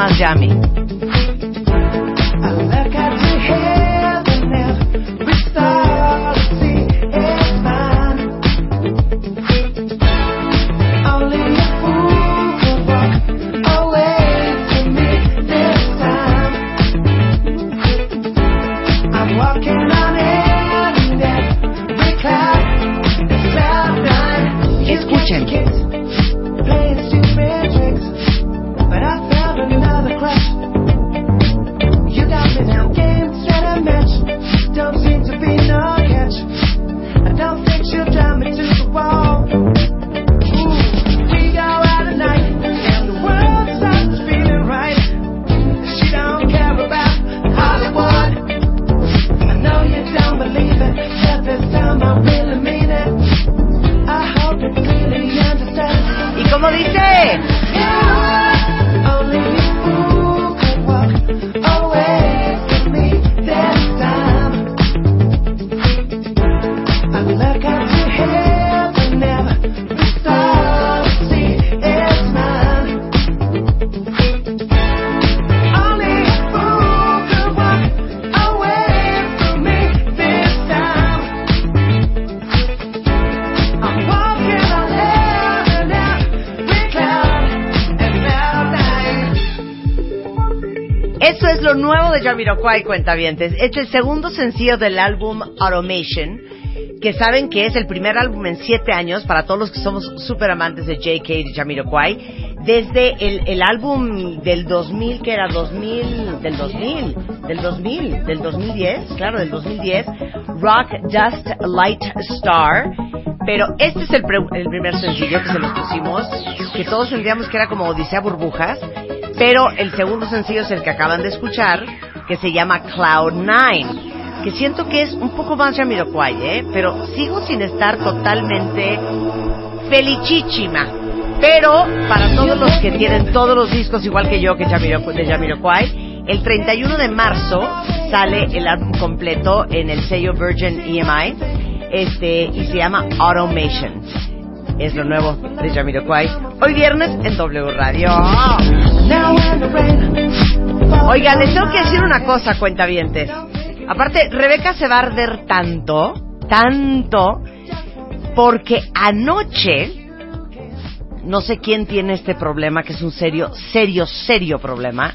más yummy. Jamiroquai, cuentavientes. Es el segundo sencillo del álbum Automation, que saben que es el primer álbum en siete años para todos los que somos súper amantes de JK y Jamiroquai. Desde el, el álbum del 2000, que era 2000, del 2000, del 2000, del 2010, claro, del 2010, Rock Dust Light Star. Pero este es el, pre- el primer sencillo que se los pusimos, que todos sentíamos que era como Odisea Burbujas, pero el segundo sencillo es el que acaban de escuchar, que se llama Cloud Nine, que siento que es un poco más Jamiroquai, ¿eh? Pero sigo sin estar totalmente felicísima. Pero para todos los que tienen todos los discos igual que yo que de Jamiroquai, el 31 de marzo sale el álbum completo en el sello Virgin EMI, este y se llama Automation. Es lo nuevo de Jamiroquai. Hoy viernes en W Radio. Oiga, les tengo que decir una cosa, cuentavientes. Aparte, Rebeca se va a arder tanto, tanto, porque anoche, no sé quién tiene este problema, que es un serio, serio, serio problema.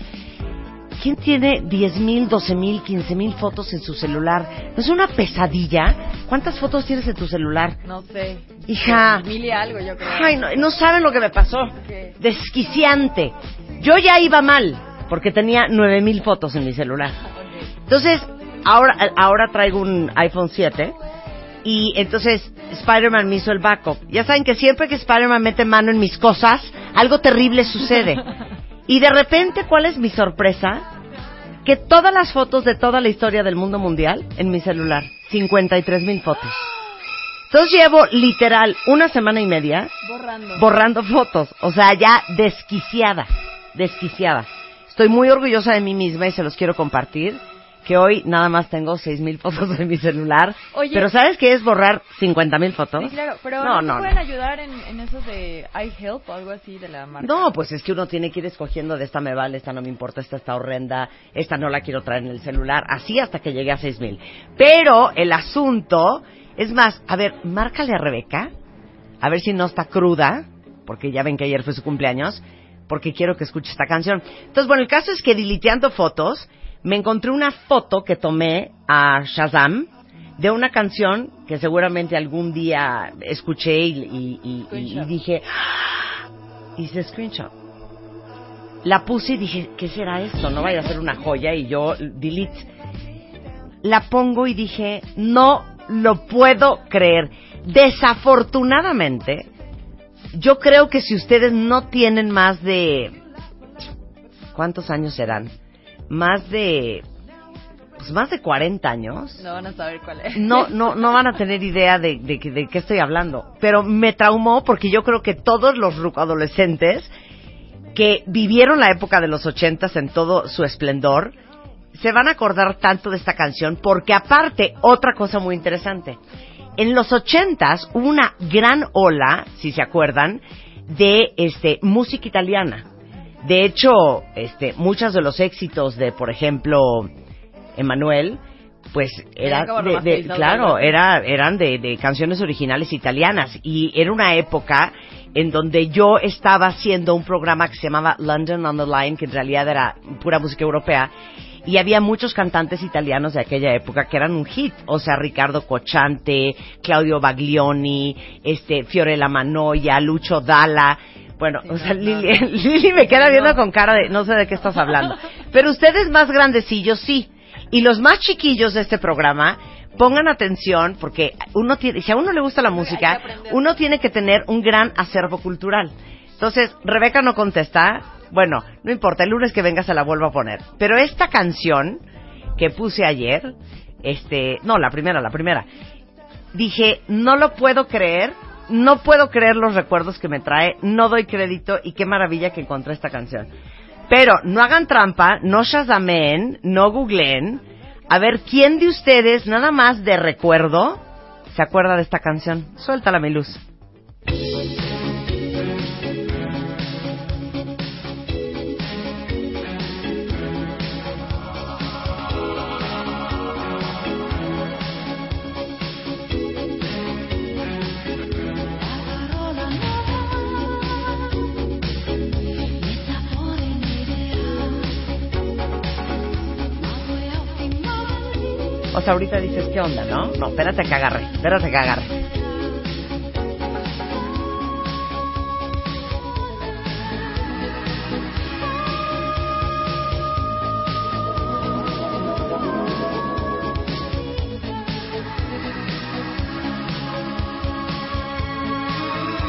¿Quién tiene 10 mil, 12 mil, 15 mil fotos en su celular? ¿No es una pesadilla? ¿Cuántas fotos tienes en tu celular? No sé. Hija. Mil y algo, yo creo. Ay, no, no saben lo que me pasó. Desquiciante. Yo ya iba mal, porque tenía nueve mil fotos en mi celular. Entonces, ahora, ahora traigo un iPhone 7 y entonces Spider-Man me hizo el backup. Ya saben que siempre que Spider-Man mete mano en mis cosas, algo terrible sucede. Y de repente, ¿cuál es mi sorpresa? Que todas las fotos de toda la historia del mundo mundial en mi celular. 53 mil fotos. Entonces llevo literal una semana y media Borrando. borrando fotos. O sea, ya desquiciada. Desquiciada. Estoy muy orgullosa de mí misma y se los quiero compartir. Que hoy nada más tengo seis mil fotos en mi celular. Oye. pero ¿sabes qué es borrar 50 mil fotos? Sí, claro, pero No, no, no, te pueden no. ayudar en, en eso de iHelp o algo así de la marca. No, pues es que uno tiene que ir escogiendo de esta me vale, esta no me importa, esta está horrenda, esta no la quiero traer en el celular, así hasta que llegue a seis mil. Pero el asunto, es más, a ver, márcale a Rebeca, a ver si no está cruda, porque ya ven que ayer fue su cumpleaños, porque quiero que escuche esta canción. Entonces, bueno, el caso es que diliteando fotos, me encontré una foto que tomé a Shazam de una canción que seguramente algún día escuché y, y- y- dije, hice screenshot. La puse y dije, ¿qué será esto? No vaya a ser una joya y yo delete. La pongo y dije, no lo puedo creer. Desafortunadamente, yo creo que si ustedes no tienen más de... ¿Cuántos años serán? Más de... Pues más de 40 años. No van a saber cuál es. No, no, no van a tener idea de, de, de qué estoy hablando. Pero me traumó porque yo creo que todos los adolescentes que vivieron la época de los ochentas en todo su esplendor, se van a acordar tanto de esta canción porque aparte, otra cosa muy interesante. En los ochentas hubo una gran ola, si se acuerdan, de este música italiana. De hecho, este, muchos de los éxitos de, por ejemplo, Emanuel, pues era de, de- claro, era, eran de, de canciones originales italianas y era una época en donde yo estaba haciendo un programa que se llamaba London on the Line, que en realidad era pura música europea, y había muchos cantantes italianos de aquella época que eran un hit, o sea, Ricardo Cocciante, Claudio Baglioni, este, Fiorella Manoia, Lucho Dalla, bueno, o sea, Lili, Lili me queda viendo con cara de no sé de qué estás hablando. Pero ustedes más grandecillos sí. Y los más chiquillos de este programa, pongan atención porque uno tiene, si a uno le gusta la música, uno tiene que tener un gran acervo cultural. Entonces, Rebeca no contesta. Bueno, no importa, el lunes que venga se la vuelvo a poner. Pero esta canción que puse ayer, este, no, la primera, la primera, dije, no lo puedo creer, no puedo creer los recuerdos que me trae, no doy crédito y qué maravilla que encontré esta canción. Pero no hagan trampa, no shazamen, no googleen. A ver, ¿quién de ustedes, nada más de recuerdo, se acuerda de esta canción? Suéltala, mi luz. O sea, ahorita dices, ¿qué onda, no? No, espérate que agarre, espérate que agarre.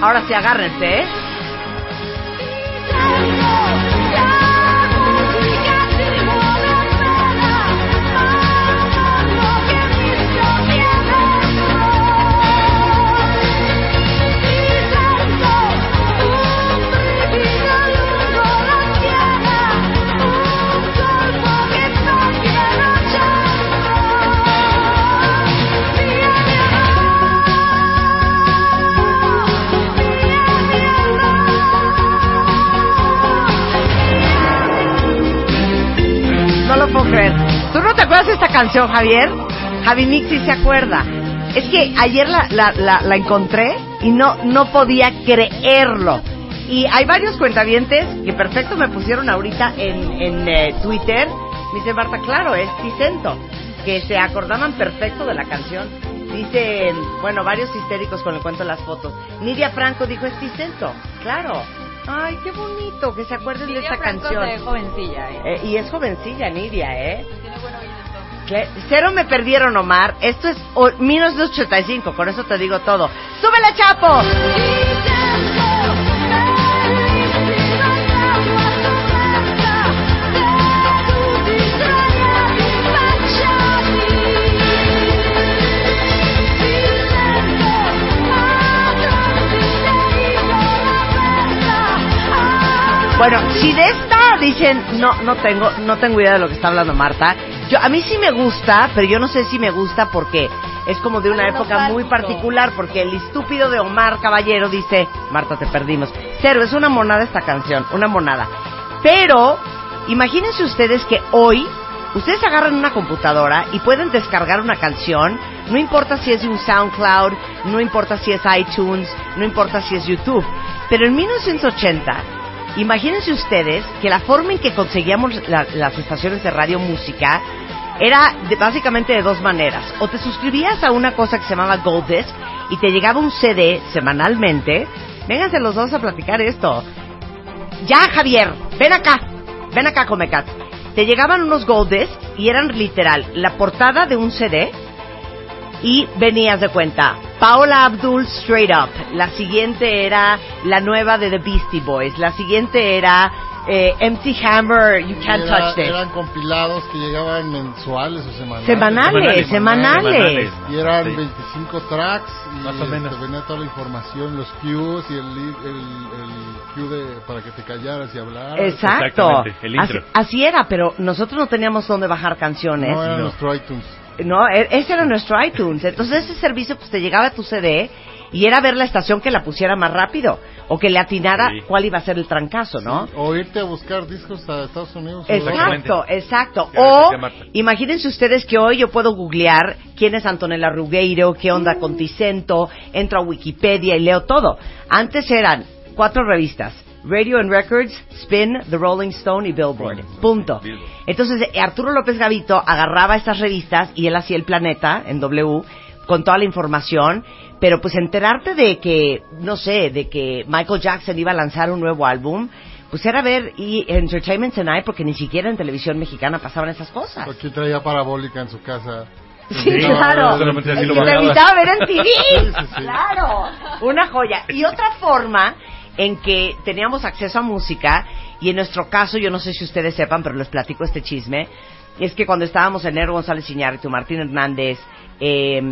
Ahora sí, agárrense, ¿eh? Canción, Javier? Javi Mixi se acuerda. Es que ayer la, la, la, la encontré y no, no podía creerlo. Y hay varios cuentavientes que perfecto me pusieron ahorita en, en eh, Twitter. Me dice Marta, claro, es Ticento. Que se acordaban perfecto de la canción. Dicen, bueno, varios histéricos con el cuento de las fotos. Nidia Franco dijo, es Ticento. Claro. Ay, qué bonito que se acuerden de esta Franco canción. de jovencilla, ¿eh? Eh, y es jovencilla, Nidia, ¿eh? Tiene. Cero me perdieron, Omar. Esto es o- 1985, con eso te digo todo. ¡Súbele, Chapo! Bueno, si de esta dicen, no, no tengo, no tengo idea de lo que está hablando Marta. Yo, a mí sí me gusta, pero yo no sé si me gusta porque es como de una época muy particular, porque el estúpido de Omar Caballero dice, Marta, te perdimos. Cero, es una monada esta canción, una monada. Pero, imagínense ustedes que hoy, ustedes agarran una computadora y pueden descargar una canción, no importa si es de un SoundCloud, no importa si es iTunes, no importa si es YouTube. Pero en 1980, Imagínense ustedes que la forma en que conseguíamos la- las estaciones de radio música era de- básicamente de dos maneras. O te suscribías a una cosa que se llamaba Gold Disc y te llegaba un CD semanalmente. Vénganse los dos a platicar esto. Ya, Javier, ven acá. Ven acá, Comecat. Te llegaban unos Gold Disc y eran literal la portada de un CD y venías de cuenta Paola Abdul Straight Up. La siguiente era la nueva de The Beastie Boys. La siguiente era eh, Empty Hammer, You Can't Era- Touch This. Eran compilados que llegaban mensuales o semanales. Semanales, semanales. Y eran Sí. 25 tracks y Más o menos. te venía toda la información, los cues y el, el, el cue de, para que te callaras y hablaras. Exacto. El Así, intro. así era, pero nosotros no teníamos dónde bajar canciones. No era No. nuestro iTunes. No, e- ese era nuestro iTunes. Entonces ese servicio pues te llegaba a tu CD y era ver la estación que la pusiera más rápido o que le atinara Sí. cuál iba a ser el trancazo, ¿no? O irte a buscar discos a Estados Unidos. o Exacto, exacto. O imagínense ustedes que hoy yo puedo googlear quién es Antonella Rugueiro, qué onda con Ticento, entro a Wikipedia y leo todo. Antes eran cuatro revistas. Radio and Records, Spin, The Rolling Stone y Billboard. Punto. Entonces eh, Arturo López Gavito agarraba estas revistas y él hacía el planeta en W con toda la información, pero pues enterarte de que, no sé, de que Michael Jackson iba a lanzar un nuevo álbum, pues era ver y Entertainment Tonight porque ni siquiera en televisión mexicana pasaban esas cosas. Aquí traía parabólica en su casa. Sí, Sí, claro. solamente así lo que te bajabas. invitaba a ver en TV. Sí, sí, sí. Claro. Una joya. Y otra forma en que teníamos acceso a música, y en nuestro caso, yo no sé si ustedes sepan, pero les platico este chisme, es que cuando estábamos en Nero González Iñárritu, Martín Hernández, eh,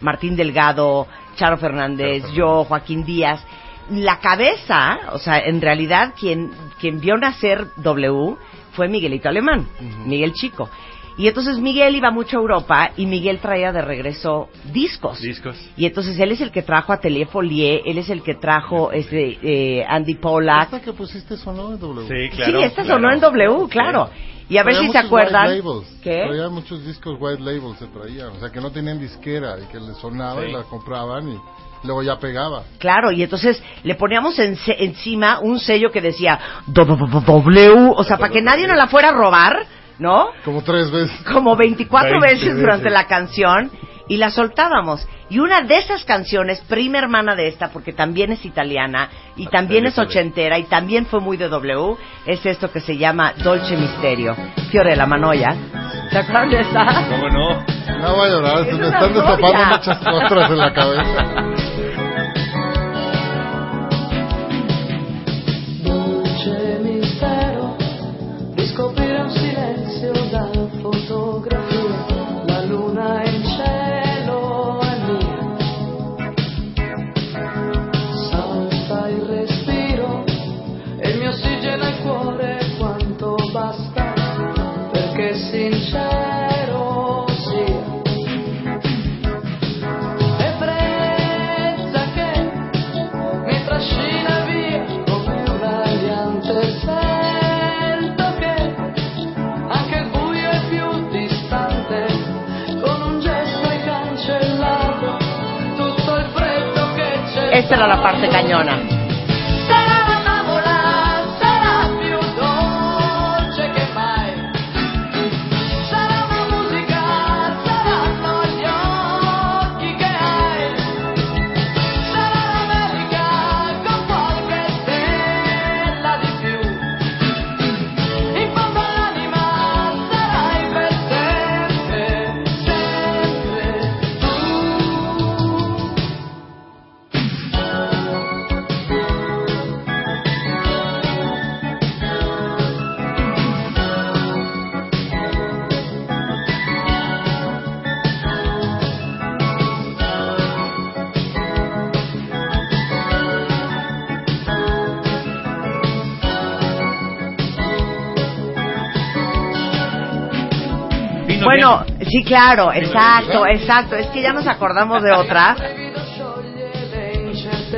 Martín Delgado, Charo Fernández, yo, Joaquín Díaz, la cabeza, o sea, en realidad quien, quien vio nacer W fue Miguelito Alemán, Miguel Chico. Y entonces Miguel iba mucho a Europa y Miguel traía de regreso discos. Discos. Y entonces él es el que trajo a Telefolié, él es el que trajo este eh, Andy Pollack. Esta que pusiste sonó en W. Sí, claro. sí, esta claro. sonó en W, claro. Y a ver Traía si se muchos acuerdan. white labels. ¿Qué? Traía muchos discos white labels se traían. O sea, que no tenían disquera y que les sonaba Sí. y la compraban y luego ya pegaba. Claro, y entonces le poníamos en- encima un sello que decía W, o sea, para que nadie nos la fuera a robar, ¿no? Como tres veces. como 24 Veinte veces durante veces. la canción y la soltábamos. Y una de esas canciones, prima hermana de esta, porque también es italiana y también es ochentera y también fue muy de W, es esto que se llama Dolce Misterio, Fiore la Manoia. ¿Te acuerdas de esa? ¿Cómo no? No voy a llorar, Es se me una están destapando muchas cosas en la cabeza. Dolce mistero di scoprire un silenzio Esta era la parte cañona. Sí, claro, exacto, exacto. Es que ya nos acordamos de otra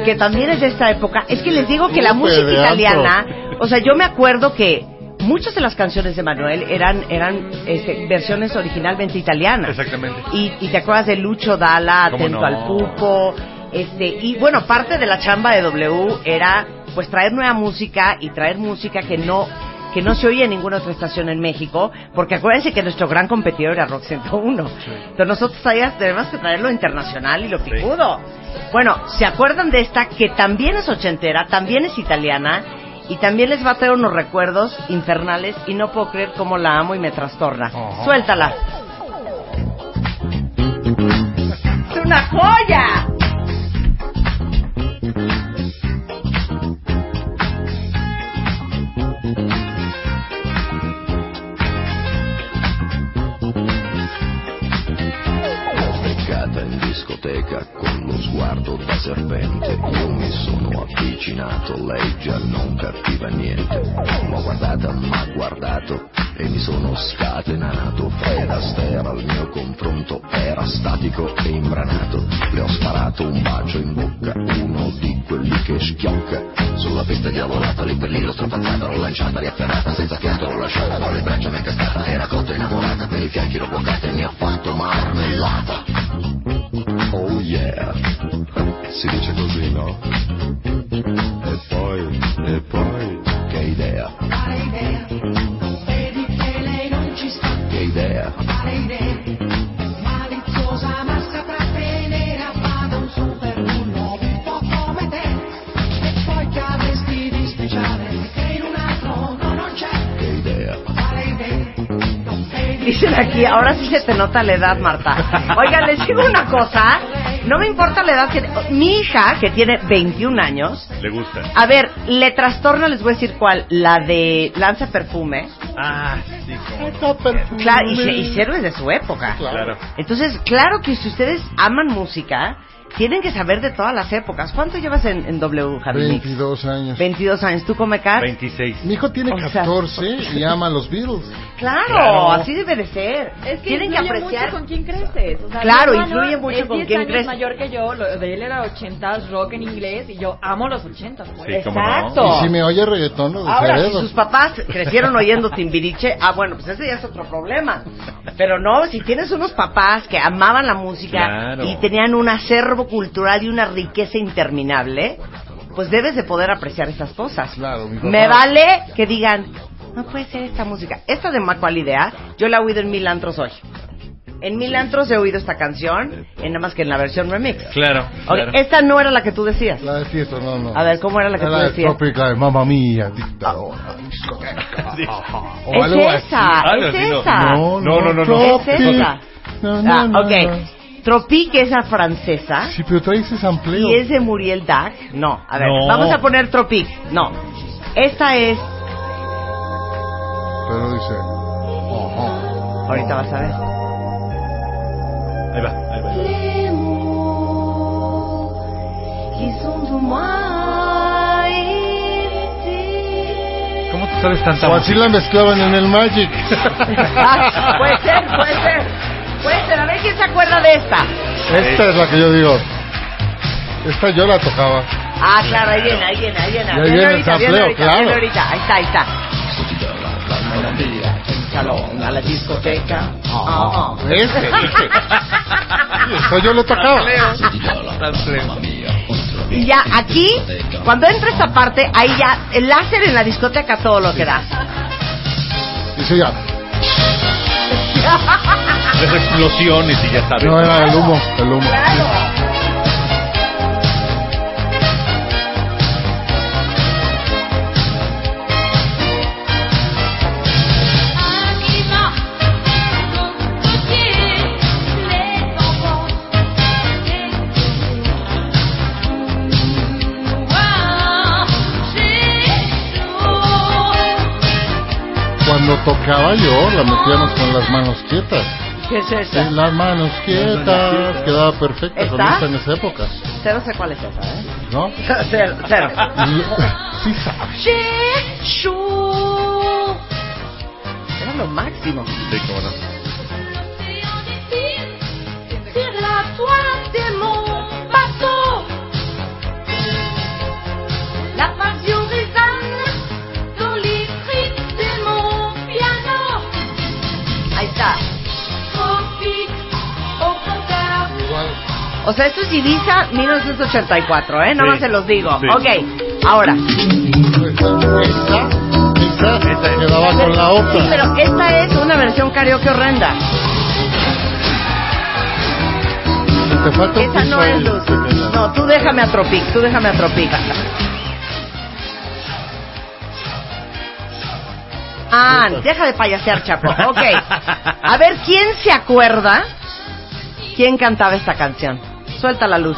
que también es de esta época. Es que les digo que la música italiana, o sea, yo me acuerdo que muchas de las canciones de Manuel eran eran este, versiones originalmente italianas. Exactamente. Y, y te acuerdas de Lucho Dalla, ¿Cómo Atento no? al Pupo, este, y bueno, parte de la chamba de W era pues traer nueva música y traer música que no que no se oye en ninguna otra estación en México, porque acuérdense que nuestro gran competidor era Rock 101. Pero nosotros traías, tenemos que traerlo internacional y lo Sí. picudo. Bueno, ¿se acuerdan de esta que también es ochentera, también es italiana y también les va a traer unos recuerdos infernales y no puedo creer cómo la amo y me trastorna? Ajá. Suéltala. ¡Es una joya! Bianca con lo sguardo da serpente. Io mi sono avvicinato, lei già non capiva niente. L'ho guardata, m'ha guardato e mi sono scatenato. Fred Astaire al mio confronto era statico e imbranato. Le ho sparato un bacio in bocca, uno di quelli che schiocca. Sulla pista diavolata, lì per lì l'ho strapazzata, l'ho lanciata, riafferrata, senza fiato l'ho lasciata, con le braccia mi è cascata, era cotta innamorata, per i fianchi l'ho bloccata e mi ha fatto marmellata. Oh yeah, si dice così, no? E poi, e poi, che idea, Fare idea, vedi che lei non ci sta. che idea. Fare idea, Dicen aquí, ahora sí se te nota la edad, Marta. Oigan, les digo una cosa. No me importa la edad que... Mi hija, que tiene 21 años, Le gusta. a ver, le trastorna, les voy a decir cuál, la de Lanza Perfume. Ah, sí, como. Perfume. Claro, y, y héroes de su época. Claro. Entonces, claro que si ustedes aman música, tienen que saber de todas las épocas. ¿Cuánto llevas en, en W, Javi Mix? 22 años. 22 años. ¿Tú, Comecar? 26. Mi hijo tiene O sea- 14 y ama a los Beatles. Claro, Claro. así debe de ser. Es que tienen que influye apreciar. mucho con quién creces. O sea, Claro, influye mucho es con 10 quién creces. mayor que yo, lo de él era 80s rock en inglés y yo amo los 80s. Pues. Sí, no. Exacto. Y si me oye reggaetón, lo Ahora, si sus papás crecieron oyendo Timbiriche, ah, bueno, pues ese ya es otro problema. Pero no, si tienes unos papás que amaban la música Claro. y tenían un acervo cultural y una riqueza interminable, pues debes de poder apreciar esas cosas. Claro, mi papá- Me vale que digan, no puede ser esta música. Esta de Macual Idea, yo la he oído en mil antros hoy. En mil antros he oído esta canción, en nada más que en la versión remix. Claro. Esta no era la que tú decías. La de fiesta, no, no. A ver, ¿cómo era la que Era tú de decías? Tropical, mamma mía, dictadora, discoteca. Sí. O algo es esa, es así, no. esa. No, No, no, no, no. Tropic. Es esa. No, no, Ah, no, ok. no. Tropique es la francesa Sí, pero trae ese sampleo. y es de Muriel Dac. No, a ver, No. vamos a poner Tropique. No. Esta es. Pero dice... Ojo. Ahorita vas a ver. Ahí va, ahí va. Les mots qui sont de moi ici. ¿Cómo tú sabes tanta O así música? la mezclaban en el Magic. Ah, puede ser, puede ser. Puede ser. A ver quién se acuerda de esta. Esta es la que yo digo. Esta yo la tocaba. Ah, claro, ahí viene, ahí viene, ahí viene. Y ahí Viene viene el ahorita, viene sampleo, ahorita, claro. viene ahorita. Ahí está, ahí está. Salón, a la discoteca. Ah, ah. Ese. Esta yo lo tocaba. Y ya aquí, cuando entra esta parte, ahí ya el láser en la discoteca todo lo que da. Dice ya. Las explosiones y ya sabes. No era el humo, el humo. Tocaba yo, la metíamos con las manos quietas. ¿Qué es esa? las manos quietas. Quedaba perfecta con ¿Está? esta en esa época. Cero sé cuál es esa, ¿eh? ¿No? Cero, cero. Sí sabes. Era lo máximo. Sí, cómo no. O sea, esto es Ibiza 1984, ¿eh? Nada más se los digo. Sí. Ok, ahora. Esa, esa, esa quedaba con la Sí, otra. pero esta es una versión karaoke horrenda. Te falta Esa no es luz. No, tú déjame a Tropic, tú déjame a Tropic. Ah, deja de payasear, Chapo. Ok. A ver, ¿quién se acuerda quién cantaba esta canción? Suelta la luz.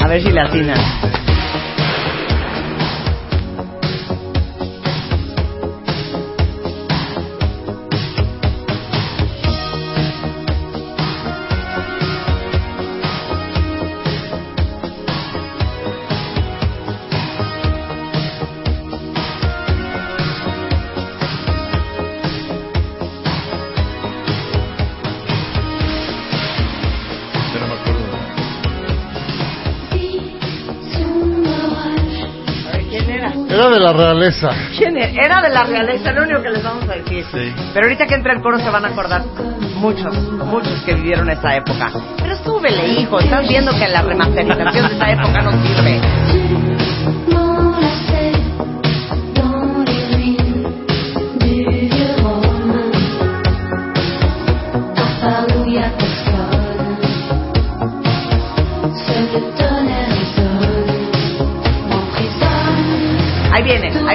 A ver si le atinan. La realeza. ¿Quién era? Era de la realeza, lo único que les vamos a decir. Sí. Pero ahorita que entre el coro se van a acordar muchos, muchos que vivieron esa época. Pero súbele, hijo, estás viendo que la remasterización de esa época no sirve.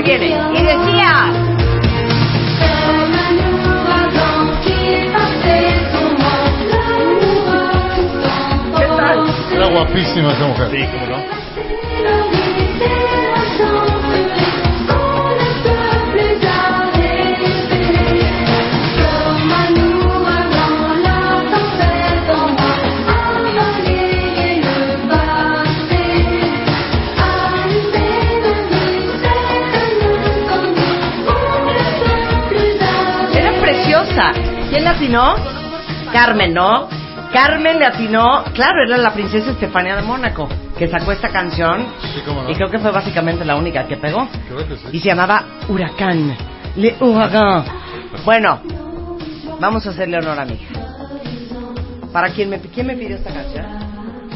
Viene. Y decía, ¿qué tal? Era guapísima esa mujer. Sí, cómo no. Le atinó? Carmen, ¿no? Carmen le atinó, claro, era la princesa Estefania de Mónaco, que sacó esta canción Sí, cómo no. y creo que fue básicamente la única que pegó. Creo que sí. Y se llamaba Huracán. Le Huracán. Bueno, vamos a hacerle honor a mi hija. ¿Para quién me, quién me pidió esta canción?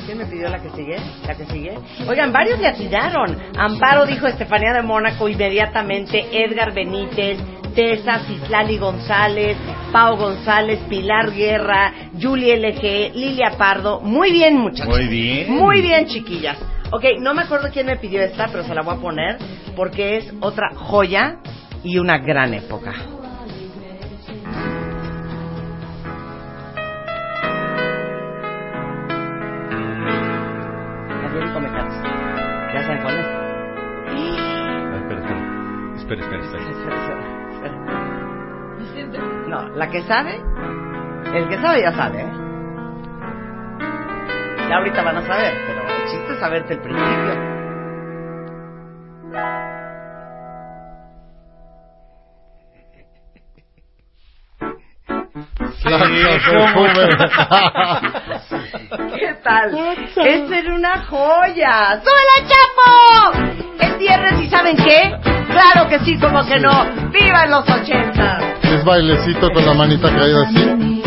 ¿Quién me pidió la que sigue? ¿La que sigue? Oigan, varios le atinaron. Amparo dijo Estefanía de Mónaco inmediatamente, Edgar Benítez, Tessa, Cislali González, Pau González, Pilar Guerra, Julie LG, Lilia Pardo. Muy bien, muchachos. Muy bien. Muy bien, chiquillas. Ok, no me acuerdo quién me pidió esta, pero se la voy a poner porque es otra joya y una gran época. La que sabe, el que sabe ya sabe, ¿eh? Ya ahorita van a saber, pero el chiste es saberte el principio. ¿Qué tal? Esta era una joya. ¡Súbela, Chapo! Es viernes y ¿saben qué? Claro que sí, como que no. ¡Viva en los 80! Es bailecito con la manita caída así.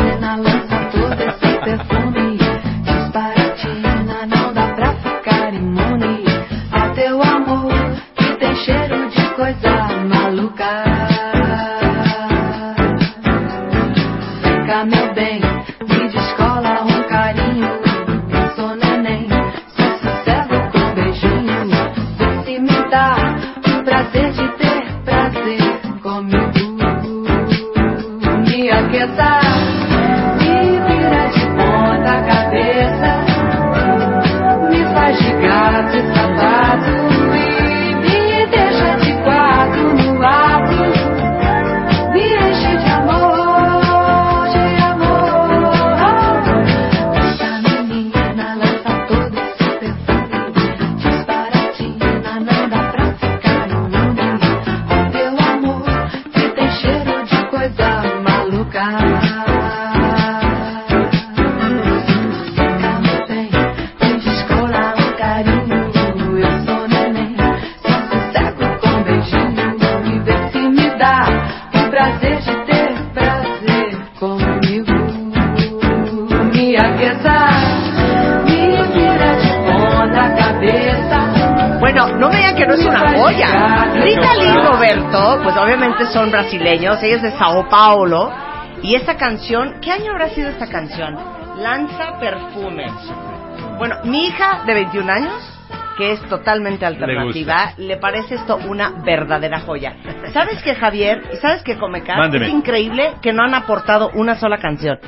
Son brasileños, ella es de Sao Paulo. Y esta canción, ¿qué año habrá sido esta canción? Lanza perfume. Bueno, mi hija de 21 años, que es totalmente alternativa, le, parece esto una verdadera joya. ¿Sabes qué, Javier? ¿Y sabes qué, Comeca? Mándeme. Es increíble que no han aportado una sola canción.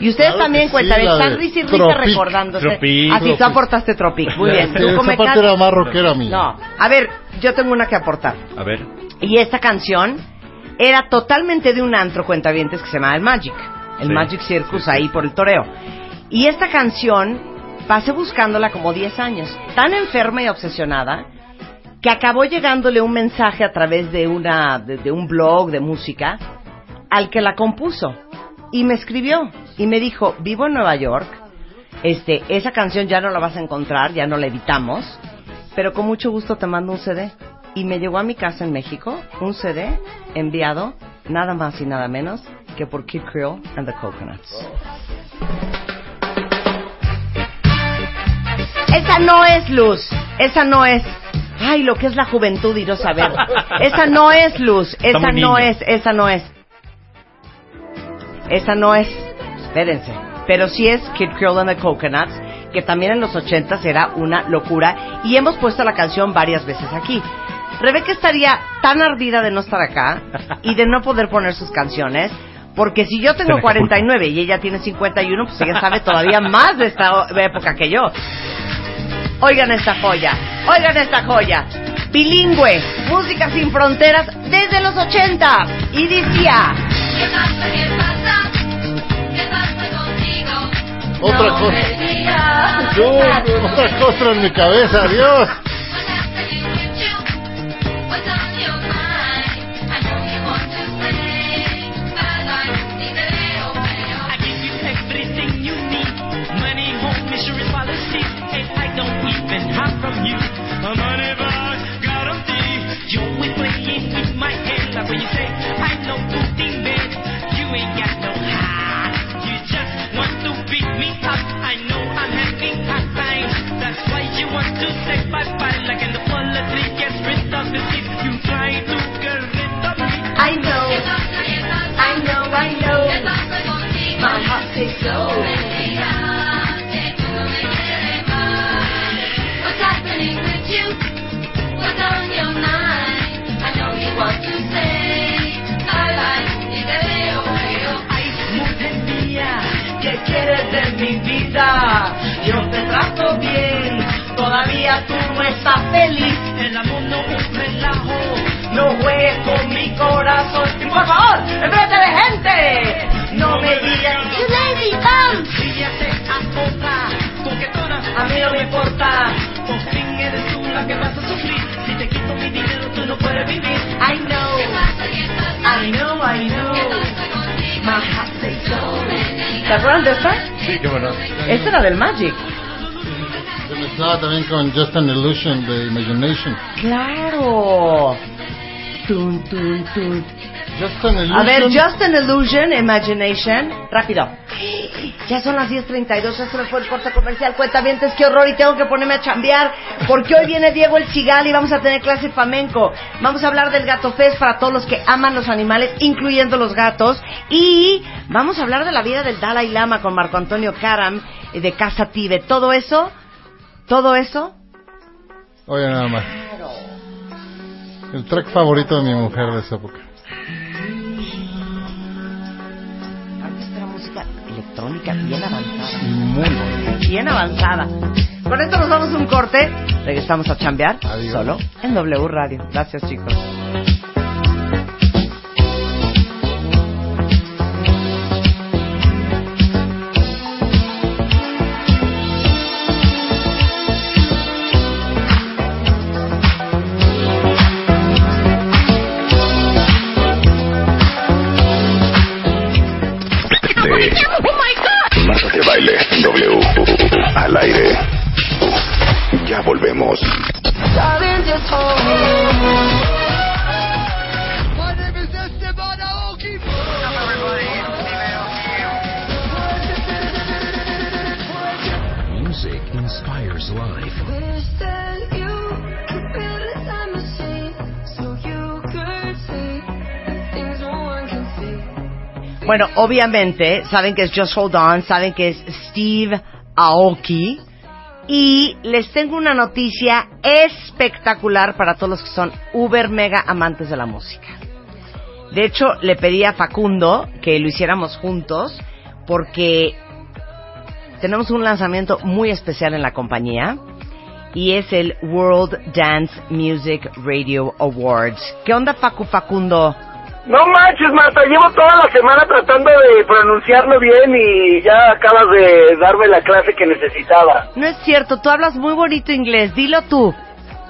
Y ustedes Claro también que cuentan, están risa y risa Tropic. recordándose. Tropic. Así tú Tropic. aportaste Tropic. Muy bien. ¿Tú, esa parte era más rockera mía. No. A ver, yo tengo una que aportar. A ver. Y esta canción era totalmente de un antro cuentavientes que se llama El Magic. El Sí, Magic Circus sí. ahí por el toreo. Y esta canción pasé buscándola como 10 años. Tan enferma y obsesionada que acabó llegándole un mensaje a través de, una, de, de un blog de música al que la compuso. Y me escribió y me dijo, vivo en Nueva York, este, esa canción ya no la vas a encontrar, ya no la editamos, pero con mucho gusto te mando un CD. Y me llegó a mi casa en México un CD enviado nada más y nada menos que por Kid Creole and the Coconuts. Esa no es luz, esa no es. Ay, lo que es la juventud y no saber. Esa no es luz, esa no es, esa no es. Esa no es. Espérense. Pero sí es Kid Creole and the Coconuts, que también en los 80 era una locura. Y hemos puesto la canción varias veces aquí. Rebeca estaría tan ardida de no estar acá y de no poder poner sus canciones. Porque si yo tengo Tiene que 49 y ella tiene 51, pues ella sabe todavía más de esta época que yo. Oigan esta joya, oigan esta joya. Bilingüe, música sin fronteras desde los 80. Y decía, ¿Qué pasa? ¿Qué pasa? ¿Qué pasa contigo? Otra No cosa. Yo, otra cosa en mi cabeza, Dios. From you. Play, a money box guarantee. You always playing why you want to say bye bye, like in the politics gets rid of the seat. You try to get rid of me. I know, ¿Qué pasa? I know, I know. ¿Qué pasa? My heart says so. No me digas que tú no me quieres más. What's happening with you? What's on your mind? I know you want to ¿qué quieres de mi vida? Yo te trato bien, todavía tú no estás feliz. El amor no es relajo, no juegues con mi corazón. Y por favor, enfrente de gente, no me digas You lazy bum! Fíjate a otra, coquetona, a mí no me importa. Por fin eres tú la que vas a sufrir. Si te quito mi dinero, tú no puedes vivir. I know. I know, I ¿Qué know. ¿Se acuerdan de esta? Sí, qué bueno. Esta era del Magic. Se mezclaba también con Just an Illusion de Imagination. Claro. Tun, tun, tun. Just an Illusion. A ver, Just an Illusion, Imagination. Rápido. Ya son las 10.32, ya se me fue el corte comercial. Cuentavientes, qué horror y tengo que ponerme a chambear. Porque hoy viene Diego el Chigal y vamos a tener clase flamenco. Vamos a hablar del Gato Fest para todos los que aman los animales, incluyendo los gatos. Y vamos a hablar de la vida del Dalai Lama con Marco Antonio Karam eh, de Casa Tibe. Todo eso, todo eso. Oye, nada más. El track favorito de mi mujer de esa época. Electrónica bien avanzada. Muy bonito. bien avanzada. Con esto nos vamos a un corte. Regresamos a chambear Adiós. solo en W Radio. Gracias, chicos. Bueno, obviamente, saben que es Just Hold On, saben que es Steve Aoki. Y les tengo una noticia espectacular para todos los que son uber mega amantes de la música. De hecho, le pedí a Facundo que lo hiciéramos juntos porque tenemos un lanzamiento muy especial en la compañía y es el World Dance Music Radio Awards. ¿Qué onda, Facu Facundo? No manches, Marta, llevo toda la semana tratando de pronunciarlo bien y ya acabas de darme la clase que necesitaba. No es cierto, tú hablas muy bonito inglés, dilo tú.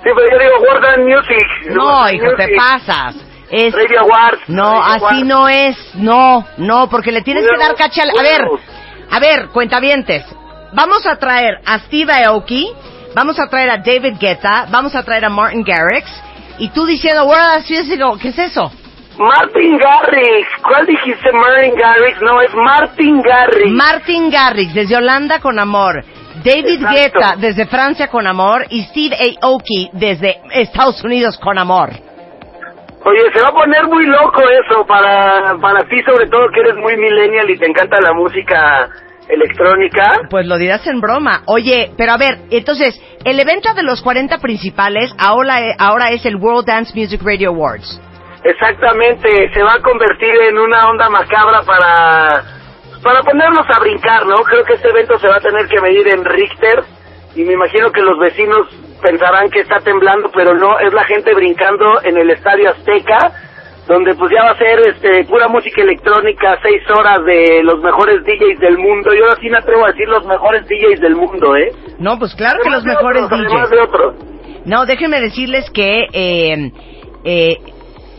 Sí, pero yo digo Dance Music. No, hijo, te Music. pasas. Es... Radio. No, Radio así no es. No, no, porque le tienes que Bueno, dar caché al... A ver, a ver, cuentavientes. Vamos a traer a Steve Aoki, vamos a traer a David Guetta, vamos a traer a Martin Garrix, Y tú diciendo, ¿qué es eso? Martin Garrix. ¿Cuál dijiste Martin Garrix? No, es Martin Garrix. Martin Garrix, desde Holanda con amor. David Exacto. Guetta, desde Francia con amor. Y Steve Aoki, desde Estados Unidos con amor. Oye, se va a poner muy loco eso para, para ti, sobre todo que eres muy millennial y te encanta la música electrónica. Pues lo dirás en broma. Oye, pero a ver, entonces, el evento de los 40 principales ahora, ahora es el World Dance Music Radio Awards. Exactamente, se va a convertir en una onda macabra para, para ponernos a brincar, ¿no? Creo que este evento se va a tener que medir en Richter y me imagino que los vecinos pensarán que está temblando, pero no, es la gente brincando en el Estadio Azteca, donde pues ya va a ser este pura música electrónica, seis horas de los mejores DJs del mundo. Yo ahora sí me atrevo a decir los mejores DJs del mundo, ¿eh? No, pues claro que los mejores otros, DJs. de otros. No, déjenme decirles que eh, eh,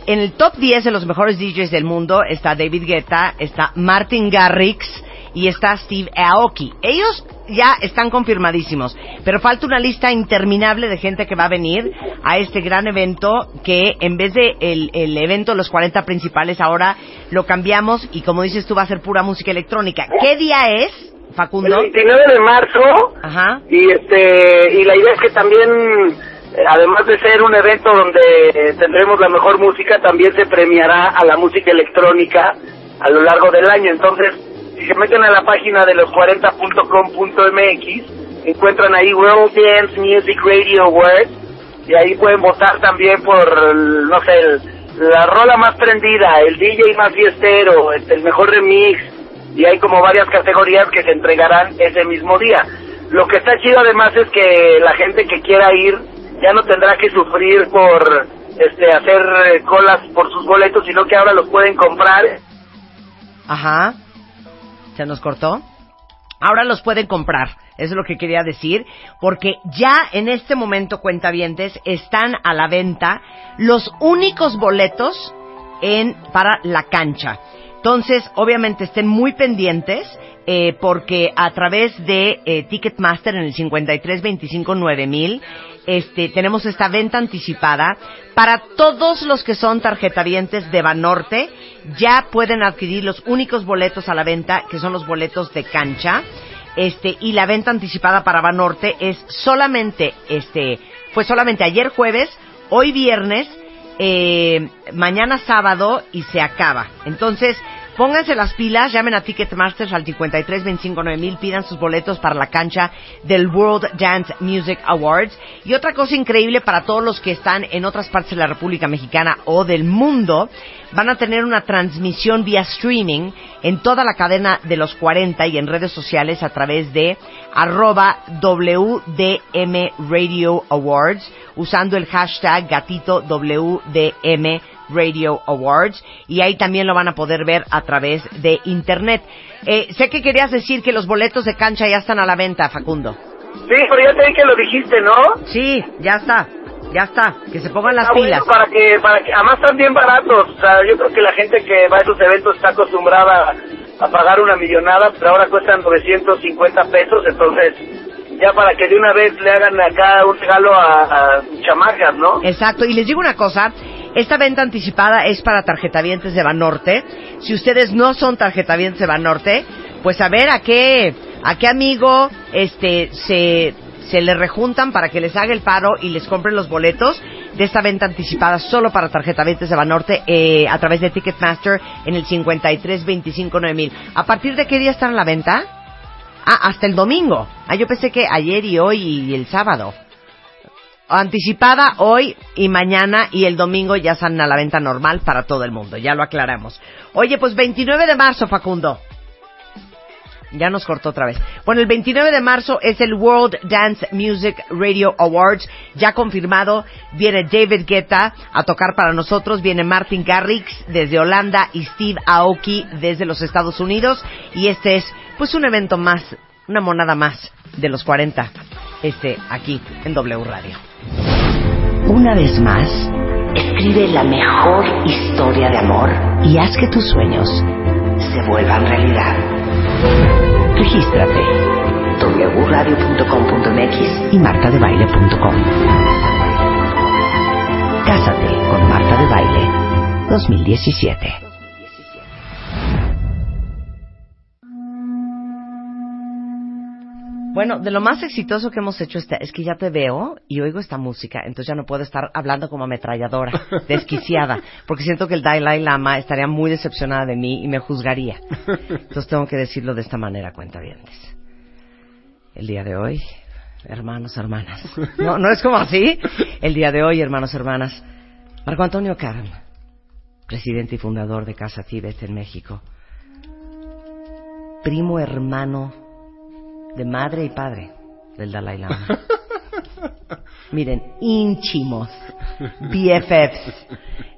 en el top 10 de los mejores DJs del mundo está David Guetta, está Martin Garrix y está Steve Aoki. Ellos ya están confirmadísimos, pero falta una lista interminable de gente que va a venir a este gran evento que en vez de el, el evento los 40 principales ahora lo cambiamos y como dices tú va a ser pura música electrónica. ¿Qué día es, Facundo? El 29 de marzo Ajá. y este y la idea es que también además de ser un evento donde eh, tendremos la mejor música también se premiará a la música electrónica a lo largo del año entonces si se meten a la página de los 40.com.mx encuentran ahí World Dance Music Radio Awards y ahí pueden votar también por no sé el- la rola más prendida el DJ más fiestero este, el mejor remix y hay como varias categorías que se entregarán ese mismo día. Lo que está chido además es que la gente que quiera ir ya no tendrá que sufrir por este hacer eh, colas por sus boletos, sino que ahora los pueden comprar. Ajá. ¿Se nos cortó? Ahora los pueden comprar. Eso es lo que quería decir. Porque ya en este momento, cuentavientes, están a la venta los únicos boletos en, para la cancha. Entonces, obviamente, estén muy pendientes eh, porque a través de eh, Ticketmaster en el 53259000 este, tenemos esta venta anticipada para todos los que son tarjetavientes de Banorte. Ya pueden adquirir los únicos boletos a la venta, que son los boletos de cancha. Este, y la venta anticipada para Banorte es solamente, este, fue solamente ayer jueves, hoy viernes, eh, mañana sábado y se acaba. Entonces, pónganse las pilas, llamen a Ticketmasters al 53 25 9000, pidan sus boletos para la cancha del World Dance Music Awards. Y otra cosa increíble para todos los que están en otras partes de la República Mexicana o del mundo, van a tener una transmisión vía streaming en toda la cadena de los 40 y en redes sociales a través de arroba WDM Radio Awards usando el hashtag gatito WDM Radio Awards y ahí también lo van a poder ver a través de internet. Eh, sé que querías decir que los boletos de cancha ya están a la venta, Facundo. Sí, pero ya te que lo dijiste, ¿no? Sí, ya está, ya está, que se pongan las bueno pilas. para que, para que, además están bien baratos. O sea, yo creo que la gente que va a esos eventos está acostumbrada a pagar una millonada, pero ahora cuestan 950 pesos, entonces ya para que de una vez le hagan acá un regalo a, a chamacas, ¿no? Exacto, y les digo una cosa, esta venta anticipada es para tarjetavientes de Banorte. Si ustedes no son tarjetavientes de Banorte, pues a ver a qué, a qué amigo este se, se le rejuntan para que les haga el paro y les compren los boletos de esta venta anticipada solo para tarjetavientes de Banorte eh, a través de Ticketmaster en el 53 25 9000. ¿A partir de qué día están a la venta? Ah, hasta el domingo. Ah, yo pensé que ayer y hoy y el sábado anticipada hoy y mañana y el domingo ya están a la venta normal para todo el mundo, ya lo aclaramos. Oye, pues 29 de marzo, Facundo. Ya nos cortó otra vez. Bueno, el 29 de marzo es el World Dance Music Radio Awards, ya confirmado. Viene David Guetta a tocar para nosotros, viene Martin Garrix desde Holanda y Steve Aoki desde los Estados Unidos. Y este es, pues, un evento más, una monada más de los 40, este, aquí en W Radio. Una vez más, escribe la mejor historia de amor y haz que tus sueños se vuelvan realidad. Regístrate wradio.com.mx y martadebaile.com. Cásate con Marta de Baile 2017. Bueno, de lo más exitoso que hemos hecho esta- es que ya te veo y oigo esta música, entonces ya no puedo estar hablando como ametralladora, desquiciada, porque siento que el Dalai Lama estaría muy decepcionada de mí y me juzgaría. Entonces tengo que decirlo de esta manera, cuentavientes. El día de hoy, hermanos, hermanas. No, no es como así. El día de hoy, hermanos, hermanas. Marco Antonio Karam, presidente y fundador de Casa Tíbet en México. Primo hermano de madre y padre del Dalai Lama. Miren, ínchimos, BFFs.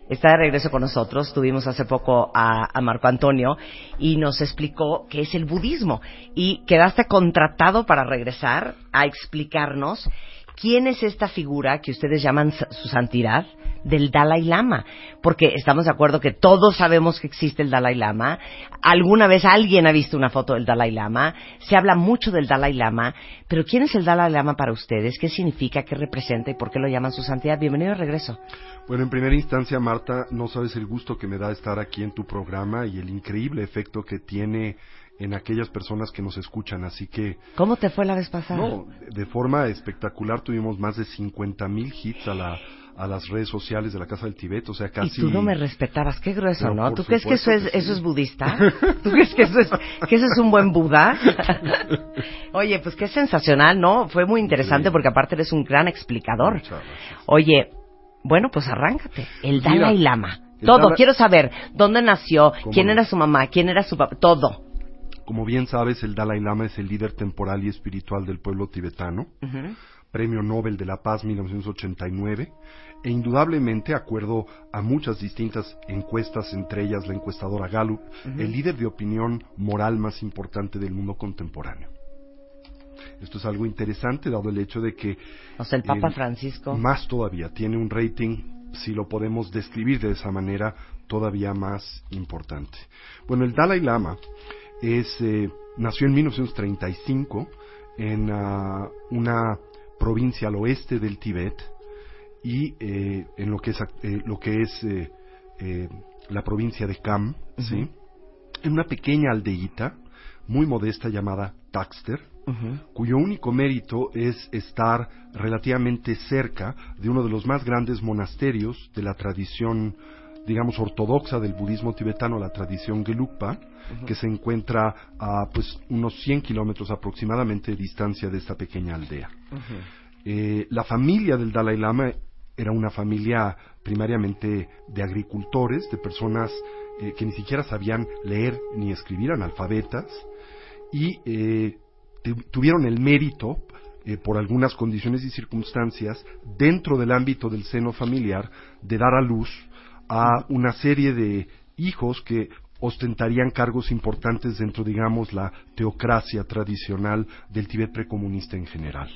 Está de regreso con nosotros. Tuvimos hace poco a, a Marco Antonio y nos explicó qué es el budismo. Y quedaste contratado para regresar a explicarnos quién es esta figura que ustedes llaman su santidad del Dalai Lama. Porque estamos de acuerdo que todos sabemos que existe el Dalai Lama. Alguna vez alguien ha visto una foto del Dalai Lama. Se habla mucho del Dalai Lama. Pero ¿quién es el Dalai Lama para ustedes? ¿Qué significa? ¿Qué representa? ¿Y por qué lo llaman su santidad? Bienvenido de regreso. Bueno, en primera instancia, Marta, no sabes el gusto que me da estar aquí en tu programa y el increíble efecto que tiene en aquellas personas que nos escuchan. Así que, ¿Cómo te fue la vez pasada? no, de forma espectacular tuvimos más de 50 mil hits a, la, a las redes sociales de la Casa del Tibet, o sea, casi... Y tú no me respetabas, qué grueso, Pero ¿no? ¿Tú crees que eso es, supuesto que sí. eso es budista? ¿Tú crees que eso es, que eso es un buen Buda? Oye, pues qué sensacional, ¿no? Fue muy interesante porque aparte eres un gran explicador. Oye, bueno, pues arráncate. El Mira, Dalai Lama. el Todo, quiero saber dónde nació, ¿Cómo quién no? era su mamá, quién era su papá, todo. Como bien sabes, el Dalai Lama es el líder temporal y espiritual del pueblo tibetano. Premio Nobel de la Paz 1989, e indudablemente, acuerdo a muchas distintas encuestas, entre ellas la encuestadora Gallup, el líder de opinión moral más importante del mundo contemporáneo. Esto es algo interesante, dado el hecho de que... O sea, el Papa eh, Francisco. Más todavía, tiene un rating, si lo podemos describir de esa manera, todavía más importante. Bueno, el Dalai Lama es, eh, nació en 1935 en ah, una provincia al oeste del Tíbet y eh, en lo que es, eh, lo que es eh, la provincia de Kham, ¿sí? en una pequeña aldeíta muy modesta llamada Taxter, cuyo único mérito es estar relativamente cerca de uno de los más grandes monasterios de la tradición, digamos, ortodoxa del budismo tibetano, la tradición Gelugpa, que se encuentra a pues unos 100 kilómetros aproximadamente de distancia de esta pequeña aldea. Eh, la familia del Dalai Lama era una familia primariamente de agricultores, de personas eh, que ni siquiera sabían leer ni escribir, analfabetas, y eh, tu- tuvieron el mérito, eh, por algunas condiciones y circunstancias, dentro del ámbito del seno familiar, de dar a luz a una serie de hijos que ostentarían cargos importantes dentro, digamos, la teocracia tradicional del Tíbet precomunista en general.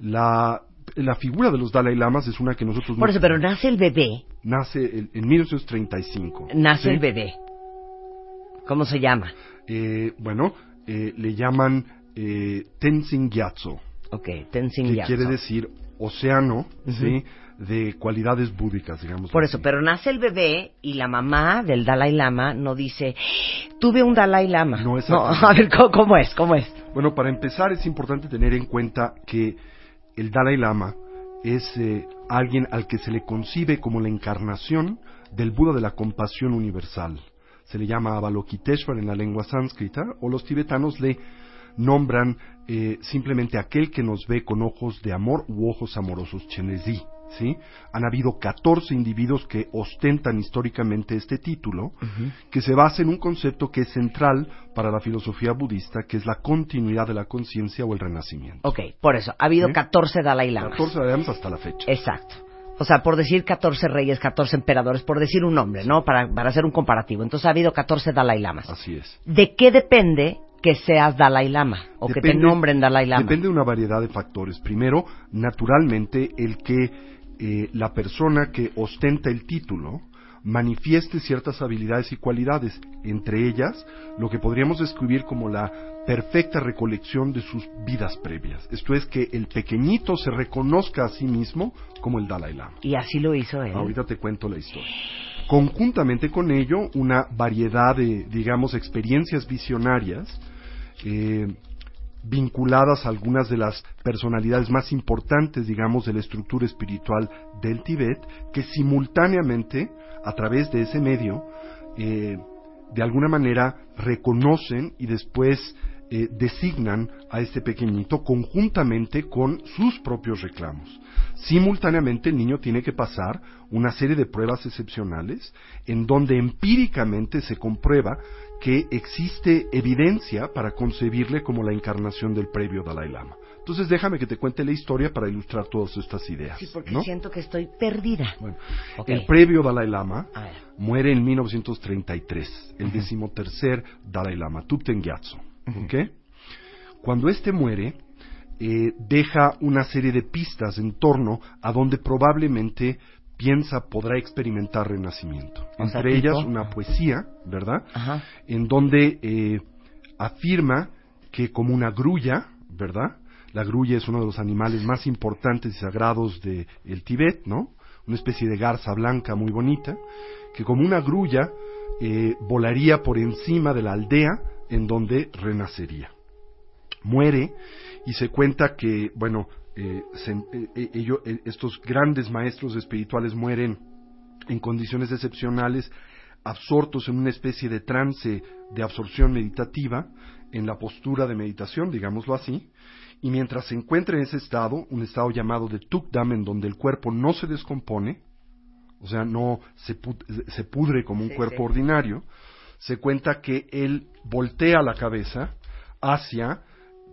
La, la figura de los Dalai Lamas es una que nosotros... Por no- eso, pero nace el bebé, Nace el- en 1935. nace ¿sí? el bebé. ¿Cómo se llama? Eh, bueno, eh, le llaman eh, Tenzin Gyatso, Ok, Tenzin que Gyatso. quiere decir océano. ¿sí? De cualidades búdicas, digamos. Por así. eso, pero nace el bebé y la mamá del Dalai Lama no dice, tuve un Dalai Lama. No, no a ver, ¿cómo, cómo es? ¿Cómo es? Bueno, para empezar es importante tener en cuenta que el Dalai Lama es eh, alguien al que se le concibe como la encarnación del Buda de la compasión universal. Se le llama Avalokiteshvara en la lengua sánscrita, o los tibetanos le nombran eh, simplemente aquel que nos ve con ojos de amor u ojos amorosos, Chenezi. ¿Sí? Han habido 14 individuos que ostentan históricamente este título, que se basa en un concepto que es central para la filosofía budista, que es la continuidad de la conciencia o el renacimiento. Ok, por eso, ha habido ¿Sí? 14 Dalai Lamas. 14 además hasta la fecha. Exacto. O sea, por decir 14 reyes, 14 emperadores, por decir un nombre, ¿no? Para, para hacer un comparativo. Entonces ha habido 14 Dalai Lamas. Así es. ¿De qué depende que seas Dalai Lama? O que te Depende- nombren Dalai Lama. Depende de una variedad de factores. Primero, naturalmente, el que eh, la persona que ostenta el título manifieste ciertas habilidades y cualidades, entre ellas lo que podríamos describir como la perfecta recolección de sus vidas previas. Esto es que el pequeñito se reconozca a sí mismo como el Dalai Lama. Y así lo hizo él. Ahorita te cuento la historia. Conjuntamente con ello, una variedad de, digamos, experiencias visionarias eh, vinculadas a algunas de las personalidades más importantes, digamos, de la estructura espiritual del Tíbet, que simultáneamente, a través de ese medio, eh, de alguna manera reconocen y después eh, designan a este pequeñito conjuntamente con sus propios reclamos. Simultáneamente el niño tiene que pasar una serie de pruebas excepcionales en donde empíricamente se comprueba que existe evidencia para concebirle como la encarnación del previo Dalai Lama. Entonces déjame que te cuente la historia para ilustrar todas estas ideas. Sí, porque ¿no? siento que estoy perdida. Bueno. El previo Dalai Lama muere en 1933, el decimotercer Dalai Lama, Tupten Gyatso. ¿ok? Cuando este muere, eh, deja una serie de pistas en torno a donde probablemente piensa podrá experimentar renacimiento. O sea, Entre ellas tipo- una poesía, ¿verdad? Ajá. En donde eh, afirma que como una grulla, ¿verdad? La grulla es uno de los animales más importantes y sagrados del Tíbet, ¿no? Una especie de garza blanca muy bonita, que como una grulla eh, volaría por encima de la aldea en donde renacería. Muere y se cuenta que, bueno, eh, se- eh, eh, eh, estos grandes maestros espirituales mueren en condiciones excepcionales, absortos en una especie de trance de absorción meditativa, en la postura de meditación, digámoslo así, y mientras se encuentra en ese estado, un estado llamado de Tukdam, en donde el cuerpo no se descompone, o sea, no se, se pudre como un Sí, cuerpo sí. ordinario, se cuenta que él voltea la cabeza hacia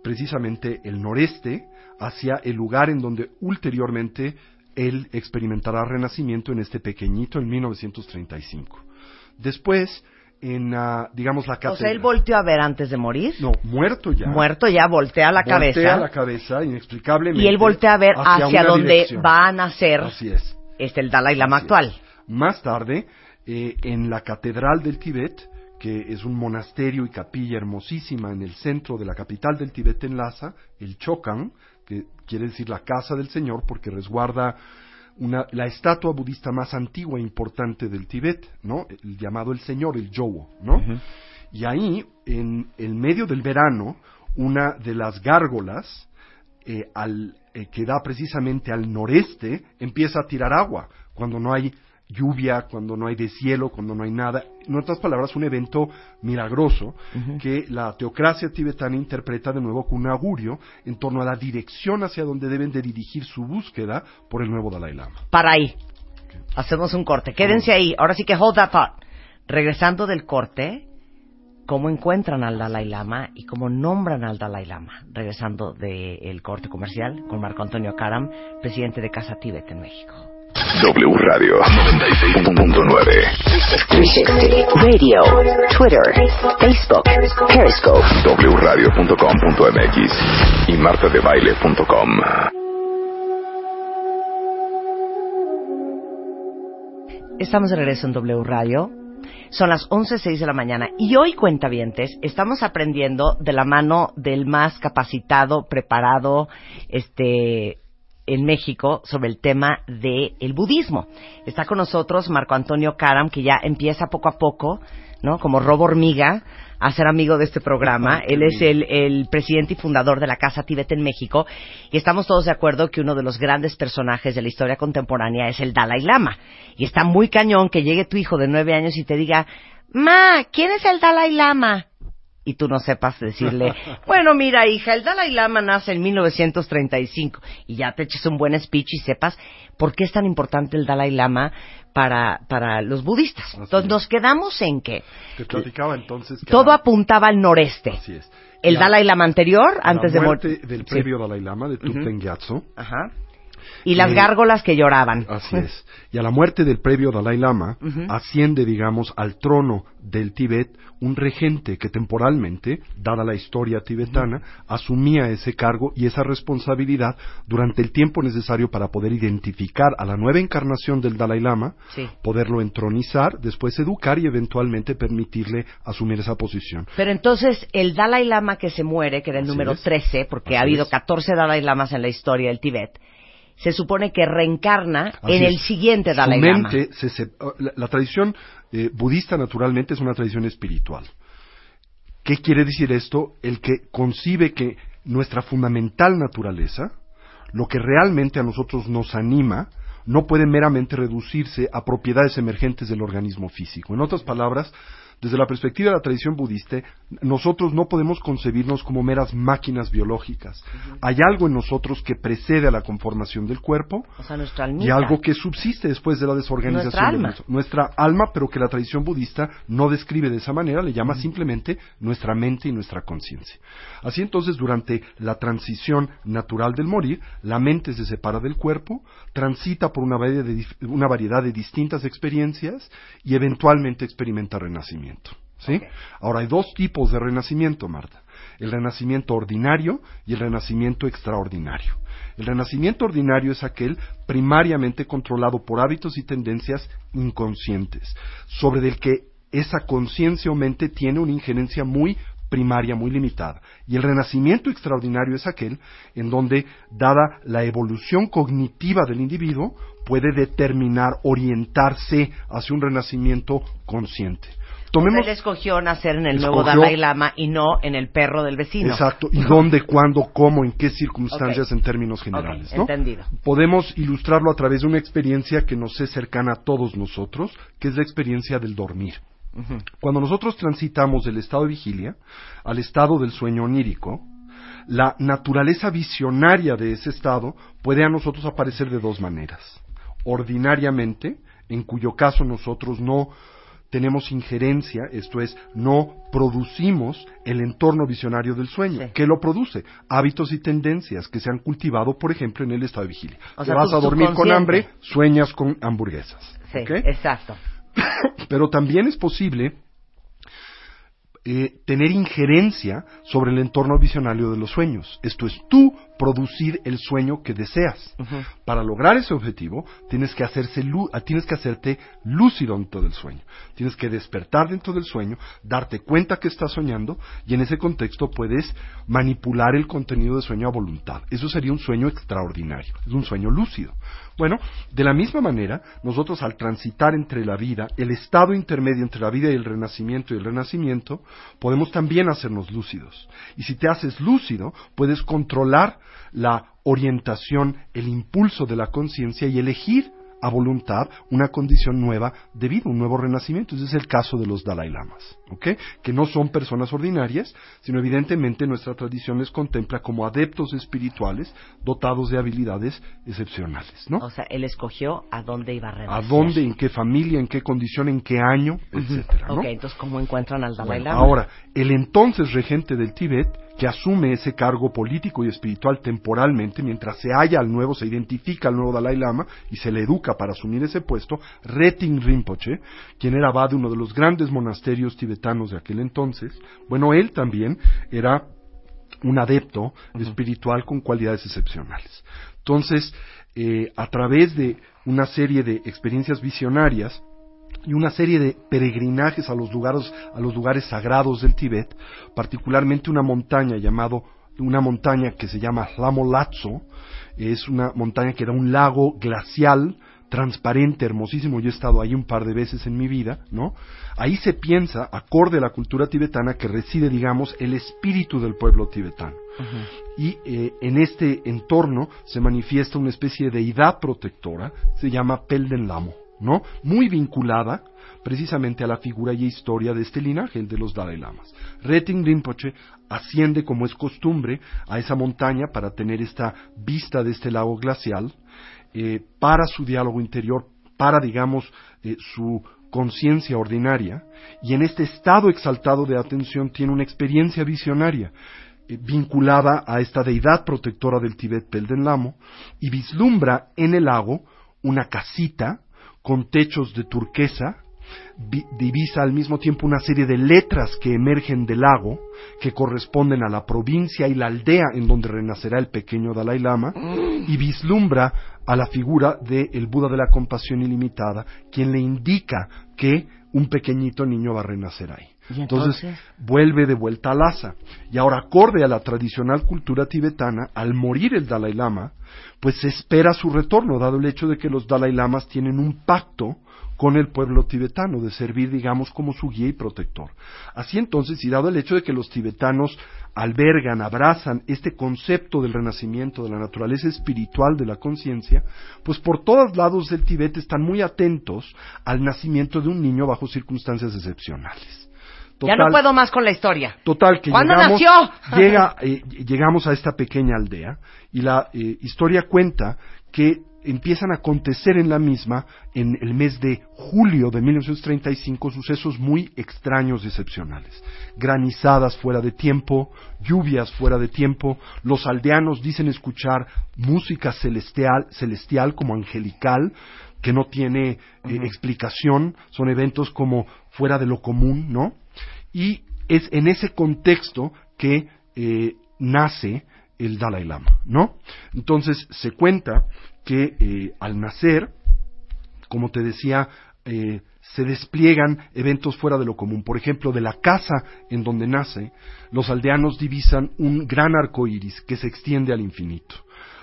precisamente el noreste, hacia el lugar en donde ulteriormente él experimentará renacimiento en este pequeñito en 1935. Después, en, ah, digamos, la O sea, él volteó a ver antes de morir. No, muerto ya. Muerto ya, voltea la Voltea cabeza. la cabeza, inexplicablemente. y él voltea a ver hacia, donde dirección. va a nacer Así es. este, el Dalai Lama Así actual. es. Más tarde, eh, en la Catedral del Tíbet, que es un monasterio y capilla hermosísima en el centro de la capital del Tíbet en Lhasa, el Chokan, que quiere decir la casa del Señor porque resguarda una, la estatua budista más antigua e importante del Tíbet, ¿no? El llamado el Señor, el Yowo, ¿no? Y ahí, en el medio del verano, una de las gárgolas eh, al, eh, que da precisamente al noreste empieza a tirar agua cuando no hay lluvia, cuando no hay deshielo, cuando no hay nada. En otras palabras, un evento milagroso que la teocracia tibetana interpreta de nuevo con un augurio en torno a la dirección hacia donde deben de dirigir su búsqueda por el nuevo Dalai Lama. Para ahí. Hacemos un corte. Quédense ahí. Ahora sí que hold that thought. Regresando del corte, ¿cómo encuentran al Dalai Lama y cómo nombran al Dalai Lama? Regresando del corte comercial con Marco Antonio Karam, presidente de Casa Tíbet en México. W Radio 96.9 Radio, Twitter, Facebook, Periscope. wradio.com.mx y martadebaile.com. Estamos de regreso en W Radio. Son las 11.06 de la mañana y hoy, cuentavientes, estamos aprendiendo de la mano del más capacitado, preparado, este, en México sobre el tema del el budismo. Está con nosotros Marco Antonio Karam, que ya empieza poco a poco, ¿no? Como robo hormiga, a ser amigo de este programa. Él es el, el presidente y fundador de la Casa Tíbet en México y estamos todos de acuerdo que uno de los grandes personajes de la historia contemporánea es el Dalai Lama. Y está muy cañón que llegue tu hijo de nueve años y te diga, Ma, ¿quién es el Dalai Lama? Y tú no sepas decirle, bueno, mira, hija, el Dalai Lama nace en 1935 y ya te eches un buen speech y sepas por qué es tan importante el Dalai Lama para, para los budistas. Entonces nos quedamos en que Te platicaba entonces que todo la- apuntaba al noreste. Así es. El La- Dalai Lama anterior, la antes de muerte morir. del Sí. previo Dalai Lama de Tupten Gyatso Ajá. Y las Eh, gárgolas que lloraban. Así es. Y a la muerte del previo Dalai Lama, asciende, digamos, al trono del Tíbet un regente que temporalmente, dada la historia tibetana, asumía ese cargo y esa responsabilidad durante el tiempo necesario para poder identificar a la nueva encarnación del Dalai Lama, Sí. poderlo entronizar, después educar y eventualmente permitirle asumir esa posición. Pero entonces el Dalai Lama que se muere, que era el Así número es. 13, porque ha habido es. 14 Dalai Lamas en la historia del Tíbet, se supone que reencarna Así en es. el siguiente Dalai Lama. se sep- la, la tradición eh, budista naturalmente es una tradición espiritual. ¿Qué quiere decir esto? El que concibe que nuestra fundamental naturaleza, lo que realmente a nosotros nos anima, no puede meramente reducirse a propiedades emergentes del organismo físico. En otras palabras, desde la perspectiva de la tradición budista, nosotros no podemos concebirnos como meras máquinas biológicas. Hay algo en nosotros que precede a la conformación del cuerpo O sea, y algo que subsiste después de la desorganización Nuestra alma. nuestro- nuestra alma, pero que la tradición budista no describe de esa manera, le llama simplemente nuestra mente y nuestra conciencia. Así entonces, durante la transición natural del morir, la mente se separa del cuerpo, transita por una variedad de, una variedad de distintas experiencias y eventualmente experimenta renacimiento. ¿Sí? Ahora, hay dos tipos de renacimiento, Marta. El renacimiento ordinario y el renacimiento extraordinario. El renacimiento ordinario es aquel primariamente controlado por hábitos y tendencias inconscientes, sobre el que esa conciencia o mente tiene una injerencia muy primaria, muy limitada. Y el renacimiento extraordinario es aquel en donde, dada la evolución cognitiva del individuo, puede determinar, orientarse hacia un renacimiento consciente. Tomemos Él escogió nacer en el nuevo Dalai Lama y no en el perro del vecino. Exacto. ¿Y dónde, cuándo, cómo, en qué circunstancias en términos generales? ¿no? entendido. Podemos ilustrarlo a través de una experiencia que nos es cercana a todos nosotros, que es la experiencia del dormir. Cuando nosotros transitamos del estado de vigilia al estado del sueño onírico, la naturaleza visionaria de ese estado puede a nosotros aparecer de dos maneras. Ordinariamente, en cuyo caso nosotros no tenemos injerencia, esto es, no producimos el entorno visionario del sueño. ¿Qué lo produce? Hábitos y tendencias que se han cultivado, por ejemplo, en el estado de vigilia. O Te sea, vas a dormir con hambre, sueñas con hamburguesas. Sí, exacto. Pero también es posible eh, tener injerencia sobre el entorno visionario de los sueños. Esto es, tú producir el sueño que deseas. Para lograr ese objetivo, tienes que, hacerse lu- ah, tienes que hacerte lúcido dentro del sueño. Tienes que despertar dentro del sueño, darte cuenta que estás soñando y en ese contexto puedes manipular el contenido del sueño a voluntad. Eso sería un sueño extraordinario, es un sueño lúcido. Bueno, de la misma manera, nosotros al transitar entre la vida, el estado intermedio entre la vida y el renacimiento y el renacimiento, podemos también hacernos lúcidos. Y si te haces lúcido, puedes controlar la orientación, el impulso de la conciencia y elegir a voluntad una condición nueva de vida, un nuevo renacimiento. Ese es el caso de los Dalai Lamas, ¿ok? Que no son personas ordinarias, sino evidentemente nuestra tradición les contempla como adeptos espirituales dotados de habilidades excepcionales, ¿no? O sea, él escogió a dónde iba a renacer. ¿A dónde, en qué familia, en qué condición, en qué año, etcétera, ¿no? Ok, entonces, ¿cómo encuentran al Dalai Bueno, Lama? ahora, el entonces regente del Tíbet, que asume ese cargo político y espiritual temporalmente, mientras se halla al nuevo, se identifica al nuevo Dalai Lama y se le educa para asumir ese puesto, Retin Rinpoche, quien era abad de uno de los grandes monasterios tibetanos de aquel entonces, bueno, él también era un adepto espiritual con cualidades excepcionales. Entonces, eh, a través de una serie de experiencias visionarias, y una serie de peregrinajes a los lugares, a los lugares sagrados del Tíbet, particularmente una montaña llamado una montaña que se llama Lamolazo, es una montaña que era un lago glacial, transparente, hermosísimo, yo he estado ahí un par de veces en mi vida, ¿no? Ahí se piensa, acorde a la cultura tibetana, que reside, digamos, el espíritu del pueblo tibetano. Y eh, en este entorno se manifiesta una especie de deidad protectora, se llama Pelden Lamo, ¿no? Muy vinculada precisamente a la figura y historia de este linaje, el de los Dalai Lamas. Retin Rinpoche asciende, como es costumbre, a esa montaña para tener esta vista de este lago glacial, eh, para su diálogo interior, para, digamos, eh, su conciencia ordinaria, y en este estado exaltado de atención tiene una experiencia visionaria. eh, vinculada a esta deidad protectora del Tíbet, Pelden Lamo, y vislumbra en el lago una casita con techos de turquesa, vi- divisa al mismo tiempo una serie de letras que emergen del lago, que corresponden a la provincia y la aldea en donde renacerá el pequeño Dalai Lama, y vislumbra a la figura del Buda de la compasión ilimitada, quien le indica que un pequeñito niño va a renacer ahí. ¿Y Entonces, entonces? vuelve de vuelta a Lhasa. Y ahora, acorde a la tradicional cultura tibetana, al morir el Dalai Lama, pues se espera su retorno, dado el hecho de que los Dalai Lamas tienen un pacto con el pueblo tibetano, de servir, digamos, como su guía y protector. Así entonces, y dado el hecho de que los tibetanos albergan, abrazan este concepto del renacimiento, de la naturaleza espiritual de la conciencia, pues por todos lados del Tibet están muy atentos al nacimiento de un niño bajo circunstancias excepcionales. Ya no puedo más con la historia. Total, que ¿Cuándo llegamos, nació? llega, eh, llegamos a esta pequeña aldea y la eh, historia cuenta que empiezan a acontecer en la misma, en el mes de julio de 1935, sucesos muy extraños y excepcionales. Granizadas fuera de tiempo, lluvias fuera de tiempo, los aldeanos dicen escuchar música celestial, celestial como angelical, que no tiene eh, explicación, son eventos como fuera de lo común, ¿no? Y es en ese contexto que eh, nace el Dalai Lama, ¿no? Entonces se cuenta que eh, al nacer, como te decía, eh, se despliegan eventos fuera de lo común. Por ejemplo, de la casa en donde nace, los aldeanos divisan un gran arco iris que se extiende al infinito.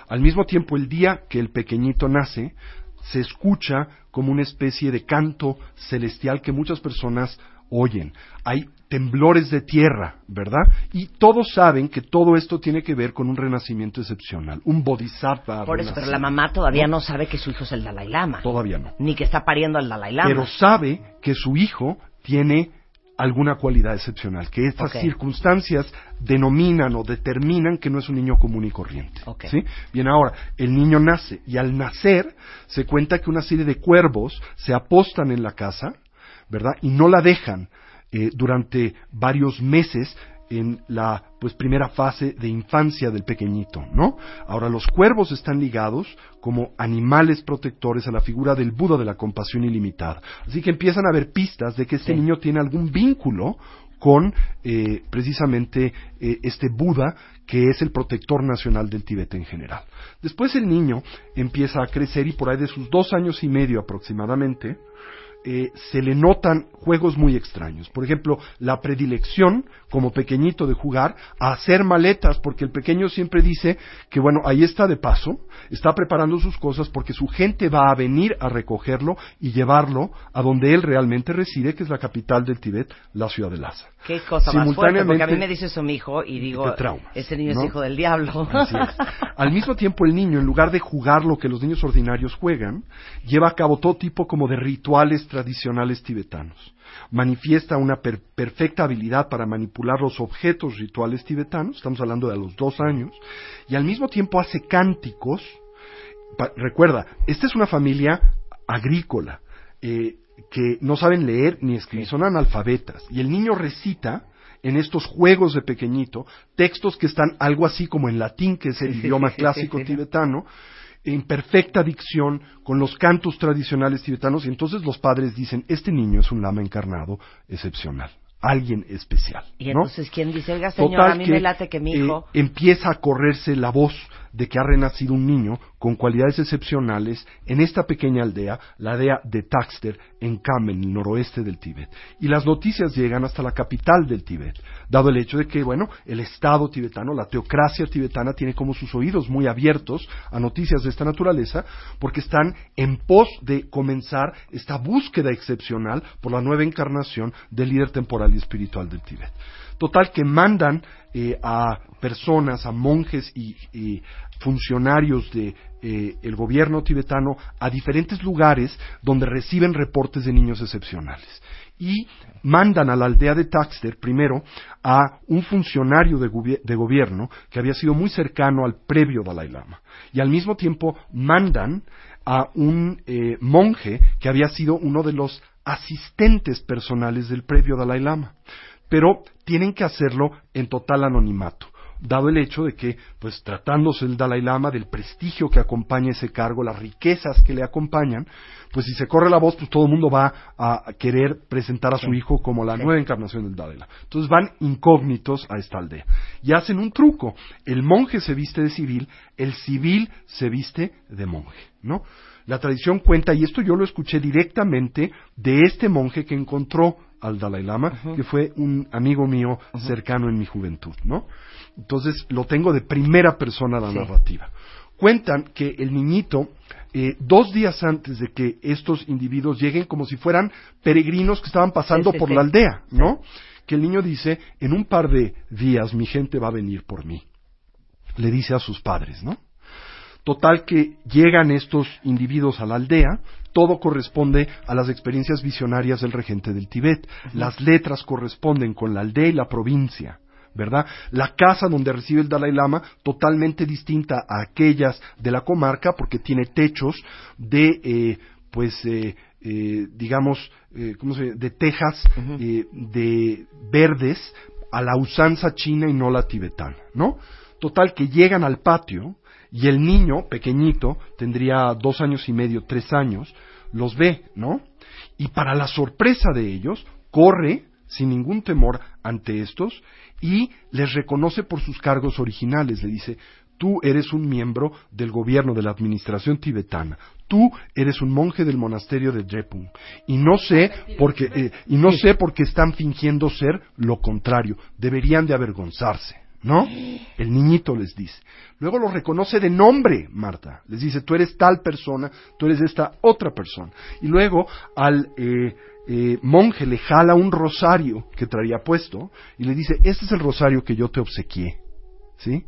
Al mismo tiempo, el día que el pequeñito nace, se escucha como una especie de canto celestial que muchas personas oyen. Hay temblores de tierra, ¿verdad? Y todos saben que todo esto tiene que ver con un renacimiento excepcional, un bodhisattva. Por eso, pero la mamá todavía no sabe que su hijo es el Dalai Lama. Todavía no. Ni que está pariendo al Dalai Lama. Pero sabe que su hijo tiene alguna cualidad excepcional, que estas circunstancias denominan o determinan que no es un niño común y corriente. Ok. ¿sí? Bien, ahora, el niño nace y al nacer se cuenta que una serie de cuervos se apostan en la casa, ¿verdad? Y no la dejan eh, durante varios meses en la pues primera fase de infancia del pequeñito, ¿no? Ahora los cuervos están ligados como animales protectores a la figura del Buda de la compasión ilimitada. Así que empiezan a haber pistas de que este Sí. niño tiene algún vínculo con eh, precisamente eh, este Buda que es el protector nacional del Tíbet en general. Después el niño empieza a crecer y por ahí de sus dos años y medio aproximadamente, eh, se le notan juegos muy extraños. Por ejemplo, la predilección, como pequeñito, de jugar a hacer maletas, porque el pequeño siempre dice que, bueno, ahí está de paso, está preparando sus cosas porque su gente va a venir a recogerlo y llevarlo a donde él realmente reside, que es la capital del Tíbet, la ciudad de Lhasa. Qué cosa más fuerte, porque a mí me dice eso mi hijo y digo, traumas, ese niño ¿no? es hijo del diablo. Así es. Al mismo tiempo, el niño, en lugar de jugar lo que los niños ordinarios juegan, lleva a cabo todo tipo como de rituales tradicionales tibetanos. Manifiesta una per- perfecta habilidad para manipular los objetos rituales tibetanos, estamos hablando de a los dos años, y al mismo tiempo hace cánticos. Recuerda, esta es una familia agrícola, eh, que no saben leer ni escribir, son analfabetas, y el niño recita en estos juegos de pequeñito textos que están algo así como en latín, que es el idioma clásico tibetano, en perfecta dicción, con los cantos tradicionales tibetanos, y entonces los padres dicen, este niño es un lama encarnado excepcional, alguien especial. Y entonces, ¿quién dice, oiga, señor, a mí me late que mi eh, hijo... empieza a correrse la voz de que ha renacido un niño con cualidades excepcionales en esta pequeña aldea, la aldea de Taxter, en Kham, en el noroeste del Tíbet. Y las noticias llegan hasta la capital del Tíbet, dado el hecho de que, bueno, el Estado tibetano, la teocracia tibetana tiene como sus oídos muy abiertos a noticias de esta naturaleza, porque están en pos de comenzar esta búsqueda excepcional por la nueva encarnación del líder temporal y espiritual del Tíbet. Total que mandan eh, a personas, a monjes y, funcionarios de eh, el gobierno tibetano a diferentes lugares donde reciben reportes de niños excepcionales. Y mandan a la aldea de Taxter primero a un funcionario de, de gobierno que había sido muy cercano al previo Dalai Lama. Y al mismo tiempo mandan a un eh, monje que había sido uno de los asistentes personales del previo Dalai Lama pero tienen que hacerlo en total anonimato. dado el hecho de que, pues tratándose el Dalai Lama, del prestigio que acompaña ese cargo, las riquezas que le acompañan, pues si se corre la voz, pues todo el mundo va a querer presentar a su hijo como la nueva encarnación del Dalai Lama. Entonces van incógnitos a esta aldea y hacen un truco. El monje se viste de civil, el civil se viste de monje, ¿no? La tradición cuenta, y esto yo lo escuché directamente de este monje que encontró al Dalai Lama, que fue un amigo mío cercano en mi juventud, ¿no? Entonces lo tengo de primera persona la Sí. narrativa. Cuentan que el niñito, eh, dos días antes de que estos individuos lleguen, como si fueran peregrinos que estaban pasando Sí, sí, por la aldea, ¿no? Que el niño dice, en un par de días mi gente va a venir por mí. Le dice a sus padres, ¿no? Total que llegan estos individuos a la aldea, todo corresponde a las experiencias visionarias del regente del Tíbet. Las letras corresponden con la aldea y la provincia, ¿verdad? La casa donde recibe el Dalai Lama, totalmente distinta a aquellas de la comarca, porque tiene techos de, eh, pues, eh, eh, digamos, eh, ¿cómo se de tejas eh, de verdes a la usanza china y no la tibetana, ¿no? Total que llegan al patio y el niño, pequeñito, tendría dos años y medio, tres años, los ve, ¿no? Y para la sorpresa de ellos, corre sin ningún temor ante estos y les reconoce por sus cargos originales. Le dice, tú eres un miembro del gobierno de la administración tibetana. Tú eres un monje del monasterio de Drepung. Y no sé porque, eh, y no sé por qué están fingiendo ser lo contrario. Deberían de avergonzarse. ¿No? El niñito les dice. Luego lo reconoce de nombre, Marta. Les dice, tú eres tal persona, tú eres esta otra persona. Y luego al eh, eh, monje le jala un rosario que traía puesto y le dice, este es el rosario que yo te obsequié. ¿Sí?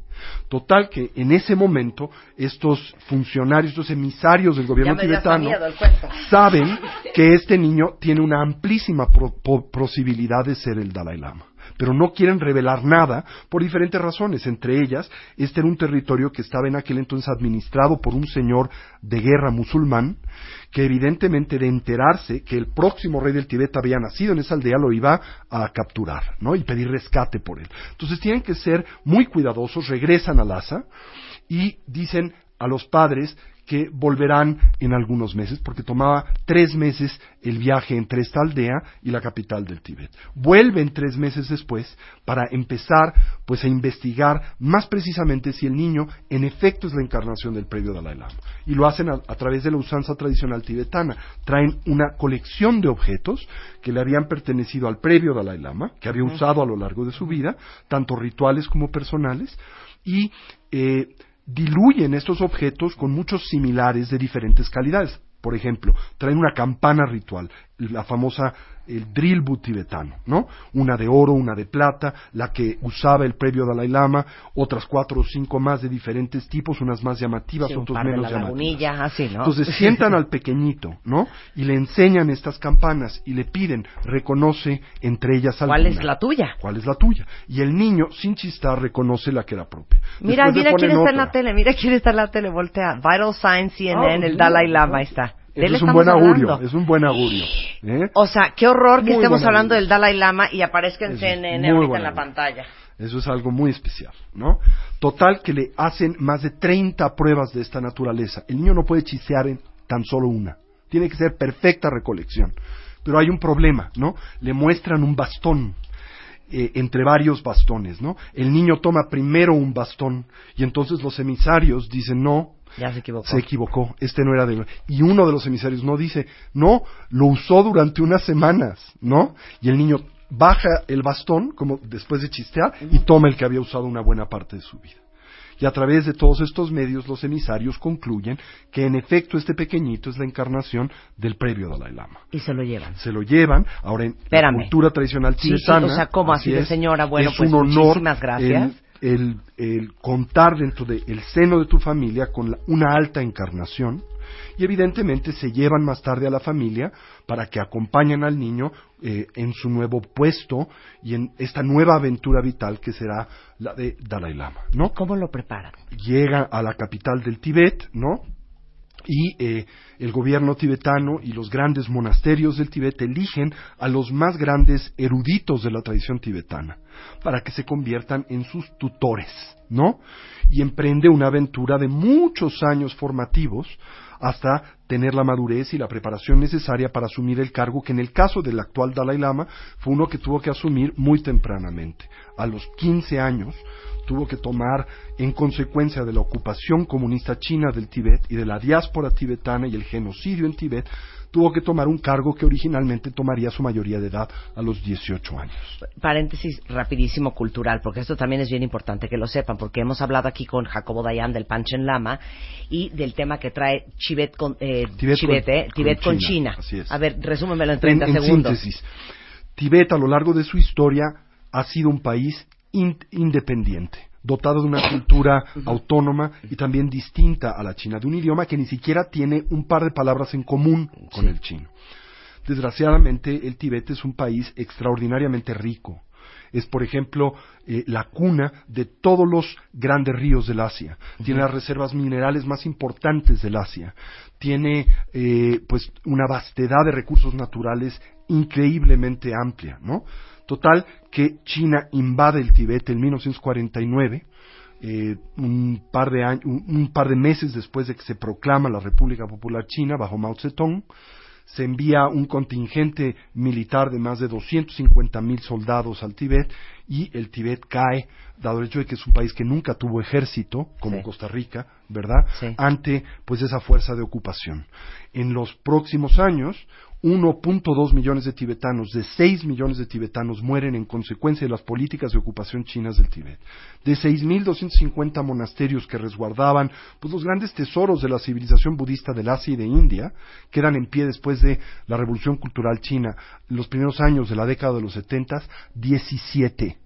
Total que en ese momento estos funcionarios, estos emisarios del gobierno tibetano saben que este niño tiene una amplísima pro- po- posibilidad de ser el Dalai Lama. Pero no quieren revelar nada por diferentes razones. Entre ellas, este era un territorio que estaba en aquel entonces administrado por un señor de guerra musulmán, que evidentemente de enterarse que el próximo rey del Tíbet había nacido en esa aldea, lo iba a capturar, ¿no? Y pedir rescate por él. Entonces tienen que ser muy cuidadosos, regresan a Lhasa y dicen a los padres que volverán en algunos meses, porque tomaba tres meses el viaje entre esta aldea y la capital del Tíbet. Vuelven tres meses después para empezar pues a investigar más precisamente si el niño en efecto es la encarnación del previo Dalai Lama. Y lo hacen a, a través de la usanza tradicional tibetana. Traen una colección de objetos que le habían pertenecido al previo Dalai Lama, que había usado a lo largo de su vida, tanto rituales como personales, y eh, diluyen estos objetos con muchos similares de diferentes calidades. Por ejemplo, traen una campana ritual, la famosa el drilbu tibetano, ¿no? Una de oro, una de plata, la que usaba el previo Dalai Lama, otras cuatro o cinco más de diferentes tipos, unas más llamativas, Sí, otras menos la llamativas. así, ¿no? Entonces sientan al pequeñito, ¿no? Y le enseñan estas campanas y le piden, reconoce entre ellas ¿Cuál es alguna. la tuya? ¿Cuál es la tuya? Y el niño, sin chistar, reconoce la que era propia. Mira, Después mira quién está en la tele, mira quién está en la tele, voltea. Vital CNN, Ah, el Dalai Lama, ahí está. Es un buen augurio, es un buen augurio. O sea, qué horror que Muy estemos hablando augurio. del Dalai Lama y aparezca en Eso CNN ahorita en la augurio. pantalla. Eso es algo muy especial, ¿no? Total que le hacen más de 30 pruebas de esta naturaleza. El niño no puede chisear en tan solo una. Tiene que ser perfecta recolección. Pero hay un problema, ¿no? Le muestran un bastón. eh, entre varios bastones, ¿no? El niño toma primero un bastón y entonces los emisarios dicen no, Ya se equivocó. se equivocó, este no era de... Y uno de los emisarios no dice, no, lo usó durante unas semanas, ¿no? Y el niño baja el bastón, como después de chistear, y toma el que había usado una buena parte de su vida. Y a través de todos estos medios los emisarios concluyen que en efecto este pequeñito es la encarnación del previo Dalai Lama. Y se lo llevan. Se lo llevan, ahora en Espérame. la cultura tradicional Sí, sí, tibetana. o sea, ¿cómo así de señora? Bueno, es pues, un honor muchísimas gracias. El- el contar dentro del seno de tu familia con la- una alta encarnación y evidentemente se llevan más tarde a la familia para que acompañen al niño eh, en su nuevo puesto y en esta nueva aventura vital que será la de Dalai Lama, ¿no? ¿Cómo lo preparan? Llega a la capital del Tíbet, ¿no? Y eh, el gobierno tibetano y los grandes monasterios del Tíbet eligen a los más grandes eruditos de la tradición tibetana para que se conviertan en sus tutores, ¿no? Y emprende una aventura de muchos años formativos hasta tener la madurez y la preparación necesaria para asumir el cargo que en el caso del actual Dalai Lama fue uno que tuvo que asumir muy tempranamente. A los 15 años tuvo que tomar, en consecuencia de la ocupación comunista china del Tíbet y de la diáspora tibetana y el genocidio en Tíbet, tuvo que tomar un cargo que originalmente tomaría su mayoría de edad a los 18 años. Paréntesis rapidísimo cultural, porque esto también es bien importante que lo sepan, porque hemos hablado aquí con Jacobo Dayan del Panchen Lama y del tema que trae Chibet con, eh, Chibet, con- eh, Tíbet con con China, China. así es. A ver, resúmemelo en 30 en, en segundos. síntesis, Tibet a lo largo de su historia ha sido un país in- independiente, dotado de una cultura autónoma y también distinta a la china, de un idioma que ni siquiera tiene un par de palabras en común con el chino. Desgraciadamente, el Tíbet es un país extraordinariamente rico. Es, por ejemplo, eh, la cuna de todos los grandes ríos del Asia. Tiene las reservas minerales más importantes del Asia. Tiene, eh, pues, una vastedad de recursos naturales increíblemente amplia, ¿no? Total, que China invade el Tíbet en 1949, eh, un, par de años, un, un par de meses después de que se proclama la República Popular China bajo Mao Zedong, se envía un contingente militar de más de 250 mil soldados al Tíbet y el Tíbet cae, dado el hecho de que es un país que nunca tuvo ejército, como Sí. Costa Rica, ¿verdad? Sí. Ante pues esa fuerza de ocupación. En los próximos años, 1.2 millones de tibetanos, de 6 millones de tibetanos mueren en consecuencia de las políticas de ocupación chinas del Tíbet. De 6.250 monasterios que resguardaban pues, los grandes tesoros de la civilización budista del Asia y de India, quedan en pie después de la revolución cultural china, los primeros años de la década de los 70, 17.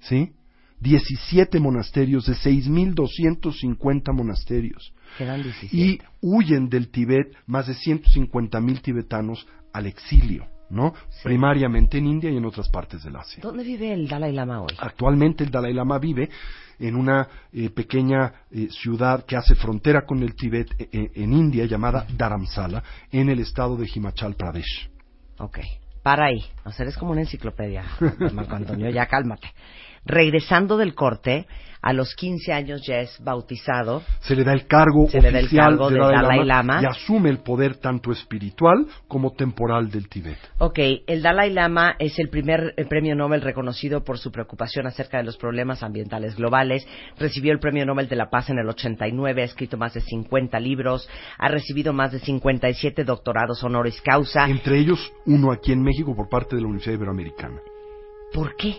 ¿Sí? 17 monasterios de 6.250 monasterios Quedan 17. y huyen del Tíbet más de 150 mil tibetanos al exilio, ¿no? Primariamente en India y en otras partes del Asia. ¿Dónde vive el Dalai Lama hoy? Actualmente el Dalai Lama vive en una eh, pequeña eh, ciudad que hace frontera con el Tíbet eh, en India llamada Dharamsala, en el estado de Himachal Pradesh. Ok, para ahí. O sea, eres como una enciclopedia, Marco Antonio, ya cálmate. Regresando del corte, a los 15 años ya es bautizado. Se le da el cargo Se le da el oficial cargo de Dalai, Dalai Lama, Lama. y asume el poder tanto espiritual como temporal del Tíbet. Ok, el Dalai Lama es el primer eh, premio Nobel reconocido por su preocupación acerca de los problemas ambientales globales. Recibió el premio Nobel de la Paz en el 89, ha escrito más de 50 libros, ha recibido más de 57 doctorados honoris causa. Entre ellos, uno aquí en México por parte de la Universidad Iberoamericana. ¿Por qué?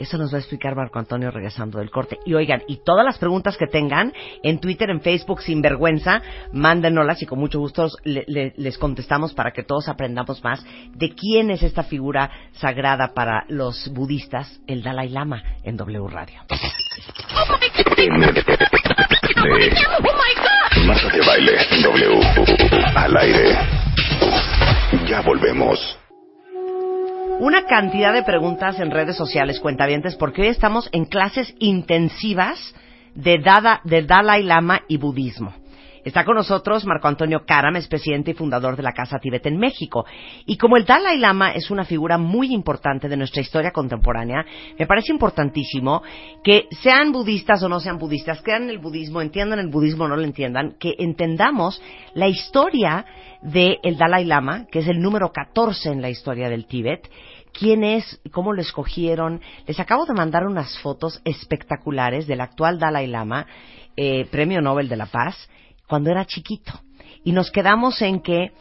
Eso nos va a explicar Marco Antonio regresando del corte. Y oigan, y todas las preguntas que tengan en Twitter, en Facebook, sin vergüenza, mándenoslas y con mucho gusto le- le- les contestamos para que todos aprendamos más de quién es esta figura sagrada para los budistas, el Dalai Lama, en W Radio. Marta de baile W al aire. Ya volvemos. Una cantidad de preguntas en redes sociales, cuentavientes, porque hoy estamos en clases intensivas de, Dada, de Dalai Lama y budismo. Está con nosotros Marco Antonio Karam, es presidente y fundador de la Casa Tibet en México. Y como el Dalai Lama es una figura muy importante de nuestra historia contemporánea, me parece importantísimo que sean budistas o no sean budistas, crean en el budismo, entiendan el budismo o no lo entiendan, que entendamos la historia del Dalai Lama, que es el número 14 en la historia del Tíbet, quién es, cómo lo escogieron. Les acabo de mandar unas fotos espectaculares del actual Dalai Lama, eh, Premio Nobel de la Paz, cuando era chiquito. Y nos quedamos en que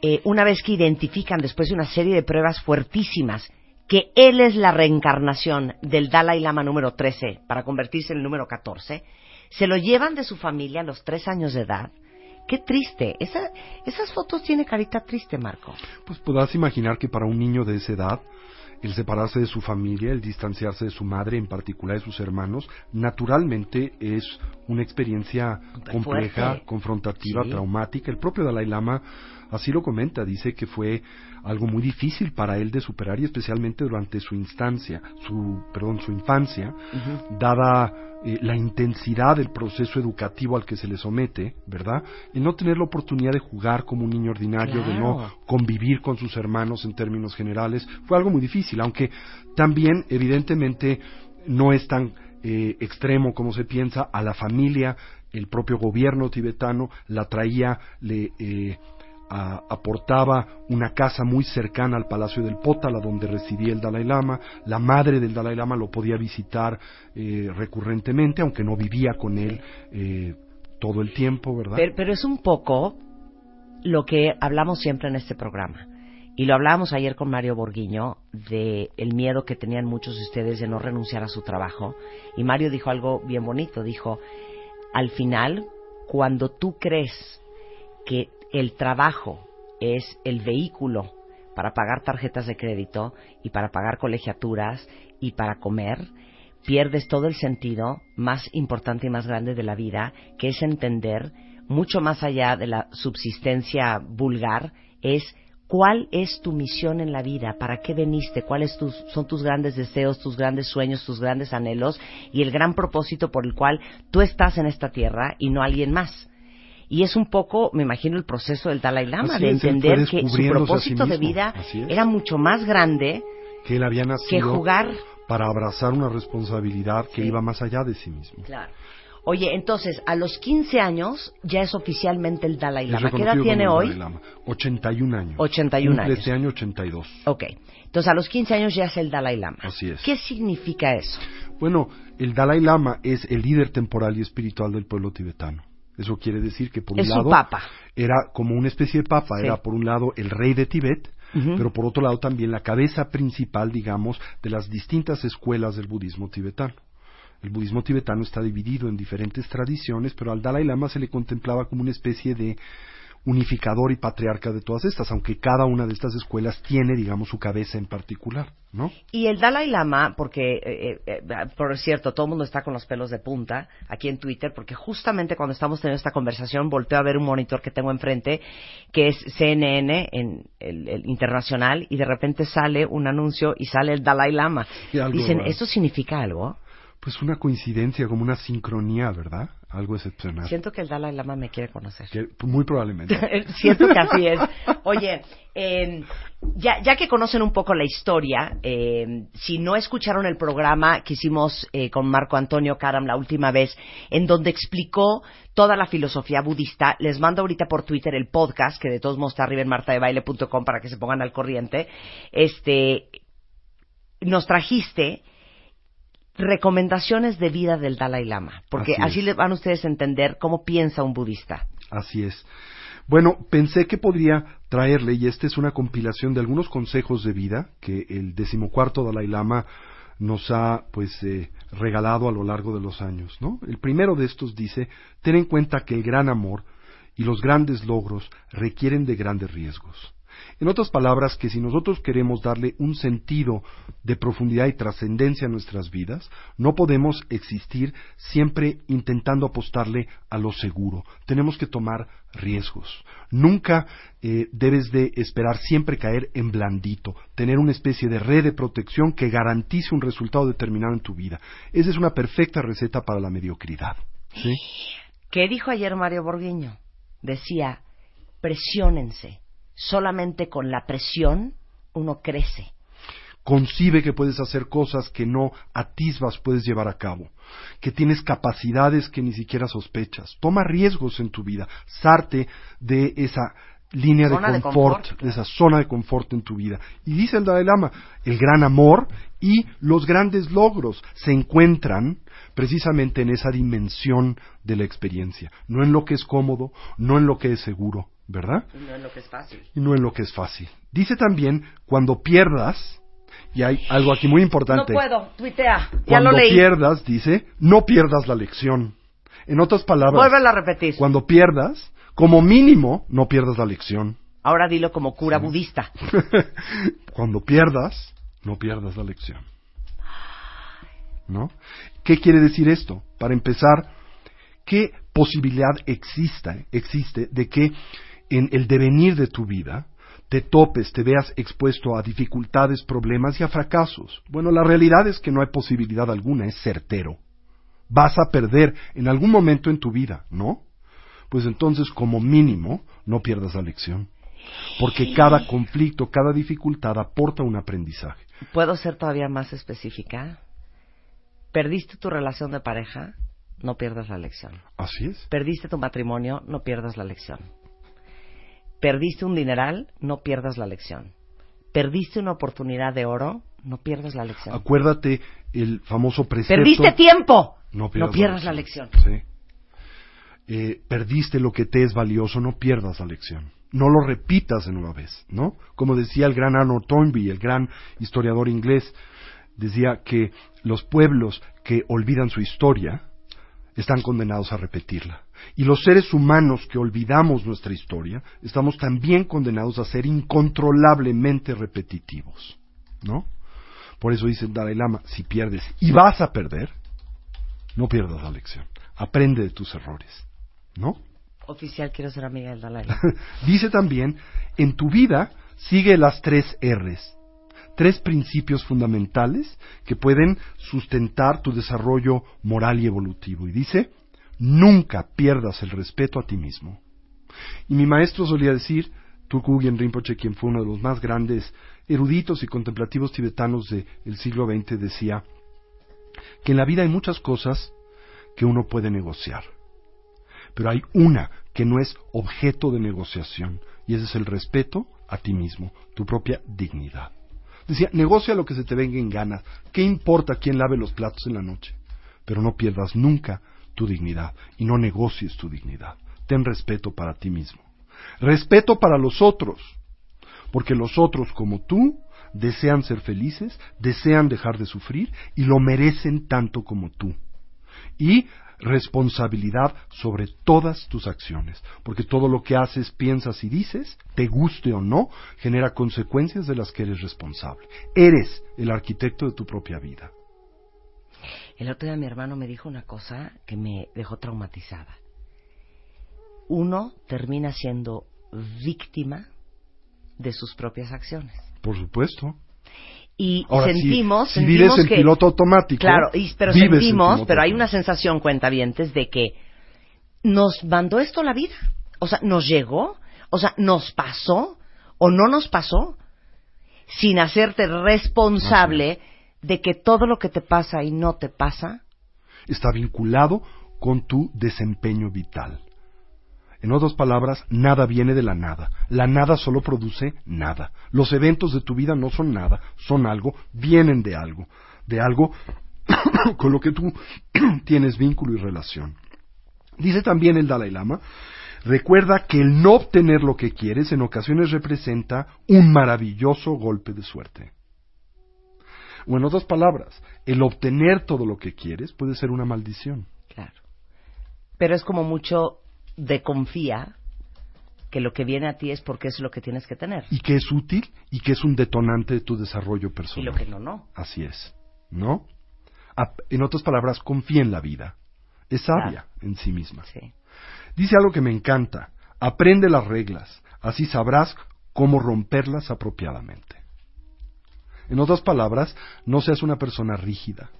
eh, una vez que identifican, después de una serie de pruebas fuertísimas, que él es la reencarnación del Dalai Lama número 13 para convertirse en el número 14, se lo llevan de su familia a los tres años de edad. Qué triste. Esa- esas fotos tiene carita triste, Marco. Pues podrás imaginar que para un niño de esa edad, el separarse de su familia, el distanciarse de su madre, en particular de sus hermanos, naturalmente es una experiencia compleja, confrontativa, Sí. traumática. El propio Dalai Lama así lo comenta, dice que fue algo muy difícil para él de superar y especialmente durante su instancia, su, perdón, su infancia, dada eh, la intensidad del proceso educativo al que se le somete, ¿verdad? Y no tener la oportunidad de jugar como un niño ordinario, de no convivir con sus hermanos en términos generales, fue algo muy difícil, aunque también evidentemente no es tan eh, extremo como se piensa, a la familia, el propio gobierno tibetano la traía, le eh, aportaba una casa muy cercana al Palacio del Pótala donde residía el Dalai Lama, la madre del Dalai Lama lo podía visitar eh, recurrentemente, aunque no vivía con él eh, todo el tiempo, ¿verdad? Pero, pero es un poco lo que hablamos siempre en este programa. Y lo hablábamos ayer con Mario Borguiño de el miedo que tenían muchos de ustedes de no renunciar a su trabajo. Y Mario dijo algo bien bonito. Dijo, al final, cuando tú crees que el trabajo es el vehículo para pagar tarjetas de crédito y para pagar colegiaturas y para comer, pierdes todo el sentido más importante y más grande de la vida, que es entender, mucho más allá de la subsistencia vulgar, es cuál es tu misión en la vida, para qué veniste, cuáles tus, son tus grandes deseos, tus grandes sueños, tus grandes anhelos y el gran propósito por el cual tú estás en esta tierra y no alguien más. Y es un poco, me imagino, el proceso del Dalai Lama, Así de entender que su a sí propósito de vida era mucho más grande que él había que nacido jugar. para abrazar una responsabilidad que iba más allá de sí mismo. Claro. Oye, entonces, a los 15 años ya es oficialmente el Dalai Lama. ¿Qué edad tiene hoy? Dalai Lama. 81 años. 81 Cumple años. Este año 82. Ok. Entonces, a los 15 años ya es el Dalai Lama. Así es. ¿Qué significa eso? Bueno, el Dalai Lama es el líder temporal y espiritual del pueblo tibetano. Eso quiere decir que por un Es lado papa. era como una especie de papa, Sí. era por un lado el rey de Tibet, pero por otro lado también la cabeza principal, digamos, de las distintas escuelas del budismo tibetano. El budismo tibetano está dividido en diferentes tradiciones, pero al Dalai Lama se le contemplaba como una especie de unificador y patriarca de todas estas, aunque cada una de estas escuelas tiene, digamos, su cabeza en particular, ¿no? Y el Dalai Lama, porque, eh, eh, eh, por cierto, todo el mundo está con los pelos de punta aquí en Twitter, porque justamente cuando estamos teniendo esta conversación, volteo a ver un monitor que tengo enfrente, que es CNN, en el, el internacional, y de repente sale un anuncio y sale el Dalai Lama. Dicen. ¿esto significa algo? Pues una coincidencia, como una sincronía, ¿verdad? Algo excepcional. Siento que el Dalai Lama me quiere conocer. Que- muy probablemente. Siento que así es. Oye, eh, ya, ya que conocen un poco la historia, eh, si no escucharon el programa que hicimos eh, con Marco Antonio Karam la última vez, en donde explicó toda la filosofía budista, les mando ahorita por Twitter el podcast, que de todos modos está arriba en martadebaile.com para que se pongan al corriente. Este, nos trajiste recomendaciones de vida del Dalai Lama, porque Así así, es. les van ustedes a entender cómo piensa un budista. Así es. Bueno, pensé que podría traerle, y esta es una compilación de algunos consejos de vida que el decimocuarto Dalai Lama nos ha, pues, eh, regalado a lo largo de los años, ¿no? El primero de estos dice, ten en cuenta que el gran amor y los grandes logros requieren de grandes riesgos. En otras palabras, que si nosotros queremos darle un sentido de profundidad y trascendencia a nuestras vidas, no podemos existir siempre intentando apostarle a lo seguro. Tenemos que tomar riesgos. Nunca eh, debes de esperar siempre caer en blandito, tener una especie de red de protección que garantice un resultado determinado en tu vida. Esa es una perfecta receta para la mediocridad. ¿sí? ¿Qué dijo ayer Mario Borguiño? Decía, presiónense. Solamente con la presión uno crece. concibe que puedes hacer cosas que no atisbas puedes llevar a cabo, que tienes capacidades que ni siquiera sospechas. Toma riesgos en tu vida, sarte de esa línea Zona de de confort, confort, de esa zona de confort en tu vida. Y dice el Dalai Lama, el gran amor y los grandes logros se encuentran precisamente en esa dimensión de la experiencia, no en lo que es cómodo, no en lo que es seguro, ¿verdad? No es lo que es fácil. y no en lo que es fácil. Dice también, cuando pierdas, y hay algo aquí muy No importante, puedo, tuitea. Ya cuando lo leí. pierdas, dice, no pierdas la lección. En otras palabras, Vuélvelo a repetir. cuando pierdas, como mínimo, no pierdas la lección. Ahora dilo como cura budista. cuando pierdas, no pierdas la lección. ¿No? ¿Qué quiere decir esto? Para empezar, ¿qué posibilidad exista, existe de que en el devenir de tu vida te topes, te veas expuesto a dificultades, problemas y a fracasos? Bueno, la realidad es que no hay posibilidad alguna, es certero. Vas a perder en algún momento en tu vida, ¿no? Pues entonces, como mínimo, no pierdas la lección. Porque cada conflicto, cada dificultad aporta un aprendizaje. ¿Puedo ser todavía más específica? Perdiste tu relación de pareja, no pierdas la lección. Así es. Perdiste tu matrimonio, no pierdas la lección. Perdiste un dineral, no pierdas la lección. Perdiste una oportunidad de oro, no pierdas la lección. Acuérdate el famoso precepto. Perdiste tiempo, No no pierdas, la lección. Sí. Eh, perdiste lo que te es valioso, no pierdas la lección. No lo repitas de nueva vez, ¿no? Como decía el gran Arnold Toynbee, el gran historiador inglés, decía que los pueblos que olvidan su historia están condenados a repetirla. Y los seres humanos que olvidamos nuestra historia estamos también condenados a ser incontrolablemente repetitivos, ¿no? Por eso dice el Dalai Lama, si pierdes y vas a perder, no pierdas la lección. Aprende de tus errores, ¿no? Oficial, quiero ser amiga del Dalai Lama. Dice también, en tu vida sigue las tres R's, tres principios fundamentales que pueden sustentar tu desarrollo moral y evolutivo. Y dice, nunca pierdas el respeto a ti mismo. Y mi maestro solía decir, Tulku Rinpoche, quien fue uno de los más grandes eruditos y contemplativos tibetanos del siglo XX, decía que en la vida hay muchas cosas que uno puede negociar pero hay una que no es objeto de negociación, y ese es el respeto a ti mismo, tu propia dignidad. Decía, negocia lo que se te venga en gana, ¿qué importa quién lave los platos en la noche? Pero no pierdas nunca tu dignidad y no negocies tu dignidad. Ten respeto para ti mismo. Respeto para los otros, porque los otros como tú desean ser felices, desean dejar de sufrir y lo merecen tanto como tú. Y responsabilidad sobre todas tus acciones, porque todo lo que haces, piensas y dices, te guste o no, genera consecuencias de las que eres responsable. Eres el arquitecto de tu propia vida. El otro día mi hermano me dijo una cosa que me dejó traumatizada. Uno termina siendo víctima de sus propias acciones. Por supuesto. Y Ahora, sentimos, si, sentimos vives en que piloto automático, Claro, y- pero sentimos, pero hay una sensación, cuentavientes, de que nos mandó esto la vida. O sea, nos llegó, o sea, nos pasó o no nos pasó, sin hacerte responsable de que todo lo que te pasa y no te pasa, está vinculado con tu desempeño vital. En otras palabras, nada viene de la nada. La nada solo produce nada. Los eventos de tu vida no son nada, son algo, vienen de algo, de algo con lo que tú tienes vínculo y relación. Dice también el Dalai Lama, recuerda que el no obtener lo que quieres en ocasiones representa un maravilloso golpe de suerte. O en otras palabras, el obtener todo lo que quieres puede ser una maldición. claro. Pero es como mucho de confía que lo que viene a ti es porque es lo que tienes que tener. Y que es útil y que es un detonante de tu desarrollo Y personal. lo que no, no. Así es, ¿no? En otras palabras, confía en la vida. Es sabia en sí misma. Sí. Dice algo que me encanta. Aprende las reglas, así sabrás cómo romperlas apropiadamente. En otras palabras, no seas una persona rígida,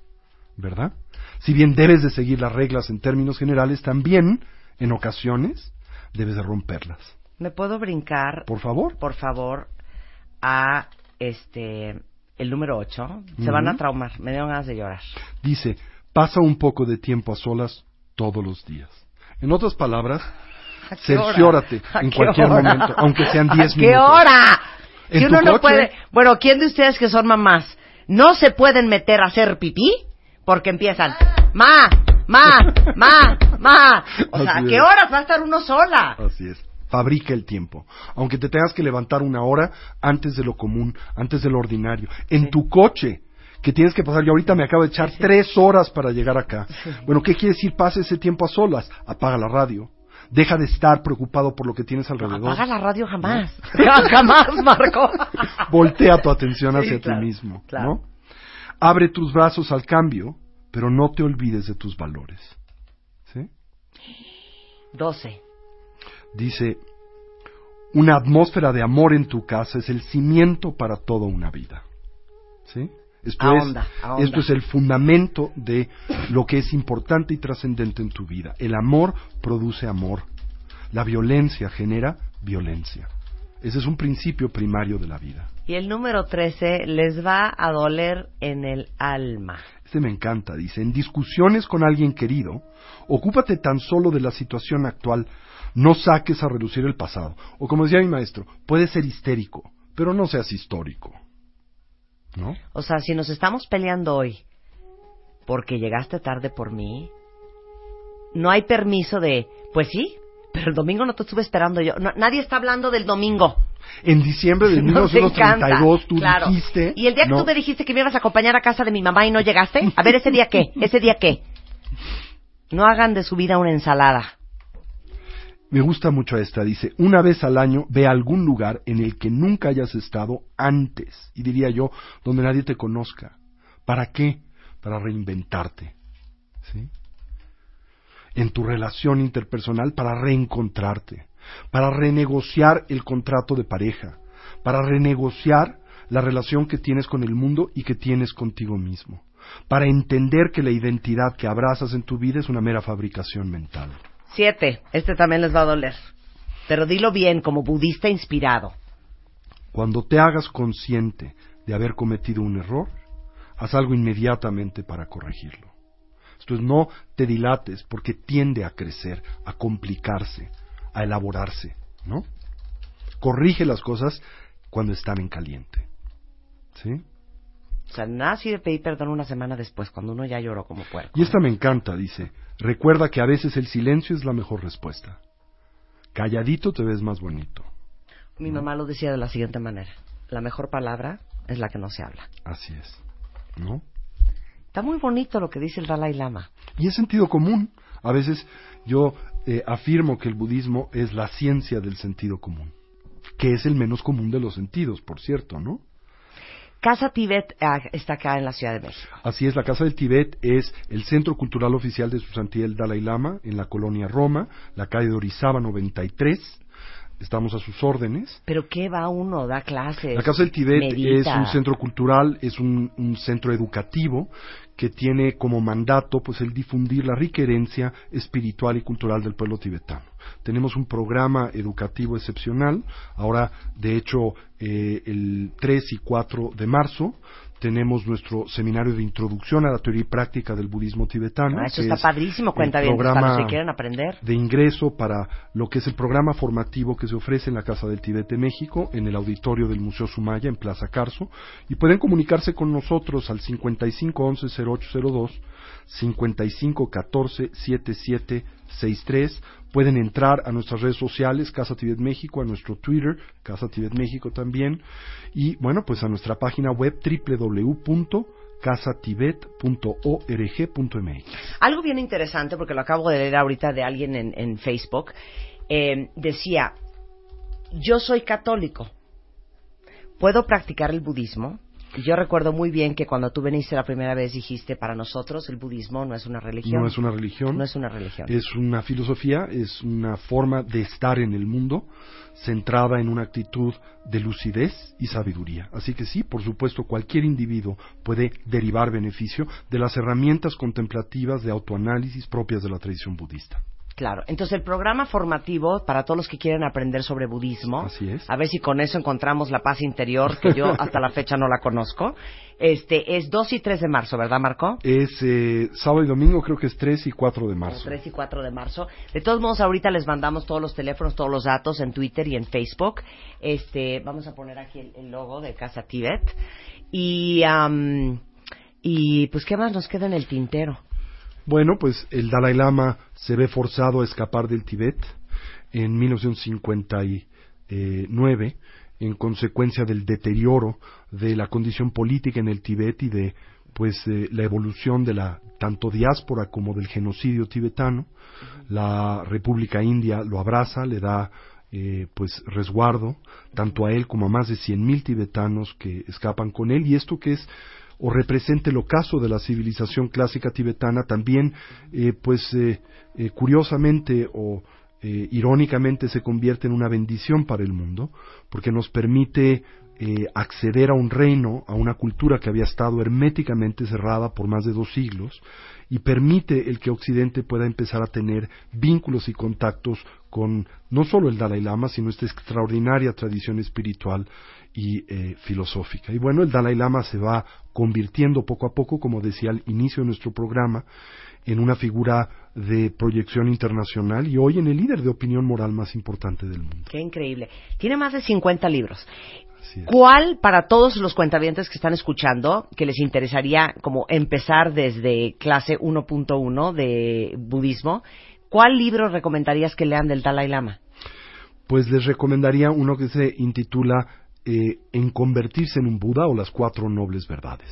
¿verdad? Si bien debes de seguir las reglas en términos generales, también, en ocasiones, debes de romperlas. ¿Me puedo brincar, Por favor. por favor, a este el número 8? Se van a traumar, me dieron ganas de llorar. Dice, pasa un poco de tiempo a solas todos los días. En otras palabras, ¿A cerciórate? ¿A en cualquier hora? momento, aunque sean 10 ¿A minutos. qué hora? ¿En Si tu uno no coche? puede... Bueno, ¿quién de ustedes que son mamás no se pueden meter a hacer pipí? Porque empiezan, ma, ma, ma, ma. O sea, ¿a Así qué es. horas va a estar uno sola? Así es. Fabrica el tiempo. Aunque te tengas que levantar una hora antes de lo común, antes de lo ordinario. En tu coche, que tienes que pasar. Yo ahorita me acabo de echar tres horas para llegar acá. Bueno, ¿qué quiere decir? Pasa ese tiempo a solas. Apaga la radio. Deja de estar preocupado por lo que tienes alrededor. Apaga la radio jamás. jamás, Marco. Voltea tu atención Sí, hacia claro, ti mismo. claro. ¿no? Abre tus brazos al cambio, pero no te olvides de tus valores. ¿Sí? 12. Dice, una atmósfera de amor en tu casa es el cimiento para toda una vida. ¿Sí? Esto, Ahonda, es, ahonda. esto es el fundamento de lo que es importante y trascendente en tu vida. El amor produce amor. La violencia genera violencia. Ese es un principio primario de la vida. Y el número 13 les va a doler en el alma. Este me encanta, dice, en discusiones con alguien querido, ocúpate tan solo de la situación actual, no saques a relucir el pasado. O como decía mi maestro, puedes ser histérico, pero no seas histórico. ¿No? O sea, si nos estamos peleando hoy porque llegaste tarde por mí, no hay permiso de, pues sí, pero el domingo no te estuve esperando yo. No, nadie está hablando del domingo. En diciembre de Nos encanta, 1932 tú claro. dijiste... Y el día que no, tú me dijiste que me ibas a acompañar a casa de mi mamá y no llegaste, a ver ese día qué, ese día qué. No hagan de su vida una ensalada. Me gusta mucho esta, dice, una vez al año ve a algún lugar en el que nunca hayas estado antes, y diría yo, donde nadie te conozca. ¿Para qué? Para reinventarte. ¿Sí? En tu relación interpersonal, para reencontrarte, para renegociar el contrato de pareja, para renegociar la relación que tienes con el mundo y que tienes contigo mismo, para entender que la identidad que abrazas en tu vida es una mera fabricación mental. Siete, este también les va a doler. Pero dilo bien, como budista inspirado. Cuando te hagas consciente de haber cometido un error, haz algo inmediatamente para corregirlo. Esto es, no te dilates porque tiende a crecer, a complicarse, a elaborarse, ¿no? Corrige las cosas cuando están en caliente. ¿Sí? O sea, nada sirve pedir perdón una semana después, cuando uno ya lloró como puerco. Y esta me encanta, dice. Recuerda que a veces el silencio es la mejor respuesta. Calladito te ves más bonito. Mi mamá lo decía de la siguiente manera. La mejor palabra es la que no se habla. Así es. ¿No? Está muy bonito lo que dice el Dalai Lama. Y es sentido común. A veces yo eh, afirmo que el budismo es la ciencia del sentido común, que es el menos común de los sentidos, por cierto, ¿no? Casa Tibet ah, está acá en la Ciudad de México. Así es, la Casa del Tibet es el centro cultural oficial de su santidad el Dalai Lama en la colonia Roma, la calle de Orizaba 93. Estamos a sus órdenes. ¿Pero qué va uno? ¿Da clases? La Casa del Tibet medita? es un centro cultural, es un, un centro educativo que tiene como mandato pues el difundir la rica herencia espiritual y cultural del pueblo tibetano. Tenemos un programa educativo excepcional. Ahora, de hecho, eh, el 3 y 4 de marzo tenemos nuestro seminario de introducción a la teoría y práctica del budismo tibetano. Ah, eso que está es padrísimo, cuenta bien, para que quieren aprender. de ingreso para lo que es el programa formativo que se ofrece en la Casa del Tibet de México, en el auditorio del Museo Sumaya, en Plaza Carso, y pueden comunicarse con nosotros al 5511-0802, 5514-7763, pueden entrar a nuestras redes sociales, Casa Tibet México, a nuestro Twitter, Casa Tibet México también, y bueno, pues a nuestra página web www.casatibet.org.mx. Algo bien interesante, porque lo acabo de leer ahorita de alguien en, en Facebook, eh, decía, yo soy católico, ¿puedo practicar el budismo? Y yo recuerdo muy bien que cuando tú viniste la primera vez dijiste, para nosotros el budismo no es una religión. No es una religión. No es una religión. Es una filosofía, es una forma de estar en el mundo centrada en una actitud de lucidez y sabiduría. Así que sí, por supuesto, cualquier individuo puede derivar beneficio de las herramientas contemplativas de autoanálisis propias de la tradición budista. Claro. Entonces, el programa formativo para todos los que quieren aprender sobre budismo, Así es. a ver si con eso encontramos la paz interior, que yo hasta la fecha no la conozco, este es 2 y 3 de marzo, ¿verdad, Marco? Es eh, sábado y domingo, creo que es 3 y 4 de marzo. 3 y 4 de marzo. De todos modos, ahorita les mandamos todos los teléfonos, todos los datos en Twitter y en Facebook. Este, vamos a poner aquí el, el logo de Casa Tibet. Y, am, y pues, ¿qué más nos queda en el tintero? Bueno, pues el Dalai Lama se ve forzado a escapar del Tíbet en 1959 en consecuencia del deterioro de la condición política en el Tíbet y de pues eh, la evolución de la tanto diáspora como del genocidio tibetano. La República India lo abraza, le da eh, pues resguardo tanto a él como a más de 100.000 tibetanos que escapan con él y esto que es o representa el ocaso de la civilización clásica tibetana, también, eh, pues, eh, eh, curiosamente o irónicamente se convierte en una bendición para el mundo, porque nos permite acceder a un reino, a una cultura que había estado herméticamente cerrada por más de dos siglos, y permite el que Occidente pueda empezar a tener vínculos y contactos con no solo el Dalai Lama, sino esta extraordinaria tradición espiritual y filosófica. Y bueno, el Dalai Lama se va convirtiendo poco a poco, como decía al inicio de nuestro programa, en una figura de proyección internacional y hoy en el líder de opinión moral más importante del mundo. Qué increíble. Tiene más de 50 libros. ¿Cuál, para todos los cuentavientes que están escuchando, que les interesaría como empezar desde clase 1.1 de budismo, cuál libro recomendarías que lean del Dalai Lama? Pues les recomendaría uno que se intitula eh, En convertirse en un Buda o las cuatro nobles verdades.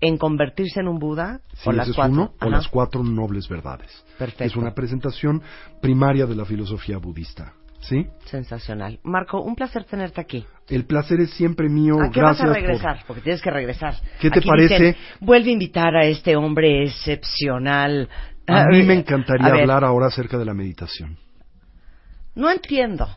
¿En convertirse en un Buda? Sí, o las es cuatro. uno, o las cuatro nobles verdades. Perfecto. Es una presentación primaria de la filosofía budista. ¿Sí? Sensacional. Marco, un placer tenerte aquí. El placer es siempre mío. ¿A qué vas Gracias a por- regresar? Porque tienes que regresar. ¿Qué te Aquí parece? dicen, Vuelve a invitar a este hombre excepcional. A mí me A encantaría hablar ahora acerca de la meditación. No entiendo.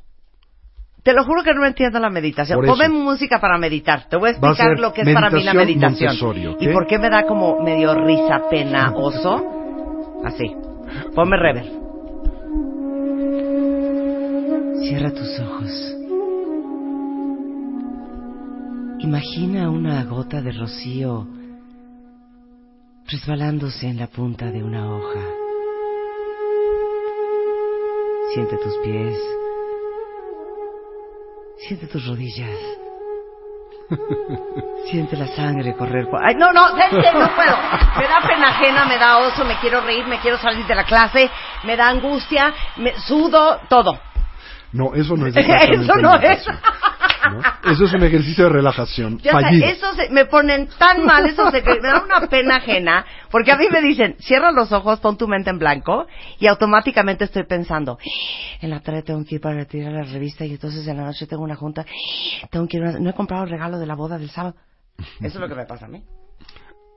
Te lo juro que no entiendo la meditación. Ponme música para meditar. Te voy a explicar lo que es para mí la meditación. Y por qué me da como medio risa, pena, oso. Así. Ponme rever. Cierra tus ojos. Imagina una gota de rocío resbalándose en la punta de una hoja. Siente tus pies. Siente tus rodillas. Siente la sangre correr por... ¡Ay, no, no! ¿sabes qué? No puedo. Me da pena ajena, me da oso, me quiero reír, me quiero salir de la clase, me da angustia, me sudo, todo. No, eso no es Eso no es. Eso es un ejercicio de relajación Ya eso se- me ponen tan mal, eso se, me da una pena ajena, porque a mí me dicen, cierra los ojos, pon tu mente en blanco, y automáticamente estoy pensando, en la tarde tengo que ir para retirar la revista, y entonces en la noche tengo una junta, tengo que ir, una- no he comprado el regalo de la boda del sábado. Eso es lo que me pasa a mí.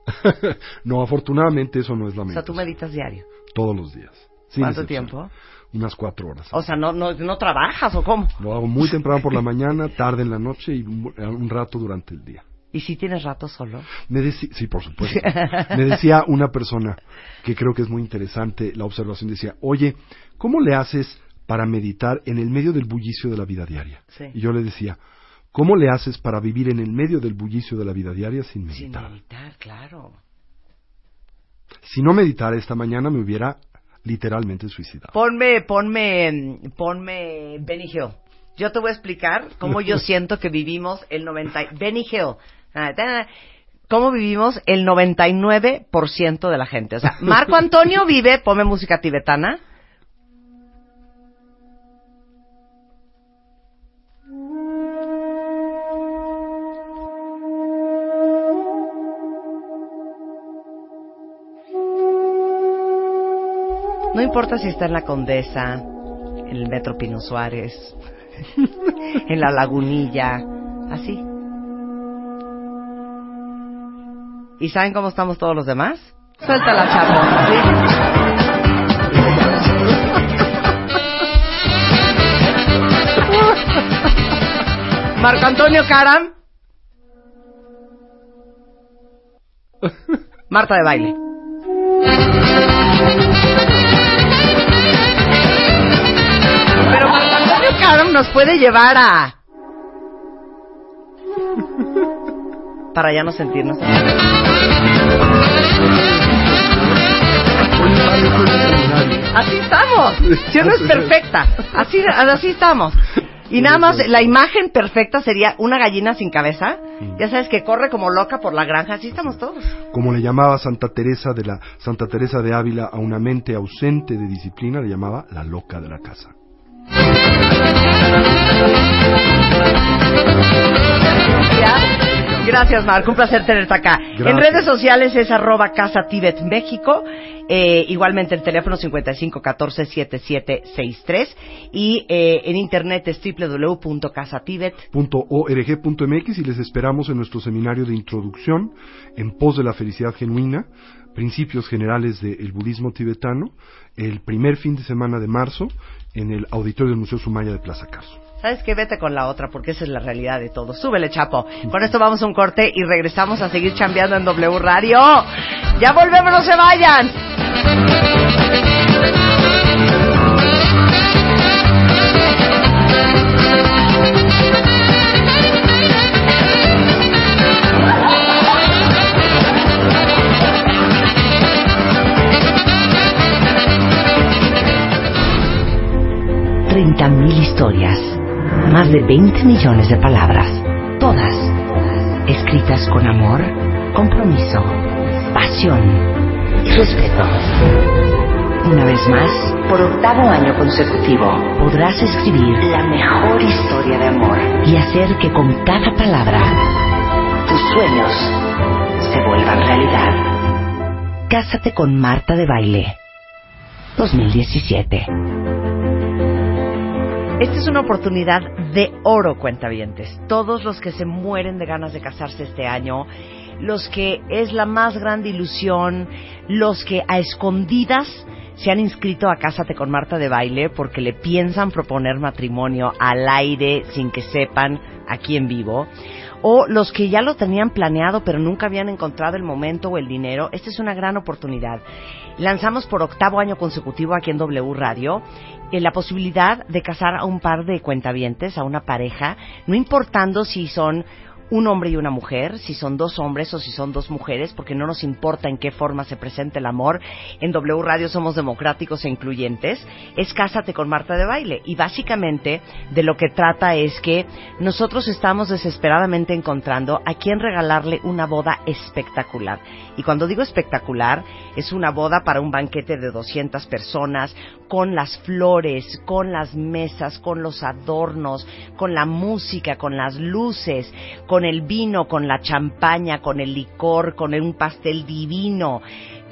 no, afortunadamente eso no es la O sea, tú meditas diario. Todos los días. ¿Cuánto excepción. tiempo? Unas cuatro horas. O sea, no, no, no trabajas o cómo. Lo hago muy temprano por la mañana, tarde en la noche y un rato durante el día. ¿Y si tienes rato solo? Me sí, por supuesto. Me decía una persona que creo que es muy interesante la observación, decía, oye, ¿cómo le haces para meditar en el medio del bullicio de la vida diaria? Sí. Y yo le decía, ¿cómo le haces para vivir en el medio del bullicio de la vida diaria sin Sin meditar? meditar, claro. Si no meditara esta mañana me hubiera literalmente suicidado. Ponme, ponme, ponme Benny Hill. Yo te voy a explicar cómo yo siento que vivimos el 90... Benny Hill. Ah, Cómo vivimos el 99% de la gente. O sea, Marco Antonio vive, ponme música tibetana. No importa si está en la Condesa, en el Metro Pino Suárez, en la Lagunilla, así. ¿Y saben cómo estamos todos los demás? Suelta la chapa. ¿sí? Marco Antonio Caram. Marta de baile. Nos puede llevar a... Para ya no sentirnos. Así estamos. Si no es perfecta. Así, así estamos. Y nada más, la imagen perfecta sería una gallina sin cabeza. Ya sabes que corre como loca por la granja. Así estamos todos. Como le llamaba Santa Teresa de la Santa Teresa de Ávila a una mente ausente de disciplina, le llamaba la loca de la casa. Gracias, Marco. Un placer tenerte acá. Gracias. En redes sociales es arroba Casa Tibet México. Eh, igualmente el teléfono 55 14 7763. Y eh, en internet es www.casatibet. .org.mx y les esperamos en nuestro seminario de introducción en pos de la felicidad genuina, principios generales del budismo tibetano, el primer fin de semana de marzo en el auditorio del Museo Sumaya de Plaza Carso. ¿Sabes qué? Vete con la otra porque esa es la realidad de todo. Súbele, Chapo. Con esto vamos a un corte y regresamos a seguir chambeando en W Radio. Ya volvemos, no se vayan. Treinta mil historias, más de 20 millones de palabras, todas escritas con amor, compromiso, pasión y respeto. Una vez más, por octavo año consecutivo, podrás escribir la mejor historia de amor y hacer que con cada palabra tus sueños se vuelvan realidad. Cásate con Marta de Baile 2017. Esta es una oportunidad de oro, cuentavientes. Todos los que se mueren de ganas de casarse este año, los que es la más grande ilusión, los que a escondidas se han inscrito a Cásate con Marta de Baile porque le piensan proponer matrimonio al aire sin que sepan aquí en vivo, o los que ya lo tenían planeado pero nunca habían encontrado el momento o el dinero, esta es una gran oportunidad. Lanzamos por octavo año consecutivo aquí en W Radio eh, la posibilidad de casar a un par de cuentavientes, a una pareja, no importando si son un hombre y una mujer, si son dos hombres o si son dos mujeres, porque no nos importa en qué forma se presente el amor. En W Radio somos democráticos e incluyentes. Es Cásate con Marta de Baile. Y básicamente de lo que trata es que nosotros estamos desesperadamente encontrando a quien regalarle una boda espectacular. Y cuando digo espectacular, es una boda para un banquete de 200 personas, con las flores, con las mesas, con los adornos, con la música, con las luces, con el vino, con la champaña, con el licor, con un pastel divino.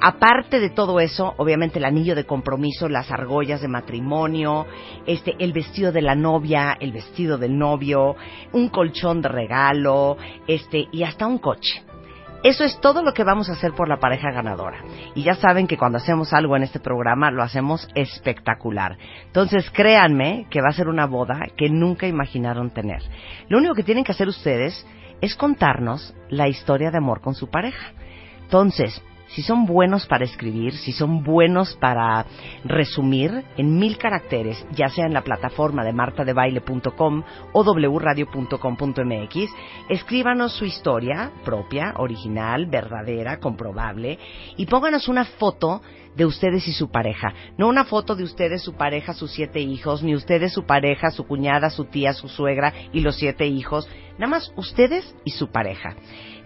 Aparte de todo eso, obviamente el anillo de compromiso, las argollas de matrimonio, este, el vestido de la novia, el vestido del novio, un colchón de regalo, este, y hasta un coche. Eso es todo lo que vamos a hacer por la pareja ganadora. Y ya saben que cuando hacemos algo en este programa lo hacemos espectacular. Entonces créanme que va a ser una boda que nunca imaginaron tener. Lo único que tienen que hacer ustedes es contarnos la historia de amor con su pareja. Entonces, si son buenos para escribir, si son buenos para resumir en mil caracteres, ya sea en la plataforma de martadebaile.com o wradio.com.mx, escríbanos su historia propia, original, verdadera, comprobable, y pónganos una foto de ustedes y su pareja. No una foto de ustedes, su pareja, sus siete hijos, ni ustedes, su pareja, su cuñada, su tía, su suegra y los siete hijos. Nada más ustedes y su pareja.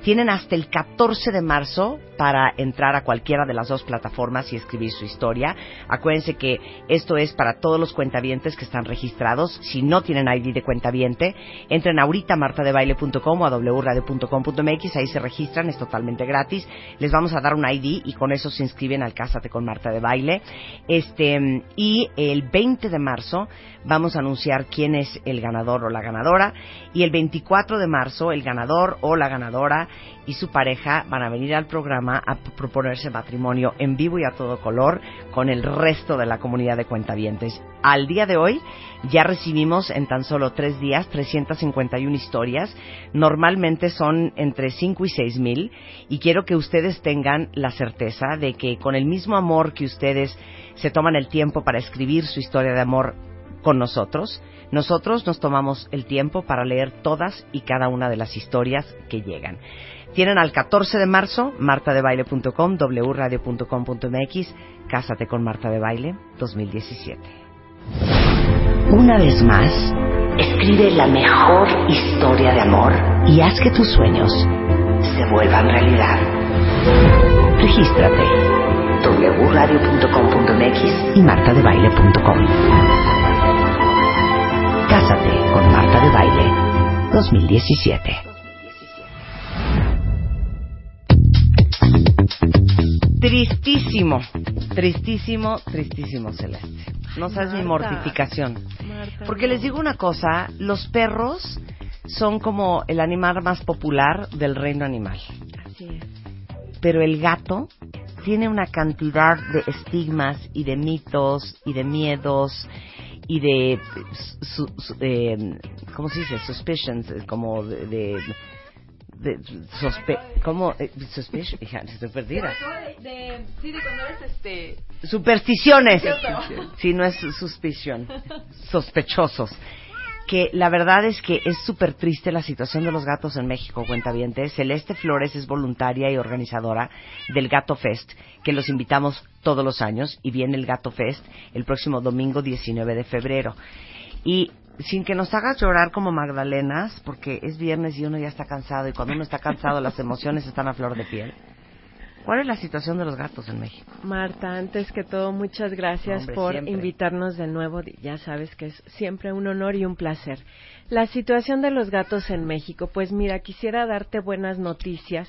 Tienen hasta el 14 de marzo para entrar a cualquiera de las dos plataformas y escribir su historia. Acuérdense que esto es para todos los cuentavientes que están registrados. Si no tienen ID de cuentaviente, entren ahorita a martadebaile.com o a wradio.com.mx, ahí se registran, es totalmente gratis. Les vamos a dar un ID y con eso se inscriben al Cásate con Marta de Baile. Este, y el 20 de marzo vamos a anunciar quién es el ganador o la ganadora. Y el 24 de marzo, el ganador o la ganadora y su pareja van a venir al programa a proponerse matrimonio en vivo y a todo color con el resto de la comunidad de cuentavientes. Al día de hoy ya recibimos en tan solo tres días 351 historias. Normalmente son entre 5 y 6 mil y quiero que ustedes tengan la certeza de que con el mismo amor que ustedes se toman el tiempo para escribir su historia de amor con nosotros, nosotros nos tomamos el tiempo para leer todas y cada una de las historias que llegan. Tienen al 14 de marzo, martadebaile.com, wradio.com.mx, Cásate con Marta de Baile 2017. Una vez más, escribe la mejor historia de amor y haz que tus sueños se vuelvan realidad. Regístrate wradio.com.mx y martadebaile.com. Cásate con Marta de Baile 2017. Tristísimo, tristísimo, tristísimo, Celeste. No sabes mi mortificación. Marta, Porque les digo una cosa, los perros son como el animal más popular del reino animal. Así es. Pero el gato tiene una cantidad de estigmas y de mitos y de miedos y de, su- su- eh, ¿cómo se dice? Suspicions, como de... de, de sospe ¿Cómo? Eh, hija, estoy perdida. sí, de cuando eres este... Supersticiones. Si no es suspicion. Sospechosos. Que la verdad es que es súper triste la situación de los gatos en México, cuentavientes. Celeste Flores es voluntaria y organizadora del Gato Fest, que los invitamos todos los años y viene el Gato Fest el próximo domingo 19 de febrero. Y sin que nos hagas llorar como Magdalenas, porque es viernes y uno ya está cansado y cuando uno está cansado las emociones están a flor de piel. ¿Cuál es la situación de los gatos en México? Marta, antes que todo, muchas gracias Hombre, por siempre. invitarnos de nuevo. Ya sabes que es siempre un honor y un placer. La situación de los gatos en México, pues mira, quisiera darte buenas noticias,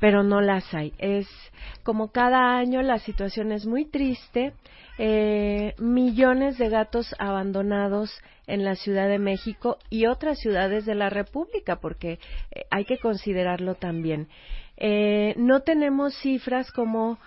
pero no las hay. Es como cada año la situación es muy triste. Eh, millones de gatos abandonados en la Ciudad de México y otras ciudades de la República, porque eh, hay que considerarlo también. Eh, no tenemos cifras como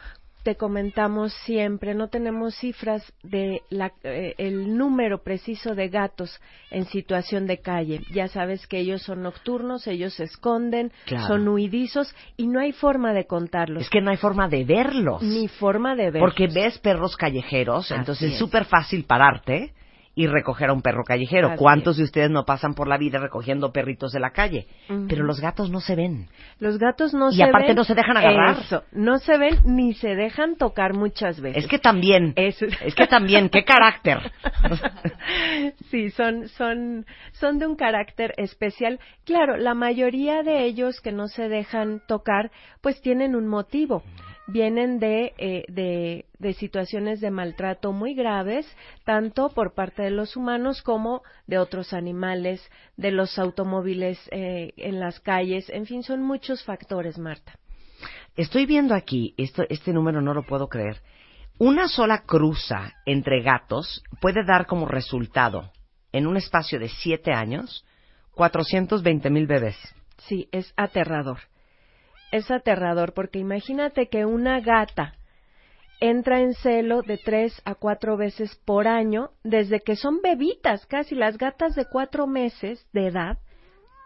te comentamos siempre, no tenemos cifras de la, eh, el número preciso de gatos en situación de calle. Ya sabes que ellos son nocturnos, ellos se esconden, Claro. son huidizos y no hay forma de contarlos. Es que no hay forma de verlos. Ni forma de verlos. Porque ves perros callejeros, Así entonces es es. súper fácil pararte y recoger a un perro callejero. Así ¿Cuántos de ustedes no pasan por la vida recogiendo perritos de la calle? Pero los gatos no se ven. Los gatos no Y se aparte ven. no se dejan agarrar. Eso, no se ven ni se dejan tocar muchas veces. Es que también, Eso- es que también, qué carácter. sí, son, son, son de un carácter especial. Claro, la mayoría de ellos que no se dejan tocar, pues tienen un motivo. Vienen de, eh, de, de situaciones de maltrato muy graves, tanto por parte de los humanos como de otros animales, de los automóviles eh, en las calles, en fin, son muchos factores, Marta. Estoy viendo aquí, esto, este número no lo puedo creer. Una sola cruza entre gatos puede dar como resultado, en un espacio de siete años, 420 mil bebés. Sí, es aterrador. Es aterrador porque imagínate que una gata entra en celo de tres a cuatro veces por año desde que son bebitas, casi las gatas de cuatro meses de edad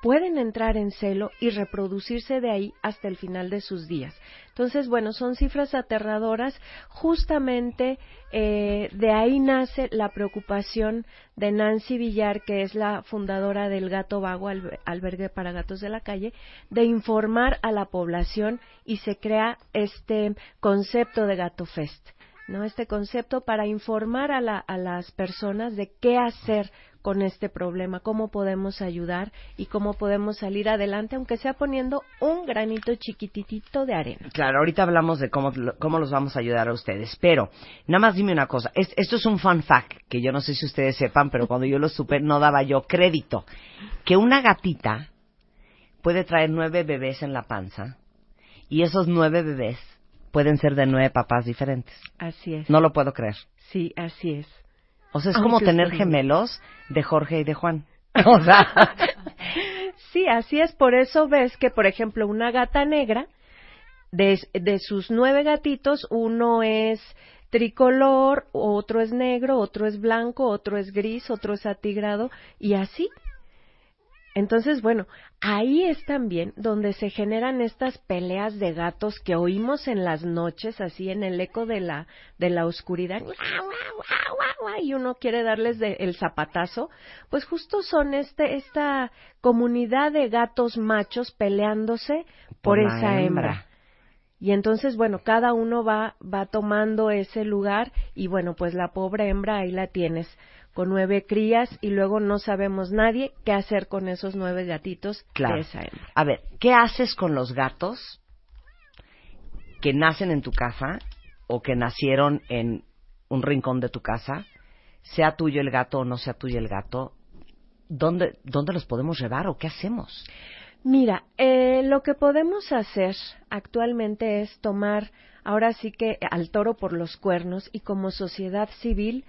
pueden entrar en celo y reproducirse de ahí hasta el final de sus días. Entonces, bueno, son cifras aterradoras. Justamente eh, de ahí nace la preocupación de Nancy Villar, que es la fundadora del Gato Vago, albe- albergue para gatos de la calle, de informar a la población y se crea este concepto de Gato Fest. ¿No? Este concepto para informar a, la- a las personas de qué hacer con este problema, cómo podemos ayudar y cómo podemos salir adelante, aunque sea poniendo un granito chiquititito de arena. Claro, ahorita hablamos de cómo, cómo los vamos a ayudar a ustedes, pero nada más dime una cosa, es- esto es un fun fact que yo no sé si ustedes sepan, pero cuando yo lo supe no daba yo crédito, que una gatita puede traer nueve bebés en la panza y esos nueve bebés pueden ser de nueve papás diferentes. Así es. No lo puedo creer. Sí, así es. O sea, es Aunque como tener gemelos de Jorge y de Juan. O sea, Sí, así es. Por eso ves que, por ejemplo, una gata negra, de, de sus nueve gatitos, uno es tricolor, otro es negro, otro es blanco, otro es gris, otro es atigrado, y así. Entonces, bueno, ahí es también donde se generan estas peleas de gatos que oímos en las noches, así en el eco de la, de la oscuridad, y uno quiere darles de- el zapatazo, pues justo son este, esta comunidad de gatos machos peleándose por, esa hembra. hembra. Y entonces, bueno, cada uno va, va tomando ese lugar y bueno, pues la pobre hembra ahí la tienes con nueve crías y luego no sabemos nadie qué hacer con esos nueve gatitos Claro. de esa hembra. A ver, ¿qué haces con los gatos que nacen en tu casa o que nacieron en un rincón de tu casa? Sea tuyo el gato o no sea tuyo el gato, ¿dónde, dónde los podemos llevar o qué hacemos? Mira, eh, lo que podemos hacer actualmente es tomar ahora sí que al toro por los cuernos y como sociedad civil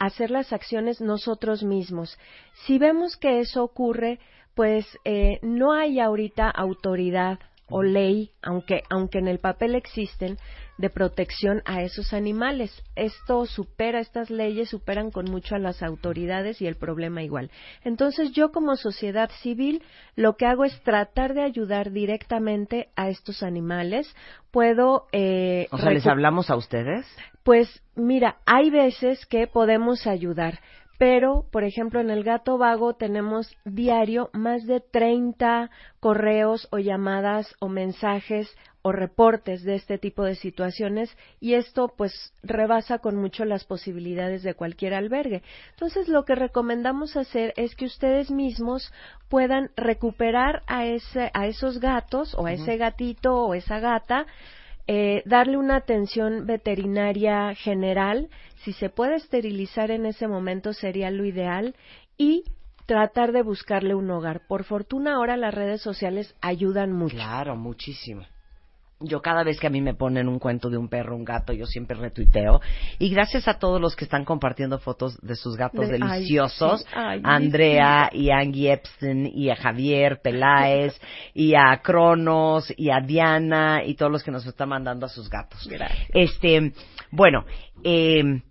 hacer las acciones nosotros mismos. Si vemos que eso ocurre, pues eh, no hay ahorita autoridad o ley, aunque, aunque en el papel existen, de protección a esos animales. Esto supera, estas leyes superan con mucho a las autoridades y el problema igual. Entonces yo como sociedad civil lo que hago es tratar de ayudar directamente a estos animales. Puedo... Eh, O sea, ¿les hablamos a ustedes? pues mira, hay veces que podemos ayudar, pero, por ejemplo, en el gato vago tenemos diario más de 30 correos o llamadas o mensajes o reportes de este tipo de situaciones y esto pues rebasa con mucho las posibilidades de cualquier albergue. Entonces lo que recomendamos hacer es que ustedes mismos puedan recuperar a ese a esos gatos o a ese gatito o esa gata eh, darle una atención veterinaria general, si se puede esterilizar en ese momento sería lo ideal y tratar de buscarle un hogar. Por fortuna ahora las redes sociales ayudan mucho. Claro, muchísimo. Yo cada vez que a mí me ponen un cuento de un perro, un gato, yo siempre retuiteo. Y gracias a todos los que están compartiendo fotos de sus gatos De- ay, deliciosos. sí. Ay, a Andrea y a Angie Epstein y a Javier Peláez y a Cronos y a Diana y todos los que nos están mandando a sus gatos. Gracias. Este, bueno, eh,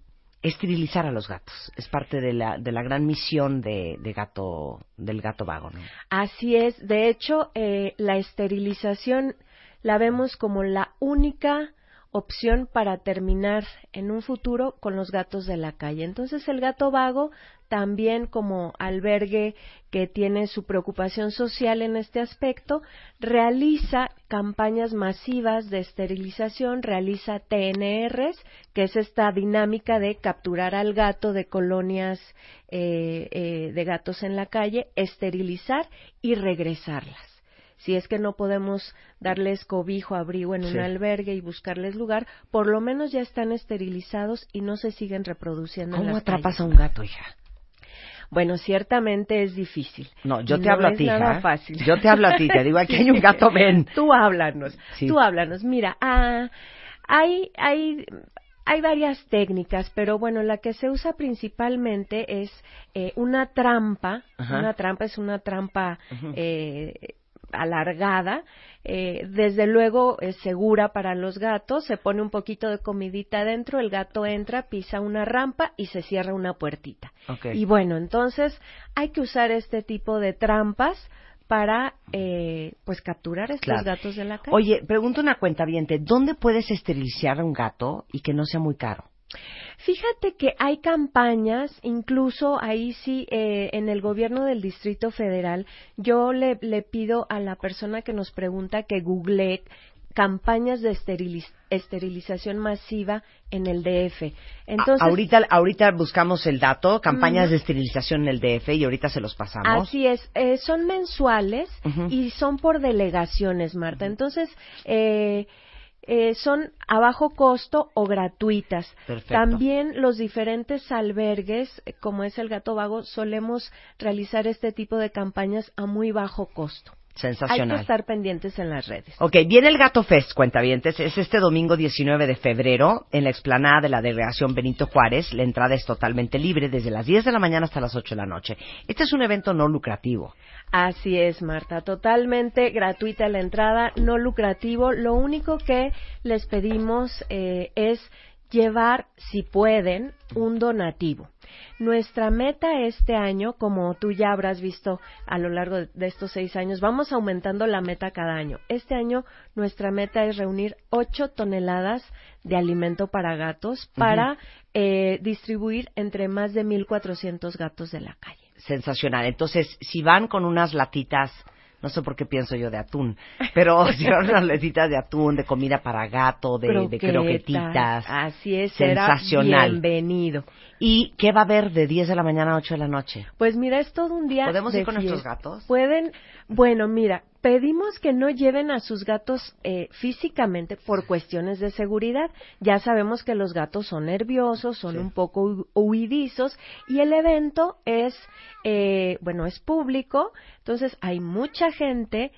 esterilizar a los gatos es parte de la, de la gran misión de, de gato, del gato vago, ¿no? Así es. De hecho, eh, la esterilización la vemos como la única opción para terminar en un futuro con los gatos de la calle. Entonces, el gato vago también como albergue que tiene su preocupación social en este aspecto, realiza campañas masivas de esterilización, realiza TNRs, que es esta dinámica de capturar al gato de colonias eh, eh, de gatos en la calle, esterilizar y regresarlas. Si es que no podemos darles cobijo, abrigo en Sí. un albergue y buscarles lugar, por lo menos ya están esterilizados y no se siguen reproduciendo. en ¿Cómo las atrapas calles. a un gato, hija? Bueno, ciertamente es difícil. No, yo te No hablo a es ti, nada hija. fácil. Yo te hablo a ti, te digo, aquí hay un gato, ven. Tú háblanos, Sí. tú háblanos. Mira, ah, hay, hay, hay varias técnicas, pero bueno, la que se usa principalmente es eh, una trampa. Ajá. Una trampa es una trampa eh, alargada. eh, desde luego es segura para los gatos. Se pone un poquito de comidita adentro, el gato entra, pisa una rampa y se cierra una puertita. Y bueno, entonces hay que usar este tipo de trampas para eh, pues capturar estos Claro. gatos de la calle. Oye, pregunta una cuenta ¿dónde puedes esterilizar a un gato y que no sea muy caro? Fíjate que hay campañas, incluso ahí sí, eh, en el gobierno del Distrito Federal, yo le, le pido a la persona que nos pregunta que googlee campañas de esteriliz- esterilización masiva en el DF. Entonces, A- ahorita, ahorita buscamos el dato, campañas de esterilización en el DF y ahorita se los pasamos. Así es, eh, son mensuales y son por delegaciones, Marta. Entonces, eh, eh, son a bajo costo o gratuitas. Perfecto. También los diferentes albergues, eh, como es el Gato Vago, solemos realizar este tipo de campañas a muy bajo costo. Hay Sensacional. que estar pendientes en las redes. Ok, viene el Gato Fest, cuentavientes. Es este domingo 19 de febrero en la explanada de la delegación Benito Juárez. La entrada es totalmente libre desde las 10 de la mañana hasta las 8 de la noche. Este es un evento no lucrativo. Así es, Marta, totalmente gratuita la entrada, no lucrativo. Lo único que les pedimos eh, es llevar, si pueden, un donativo. Nuestra meta este año, como tú ya habrás visto a lo largo de- estos seis años, vamos aumentando la meta cada año. Este año nuestra meta es reunir ocho toneladas de alimento para gatos para eh, distribuir entre más de 1.400 gatos de la calle. Sensacional. Entonces, si van con unas latitas, no sé por qué pienso yo de atún, pero si van unas latitas de atún, de comida para gato, de, de croquetitas. Así es, será Sensacional. bienvenido. ¿Y qué va a haber de 10 de la mañana a 8 de la noche? Pues mira, es todo un día. ¿Podemos de ir con nuestros gatos? Pueden, bueno, mira, pedimos que no lleven a sus gatos eh, físicamente por cuestiones de seguridad. Ya sabemos que los gatos son nerviosos, son un poco hu- huidizos y el evento es, eh, bueno, es público, entonces hay mucha gente.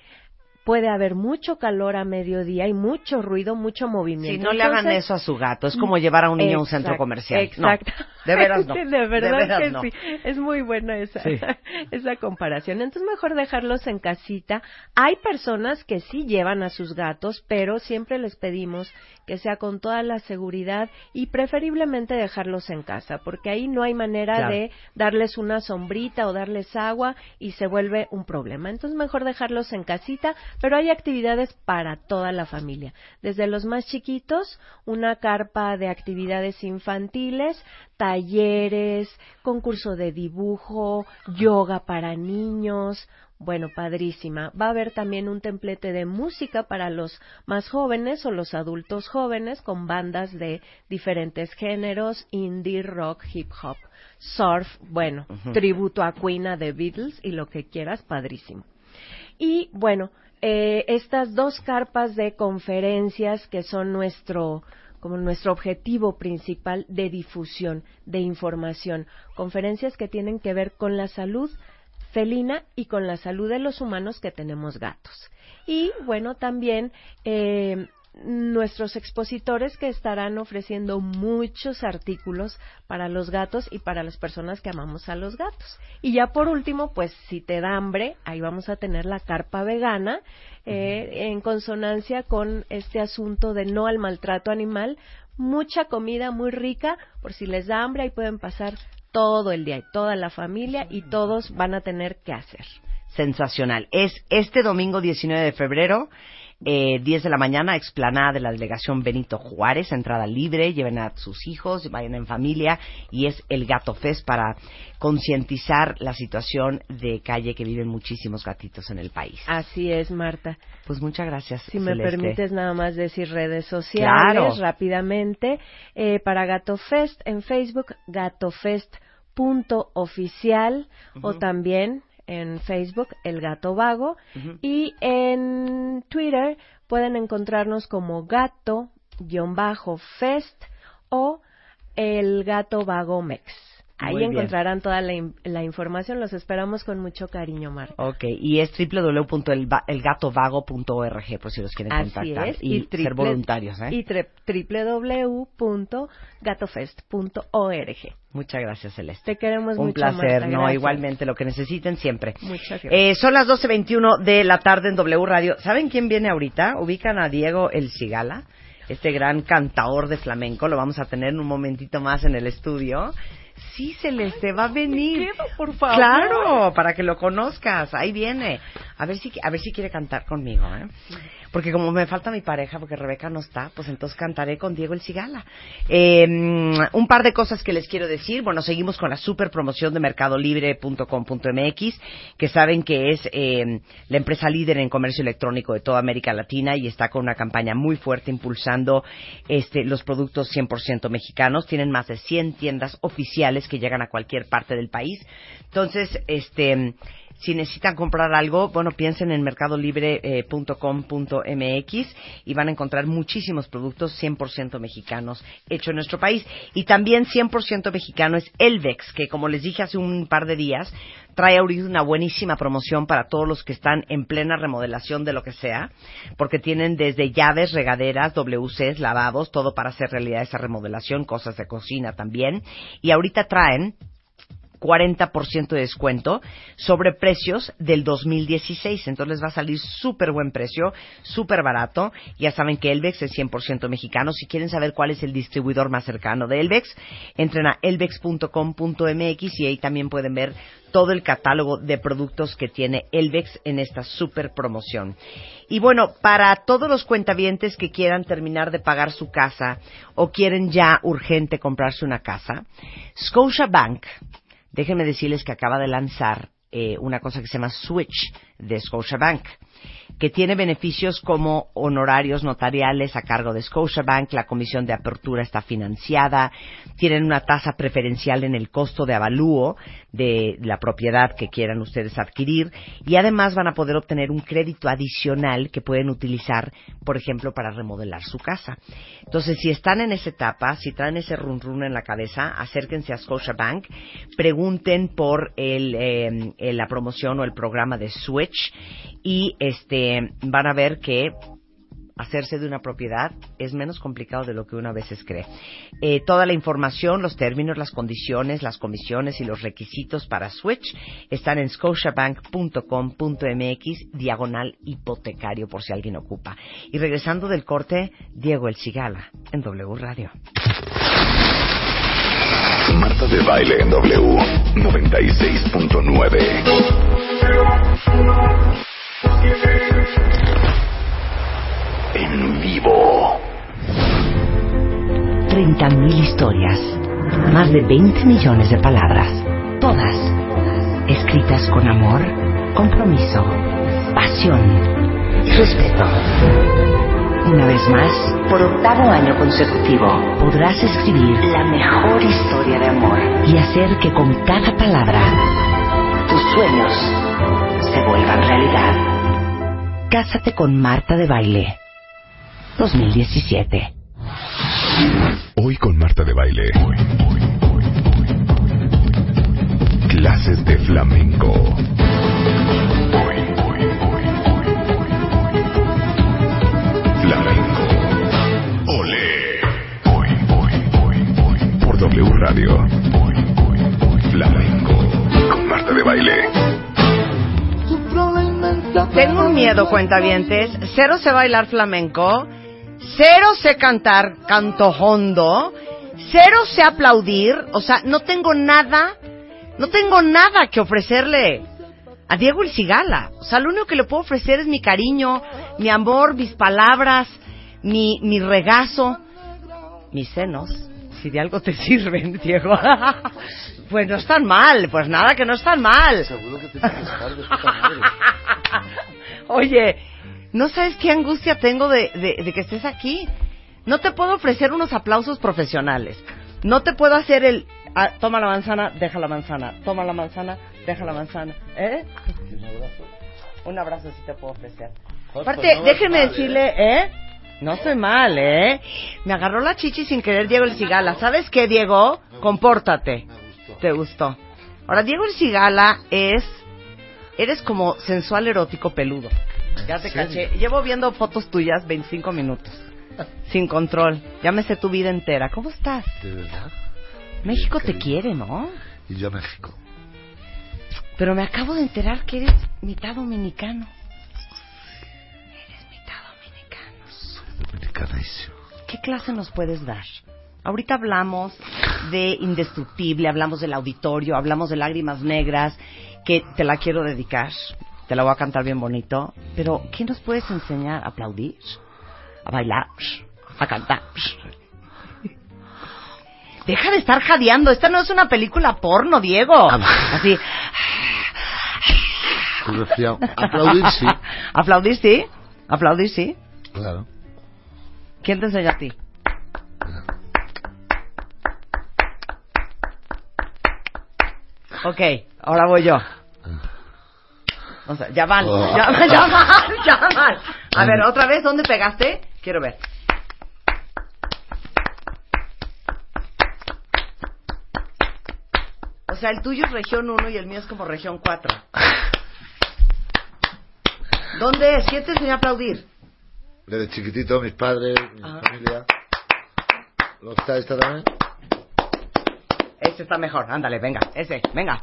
Puede haber mucho calor a mediodía y mucho ruido, mucho movimiento. Si no le hagan eso a su gato, es como llevar a un niño a un centro comercial. No, Exacto. de veras no. de verdad De veras que no. sí. Es muy buena esa, Sí. esa comparación. Entonces, mejor dejarlos en casita. Hay personas que sí llevan a sus gatos, pero siempre les pedimos que sea con toda la seguridad y preferiblemente dejarlos en casa, porque ahí no hay manera Claro. de darles una sombrita o darles agua y se vuelve un problema. Entonces, mejor dejarlos en casita, pero hay actividades para toda la familia. Desde los más chiquitos, una carpa de actividades infantiles, talleres, concurso de dibujo, yoga para niños. Bueno, padrísima. Va a haber también un templete de música para los más jóvenes o los adultos jóvenes con bandas de diferentes géneros, indie, rock, hip hop, surf, bueno, tributo a Queen, a The Beatles y lo que quieras, padrísimo. Y bueno, eh, estas dos carpas de conferencias que son nuestro como nuestro objetivo principal de difusión, de información, conferencias que tienen que ver con la salud felina y con la salud de los humanos que tenemos gatos. Y bueno, también eh, nuestros expositores que estarán ofreciendo muchos artículos para los gatos y para las personas que amamos a los gatos. Y ya por último, pues si te da hambre, ahí vamos a tener la carpa vegana eh, en consonancia con este asunto de no al maltrato animal. Mucha comida muy rica, por si les da hambre, ahí pueden pasar todo el día y toda la familia y todos van a tener que hacer. Sensacional. Es este domingo 19 de febrero, eh, 10 de la mañana, explanada de la delegación Benito Juárez, entrada libre, lleven a sus hijos, vayan en familia y es el Gato Fest para concientizar la situación de calle que viven muchísimos gatitos en el país. Así es, Marta. Pues muchas gracias. Si me permites nada más decir redes sociales Claro. rápidamente. Eh, para GatoFest en Facebook, gatofest.oficial o Ujú. también en Facebook, El Gato Vago. Y en Twitter pueden encontrarnos como gato-fest o El Gato Vago Mex. Ahí Muy bien. encontrarán toda la, in- la información. Los esperamos con mucho cariño, Marta. Ok, y es www.elgatovago.org por si los quieren Así contactar es. y, ser triple- voluntarios. ¿eh? Y www.gatofest.org. Muchas gracias, Celeste. Te queremos Un mucho, placer, Marta, no, igualmente, lo que necesiten siempre. Muchas gracias. Eh, son las 12.21 de la tarde en W Radio. ¿Saben quién viene ahorita? Ubican a Diego El Cigala, este gran cantaor de flamenco. Lo vamos a tener en un momentito más en el estudio. Sí, Celeste, va a venir. por favor. Claro, para que lo conozcas. Ahí viene. A ver si, a ver si quiere cantar conmigo, ¿eh? Porque como me falta mi pareja, porque Rebeca no está, pues entonces cantaré con Diego El Cigala. Eh, un par de cosas que les quiero decir. Bueno, seguimos con la super promoción de mercadolibre.com.mx, que saben que es eh, la empresa líder en comercio electrónico de toda América Latina y está con una campaña muy fuerte impulsando este, los productos 100% mexicanos. Tienen más de 100 tiendas oficiales que llegan a cualquier parte del país. Entonces, este si necesitan comprar algo, bueno, piensen en mercadolibre.com.mx y van a encontrar muchísimos productos 100% mexicanos hechos en nuestro país. Y también 100% mexicano es Elvex, que como les dije hace un par de días, trae ahorita una buenísima promoción para todos los que están en plena remodelación de lo que sea, porque tienen desde llaves, regaderas, WCs, lavados, todo para hacer realidad esa remodelación, cosas de cocina también. Y ahorita traen 40% de descuento sobre precios del 2016. Entonces les va a salir súper buen precio, súper barato. Ya saben que Elvex es 100% mexicano. Si quieren saber cuál es el distribuidor más cercano de Elvex, entren a elvex.com.mx y ahí también pueden ver todo el catálogo de productos que tiene Elvex en esta súper promoción. Y bueno, para todos los cuentavientes que quieran terminar de pagar su casa o quieren ya urgente comprarse una casa, Scotia Bank déjenme decirles que acaba de lanzar eh, una cosa que se llama Switch de Scotiabank, que tiene beneficios como honorarios notariales a cargo de Scotiabank, la comisión de apertura está financiada, tienen una tasa preferencial en el costo de avalúo de la propiedad que quieran ustedes adquirir y además van a poder obtener un crédito adicional que pueden utilizar, por ejemplo, para remodelar su casa. Entonces, si están en esa etapa, si traen ese run run en la cabeza, acérquense a Scotiabank, pregunten por el, eh, la promoción o el programa de Switch y este van a ver que hacerse de una propiedad es menos complicado de lo que uno a veces cree. Eh, toda la información, los términos, las condiciones, las comisiones y los requisitos para Switch están en scotiabank.com.mx diagonal hipotecario por si alguien ocupa. Y regresando del corte, Diego El Cigala en W Radio. Marta de baile en W 96.9. En vivo. 30.000 historias, más de 20 millones de palabras, todas escritas con amor, compromiso, pasión y respeto. Una vez más, por octavo año consecutivo, podrás escribir la mejor historia de amor y hacer que con cada palabra tus sueños se vuelvan realidad. Cásate con Marta de Baile 2017. Hoy con Marta de baile. Clases de flamenco. W Radio. Flamenco. Con Marta de baile. Tengo un miedo, cuentavientes. Cero sé bailar flamenco. Cero sé cantar canto hondo. Cero sé aplaudir. O sea, no tengo nada, no tengo nada que ofrecerle a Diego El Cigala. O sea, lo único que le puedo ofrecer es mi cariño, mi amor, mis palabras, mi, mi regazo, mis senos. Si de algo te sirven, Diego. pues no están mal, pues nada que no están mal. Seguro que que estar de puta madre. Oye, ¿no sabes qué angustia tengo de, de- de que estés aquí? No te puedo ofrecer unos aplausos profesionales. No te puedo hacer el... ah, toma la manzana, deja la manzana. Toma la manzana, deja la manzana. ¿Eh? Un abrazo sí te puedo ofrecer. Pues, Aparte, déjenme decirle, ¿eh? No estoy mal, ¿eh? Me agarró la chichi sin querer Diego el Cigala. ¿Sabes qué, Diego? Compórtate. ¿Te gustó? Ahora, Diego el Cigala es... Eres como sensual erótico peludo. Ya te caché. Llevo viendo fotos tuyas 25 minutos. Sin control. Ya me sé tu vida entera. ¿Cómo estás? ¿De verdad? México te quiere, ¿no? Y yo México. Pero me acabo de enterar que eres mitad dominicano. ¿Qué clase nos puedes dar? Ahorita hablamos de Indestructible, hablamos del auditorio, hablamos de Lágrimas Negras, que te la quiero dedicar, te la voy a cantar bien bonito, pero ¿qué nos puedes enseñar? ¿A aplaudir? ¿A bailar? ¿A cantar? Deja de estar jadeando, esta no es una película porno, Diego. Así, Estoy resfriado. Aplaudir sí. aplaudir sí, aplaudir sí. Claro. ¿Quién te enseña a ti? Ok, ahora voy yo. O sea, ya van, Oh. ya van, ya van, ya van. A ver, otra vez, ¿dónde pegaste? Quiero ver. O sea, el tuyo es región 1 y el mío es como región 4. ¿Dónde es? ¿Quién te enseñó a aplaudir? Desde chiquitito, mis padres, mi Ajá. familia. ¿Lo está esta también? Ese está mejor, ándale, venga, ese, venga.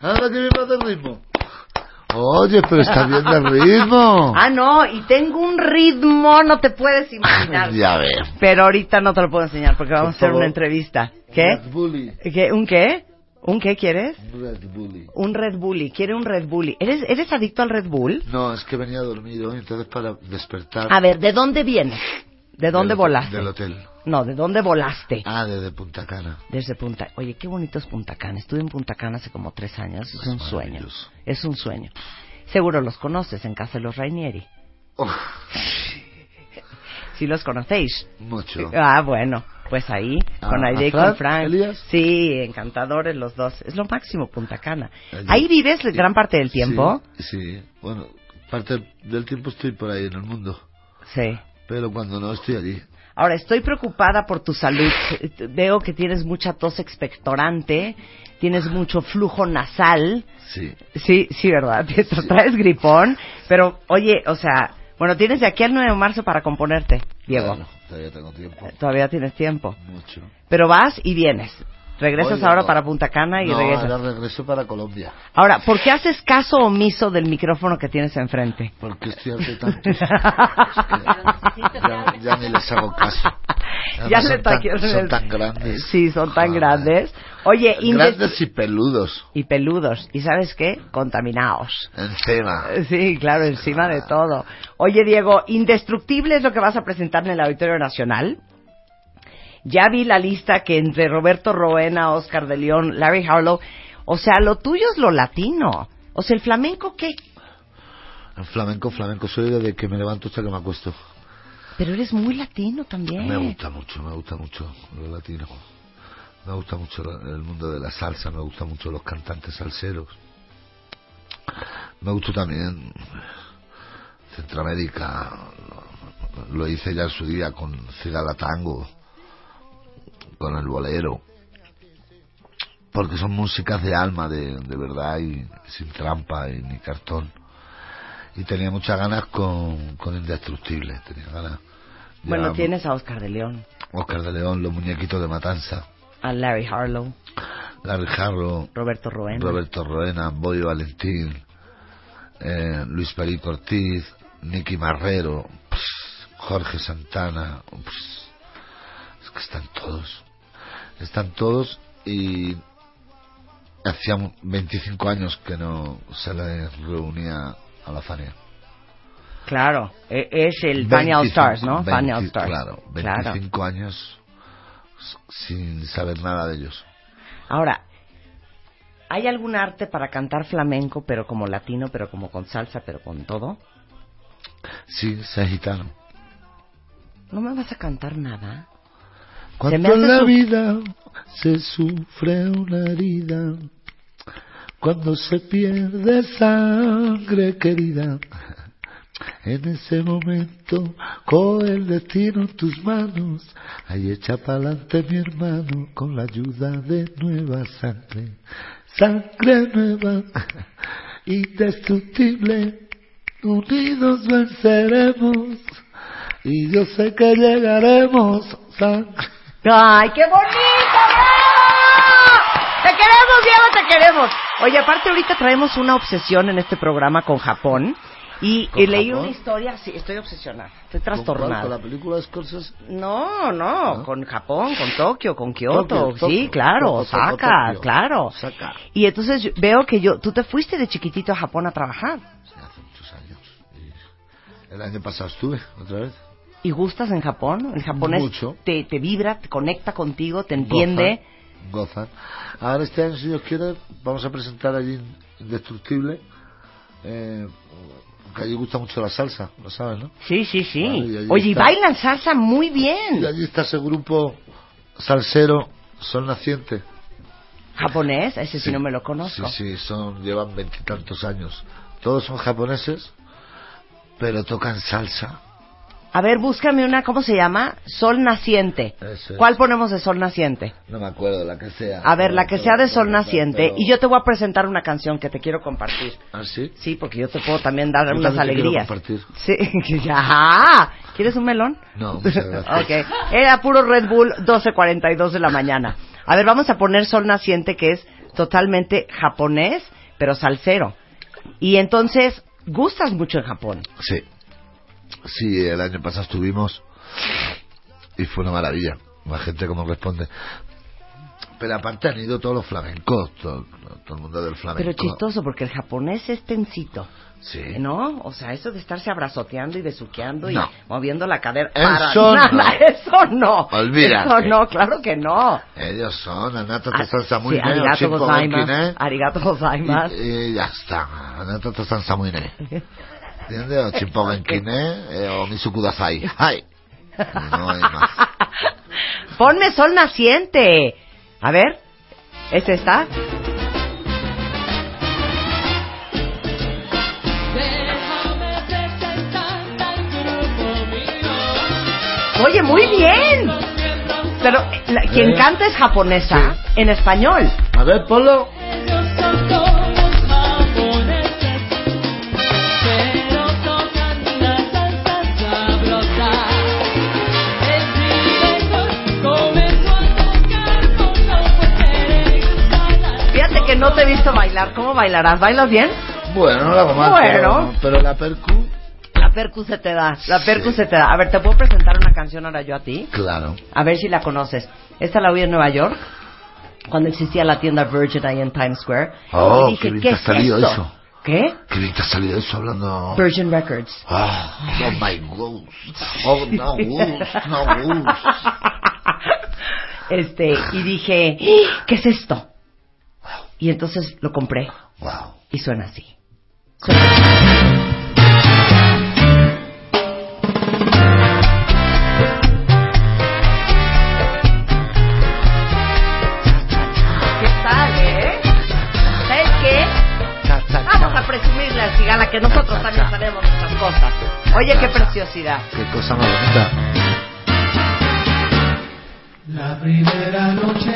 Anda, que bien va de ritmo. Oye, pero está bien de ritmo. Ah, no, y tengo un ritmo, no te puedes imaginar. Ya ves. Pero ahorita no te lo puedo enseñar porque vamos a hacer favor. una entrevista. ¿Qué? ¿Qué? ¿Un qué? ¿Un qué quieres? Red Bully. Un Red Bully. ¿Quiere un Red Bully? ¿Eres, ¿Eres adicto al Red Bull? No, es que venía dormido, entonces para despertar. A ver, ¿de dónde vienes? ¿De dónde Del- volaste? Del hotel. No, ¿de dónde volaste? Ah, desde Punta Cana. Desde Punta. Oye, qué bonito es Punta Cana. Estuve en Punta Cana hace como tres años. Es un sueño. Es un sueño. Seguro los conoces en casa de los Rainieri. ¿Sí los conocéis? Mucho. Ah, bueno. Pues ahí, Ah, con Aide y ¿a Frank, con Frank. Elías? Sí, encantadores los dos. Es lo máximo Punta Cana. Allí. ¿Ahí vives gran parte del tiempo? Sí, sí. bueno, parte del tiempo estoy por ahí en el mundo. Sí. Pero cuando no estoy allí. Ahora, estoy preocupada por tu salud. Veo que tienes mucha tos expectorante, tienes mucho flujo nasal. Sí. Sí, sí, ¿verdad? Te traes gripón. Pero, oye, o sea, bueno, tienes de aquí al 9 de marzo para componerte, Diego. Claro, todavía tengo tiempo. Todavía tienes tiempo. Mucho. Pero vas y vienes. Regresas ahora no. para Punta Cana y no, regresas. ahora regreso para Colombia. Ahora, ¿por qué haces caso omiso del micrófono que tienes enfrente? Porque estoy harto de tantos. Es que ya, ya ni les hago caso. Ya Además, le son, tan, son tan grandes. Sí, son tan grandes. Oye, Grandes y peludos. y peludos. ¿Y sabes qué? Contaminados. Encima. Sí, claro, encima de todo. Oye, Diego, Indestructible es lo que vas a presentar en el Auditorio Nacional. Ya vi la lista que entre Roberto Roena, Oscar de León, Larry Harlow, o sea, lo tuyo es lo latino. O sea, el flamenco, ¿qué? El flamenco, flamenco. Soy desde que me levanto hasta que me acuesto. Pero eres muy latino también. Me gusta mucho, me gusta mucho lo latino. Me gusta mucho el mundo de la salsa, me gusta mucho los cantantes salseros. Me gusta también Centroamérica. Lo, lo hice ya en su día con Cigala Tango, con el bolero. Porque son músicas de alma, de, de verdad, y sin trampa y ni cartón. Y tenía muchas ganas con, con Indestructible, tenía ganas. Bueno, tienes a Oscar de León, Oscar de León, los muñequitos de Matanza, a Larry Harlow, Larry Harlow, Roberto Roena. Roberto Roena, Boyo Valentín, eh, Luis Perico Ortiz, Nicky Marrero, pss, Jorge Santana, pss, es que están todos, están todos y hacía 25 años que no se les reunía a la Fania. Claro, e- es el Fania All 25, Stars, ¿no? 20, Fania All Stars. Claro, Claro. 25 años sin saber nada de ellos. Ahora, ¿hay algún arte para cantar flamenco, pero como latino, pero como con salsa, pero con todo? Sí, sé gitano. ¿No me vas a cantar nada? Cuando en la su- vida se sufre una herida, cuando se pierde sangre querida, en ese momento coge el destino en tus manos, ahí echa pa'lante mi hermano con la ayuda de nueva sangre, sangre nueva, indestructible, unidos venceremos, y yo sé que llegaremos, sangre. ¡Ay, qué bonito! ¡Bravo! ¡Te queremos, Diego, te queremos! Oye, aparte ahorita traemos una obsesión en este programa con Japón. Y, ¿Con y leí Japón? una historia, sí, estoy obsesionada, estoy trastornada. ¿Con la película de Scorsese? No, no, con Japón, con Tokio, con Kioto, Tokio, sí, Tokio, claro, Tokio, Tokio. claro. Osaka. Y entonces veo que yo, tú te fuiste de chiquitito a Japón a trabajar. Sí, hace muchos años. Y el año pasado estuve, otra vez. ¿Y gustas en Japón? El japonés Mucho. Te, te vibra, te conecta contigo, te entiende. Gozan. Ahora este año, si Dios quiere, vamos a presentar allí Indestructible. Eh, que allí gusta mucho la salsa, lo sabes, ¿no? Sí, sí, sí. Vale, y allí Oye, y bailan salsa muy bien. Y allí está ese grupo salsero, Sol Naciente. ¿Japonés? Ese sí, no me lo conozco. Sí, sí, son, llevan veintitantos años. Todos son japoneses, pero tocan salsa. A ver, búscame una, ¿cómo se llama? Sol Naciente. Eso es. ¿Cuál ponemos de Sol Naciente? No me acuerdo, la que sea. A ver, la que sea de Sol Naciente. Pero- Y yo te voy a presentar una canción que te quiero compartir. ¿Ah, sí? Sí, porque yo te puedo también dar Yo unas también te quiero alegrías. compartir. Sí, ya. ¿Quieres un melón? No, muchas gracias. ok. Era puro Red Bull, 12.42 de la mañana. A ver, vamos a poner Sol Naciente, que es totalmente japonés, pero salsero. Y entonces, gustas mucho en Japón. Sí. Sí, el año pasado estuvimos y fue una maravilla. La gente como responde. Pero aparte han ido todos los flamencos, todo, todo el mundo del flamenco. Pero chistoso, porque el japonés es tensito. Sí. ¿No? O sea, eso de estarse abrazoteando y besuqueando y No. moviendo la cadera. Eso para no. nada, eso no. Olvídate. Eso no, claro que no. Ellos son, Anata Ah, Tosan sí, arigato gozaimasu, arigato gozaimasu. Y, y ya está. Anata Tosan Samuine. ¿Entiendes? O Chimpo Gonkine, eh, o Misu Kudasai. ¡Ay! No hay más. Ponme sol naciente. A ver, ¿es esta? Oye, muy bien. Pero la- quien Eh. canta es japonesa en español. A ver, Polo. Fíjate que no te he visto bailar. ¿Cómo bailarás? ¿Bailas bien? Bueno, no la mal, Bueno. pero, pero la percu, La percu se te da. La percu se te da. A ver, ¿te puedo presentar una canción ahora yo a ti? claro. A ver si la conoces. Esta la oí en Nueva York, cuando existía la tienda Virgin ahí en Times Square. Oh, y dije, qué bien ¿qué te es ha salido esto? eso. ¿Qué? Qué bien te ha salido eso hablando. Virgin Records. Ah, oh my God. Oh, no, Gus, no, Gus. Este, y dije, "¡Ah! ¿qué es esto? Y entonces lo compré. Wow. Y suena así. ¿Qué tal, eh? ¿Sabes qué? Vamos a presumirle al cigala que nosotros también sabemos nuestras cosas. Oye, qué preciosidad. Qué cosa más bonita. La primera noche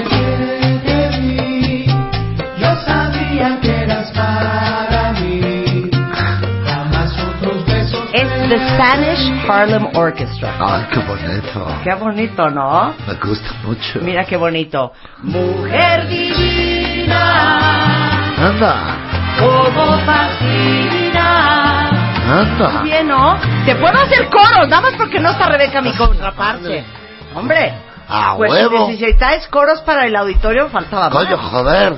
The Spanish Harlem Orchestra. Ay, qué bonito. Qué bonito, ¿no? Me gusta mucho. Mira qué bonito. Mujer divina, Anda, como fascina. anda. Bien, ¿no? Te puedo hacer coros, nada más porque no está Rebeca mi contraparte. Hombre. A pues huevo. si necesitáis coros para el auditorio, faltaba más. Coño, joder.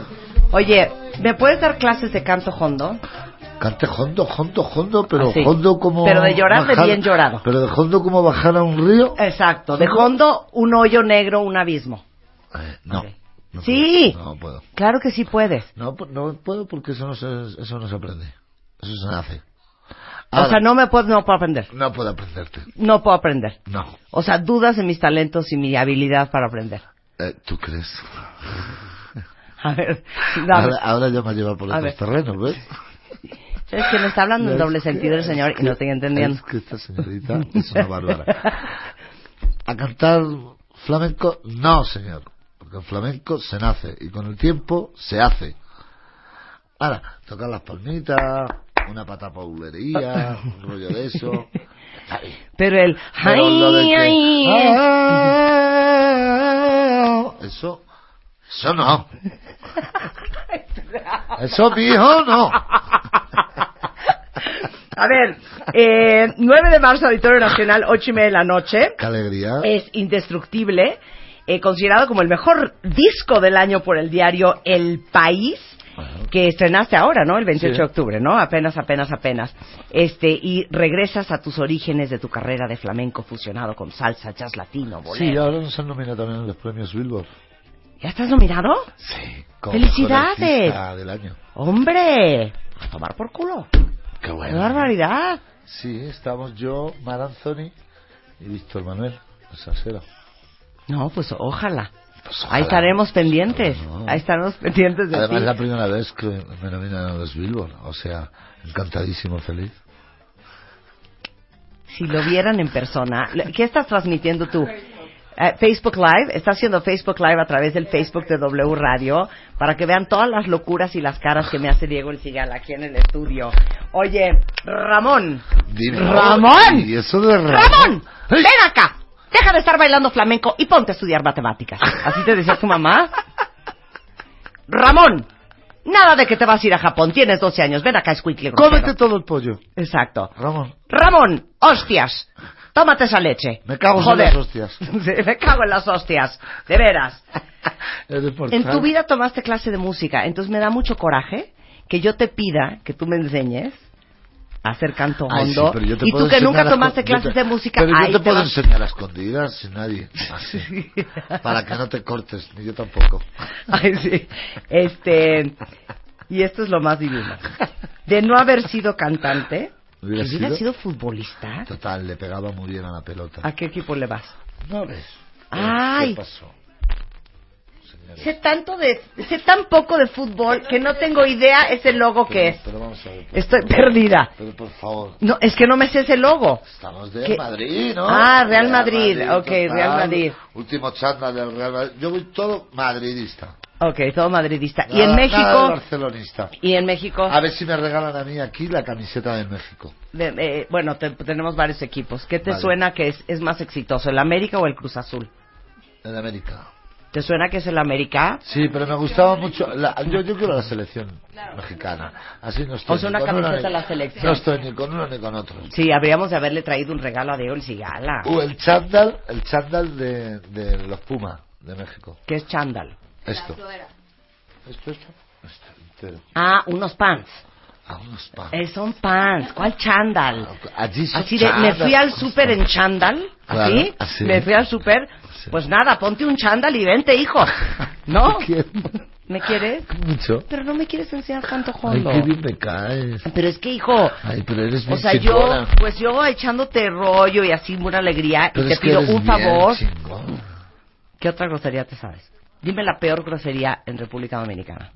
Oye, ¿me puedes dar clases de canto hondo? Cante hondo, hondo, hondo, pero Así. hondo como... Pero de llorar, de bajar- bien llorado. Pero de hondo como bajar a un río. Exacto. De hondo, un hoyo negro, un abismo. Eh, no. no Sí. puedo, No puedo. Claro que sí puedes. No, no puedo porque eso no se, eso no se aprende. Eso se nace. o Ahora, sea, no me puedo, no puedo aprender. No puedo aprenderte. No puedo aprender. No. O sea, dudas en mis talentos y mi habilidad para aprender. Eh, ¿Tú crees? A ver, dame. Ahora, ahora ya me ha llevado por A ver. terrenos, ¿ves? Es que me está hablando en doble sentido el señor y no estoy entendiendo. Es que esta señorita es una bárbara. A cantar flamenco, no, señor. Porque el flamenco se nace y con el tiempo se hace. Ahora, tocar las palmitas, una pata paulería, un rollo de eso. Ay, Pero el... Pero lo de ay, que- ay, Ah, Eso, eso no. Eso, mijo, no. A ver, eh, 9 de marzo, Auditorio Nacional, 8 y media de la noche. Qué alegría. Es indestructible, eh, considerado como el mejor disco del año por el diario El País, que estrenaste ahora, ¿no? El 28 Sí. de octubre, ¿no? Apenas, apenas, apenas. Este, y regresas a tus orígenes de tu carrera de flamenco fusionado con salsa, jazz latino, bolero. Sí, ahora nos han nominado también en los premios Billboard. ¿Ya estás nominado? Sí. como ¡Felicidades! mejor artista del año. ¡Hombre! A tomar por culo. Qué ¡Qué bueno. barbaridad! Sí, estamos yo, Mar Anthony y Víctor Manuel, el salsero. No, pues ojalá. Pues Ahí estaremos pendientes. No. Ahí estaremos pendientes de Además, ti. es la primera vez que me nominan a los Billboard. O sea, encantadísimo, feliz. Si lo vieran en persona. ¿Qué estás transmitiendo tú? Eh, Facebook Live, está haciendo Facebook Live a través del Facebook de W Radio para que vean todas las locuras y las caras que me hace Diego El Cigal aquí en el estudio. Oye, Ramón, Dime, Ramón, Y eso de Ramón. Ramón, ven acá, deja de estar bailando flamenco y ponte a estudiar matemáticas. ¿Así te decía tu mamá? Ramón, nada de que te vas a ir a Japón, tienes 12 años, ven acá, Squinkly. Cómete todo el pollo. Exacto. Ramón. Ramón, hostias, tómate esa leche. Me cago en Joder. las hostias. Me cago en las hostias, de veras. En tu vida tomaste clase de música, entonces me da mucho coraje que yo te pida que tú me enseñes a hacer canto Ay, hondo. y tú que nunca tomaste clases te- de música, Pero yo te te puedo vas- enseñar a escondidas sin nadie. Así. para que no te cortes, ni yo tampoco. Ay, sí. Este, y esto es lo más divino. De no haber sido cantante, ¿Hubiera ¿hubiera sido? sido futbolista? Total, le pegaba muy bien a la pelota. ¿A qué equipo le vas? No ves. Ay. ¿Qué pasó? Sé tanto de, sé tan poco de fútbol que no tengo idea ese logo que es. Pero vamos a ver. Estoy perdida. Pero por favor. No, es que no me sé ese logo. Estamos de ¿Qué? Madrid, ¿no? Ah, Real Madrid. Ok, total. Real Madrid. Último chándal del Real Madrid. Yo voy todo madridista. Ok, todo madridista. y Nada- en nada de México, barcelonista. y en México, A ver si me regalan a mí aquí la camiseta de México. de- eh, bueno, te- tenemos varios equipos. ¿Qué te Vale. suena que es, es más exitoso, el América o el Cruz Azul? En América. ¿Te suena que es el América? Sí, pero me gustaba mucho. la- yo, yo quiero la selección mexicana. Así no estoy. O sea, una uno camiseta a la selección. No estoy ni con uno ni con otro. Sí, habríamos de haberle traído un regalo a Diego el Cigala. O el chándal, el chándal de, de los Pumas de México. ¿Qué es chándal? Esto. Esto, esto. Esto entero. Ah, unos pants. Ah, unos pants. Eh, son pants. ¿Cuál chándal? Allí son Así de, me fui al súper en chándal, Claro, ¿así? así. Me fui al súper, pues nada, ponte un chándal y vente, hijo. ¿No? ¿Me quieres? Mucho. Pero no me quieres enseñar tanto Ay, hondo. qué bien me caes. Pero es que, hijo, Ay, pero eres o bien sea, yo, chingona. pues yo echándote rollo y así una alegría, Pero y te pido eres un bien favor. chingón. ¿Qué otra grosería te sabes? Dime la peor grosería en República Dominicana.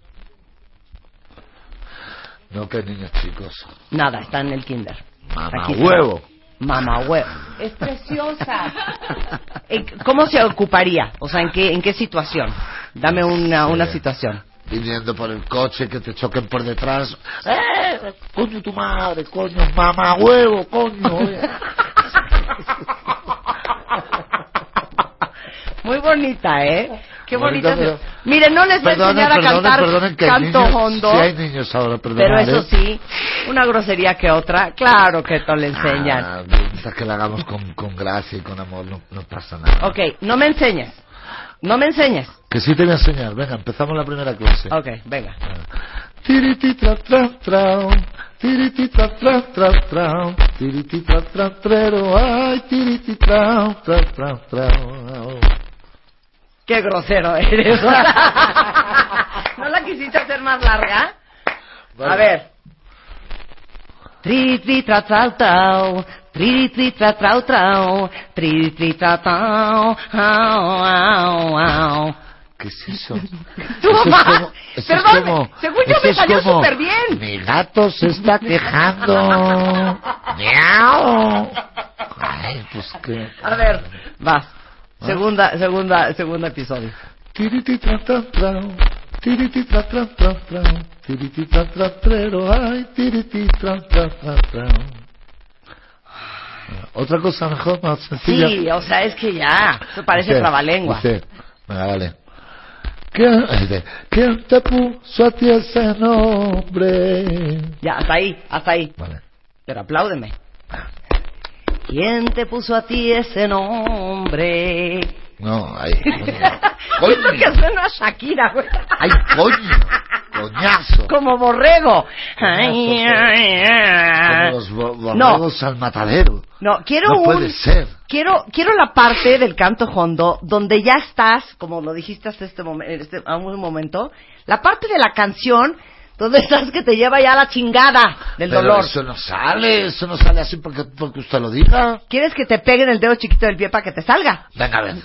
No, que niños chicos. Nada, está en el kinder. Mamá Aquí está. huevo. Mamá huevo. Es preciosa. ¿Cómo se ocuparía? O sea, ¿en qué, en qué situación? Dame una, una Sí. situación. Viniendo por el coche, que te choquen por detrás. ¡Eh! Coño, tu madre, coño, mamá huevo, coño. Muy bonita, ¿eh? Qué Bonita, pero- Miren, no les voy a enseñar a cantar perdonen que canto niños, hondo. Sí hay niños ahora, pero eso ¿eh? sí, una grosería que otra, claro que te le enseñan. Ah, que la hagamos con, con gracia y con amor, no, no pasa nada. Ok, no me enseñes. No me enseñes. Que sí te voy a enseñar. Venga, empezamos la primera clase. Ok, venga. Tiriti tra tra tiriti tra tra tra tiriti tra tra trero, ay, tiriti trao, tra tra trao. Qué grosero eres. ¿No la quisiste hacer más larga? A ver. Tri, tri, tra, trau, trau. Tri, tri, tra, trau, trau. Tri, tri, tra, trau. Au, au, au. ¿Qué es eso? Tu Eso es mamá. como- eso es Perdón, como- según yo me salió súper bien. Mi gato se está quejando. Miau. Ay, pues qué. A ver, vas. Segunda, segunda, segundo episodio. Trao. Otra cosa mejor, más sencilla. Sí, o sea, es que ya. Eso parece Dice, trabalengua. dice, venga, vale. ¿Quién, dice, ¿Quién te puso a ti ese nombre? Ya, hasta ahí, hasta ahí. Vale. Pero apláudeme. ¿Quién te puso a ti ese nombre? No, ahí. Es lo que suena a Shakira, güey. ¡Ay, coño! ¡Coñazo! Como borrego. Ay, ay, ay. Como los bo- No. borregos al matadero. No, quiero No un... puede ser. Quiero, quiero la parte del canto hondo donde ya estás, como lo dijiste hasta este momento, este, a un momento, la parte de la canción donde estás que te lleva ya a la chingada del Pero dolor. eso no sale, eso no sale así porque, porque usted lo diga. ¿Quieres que te peguen el dedo chiquito del pie para que te salga? Venga, a ver.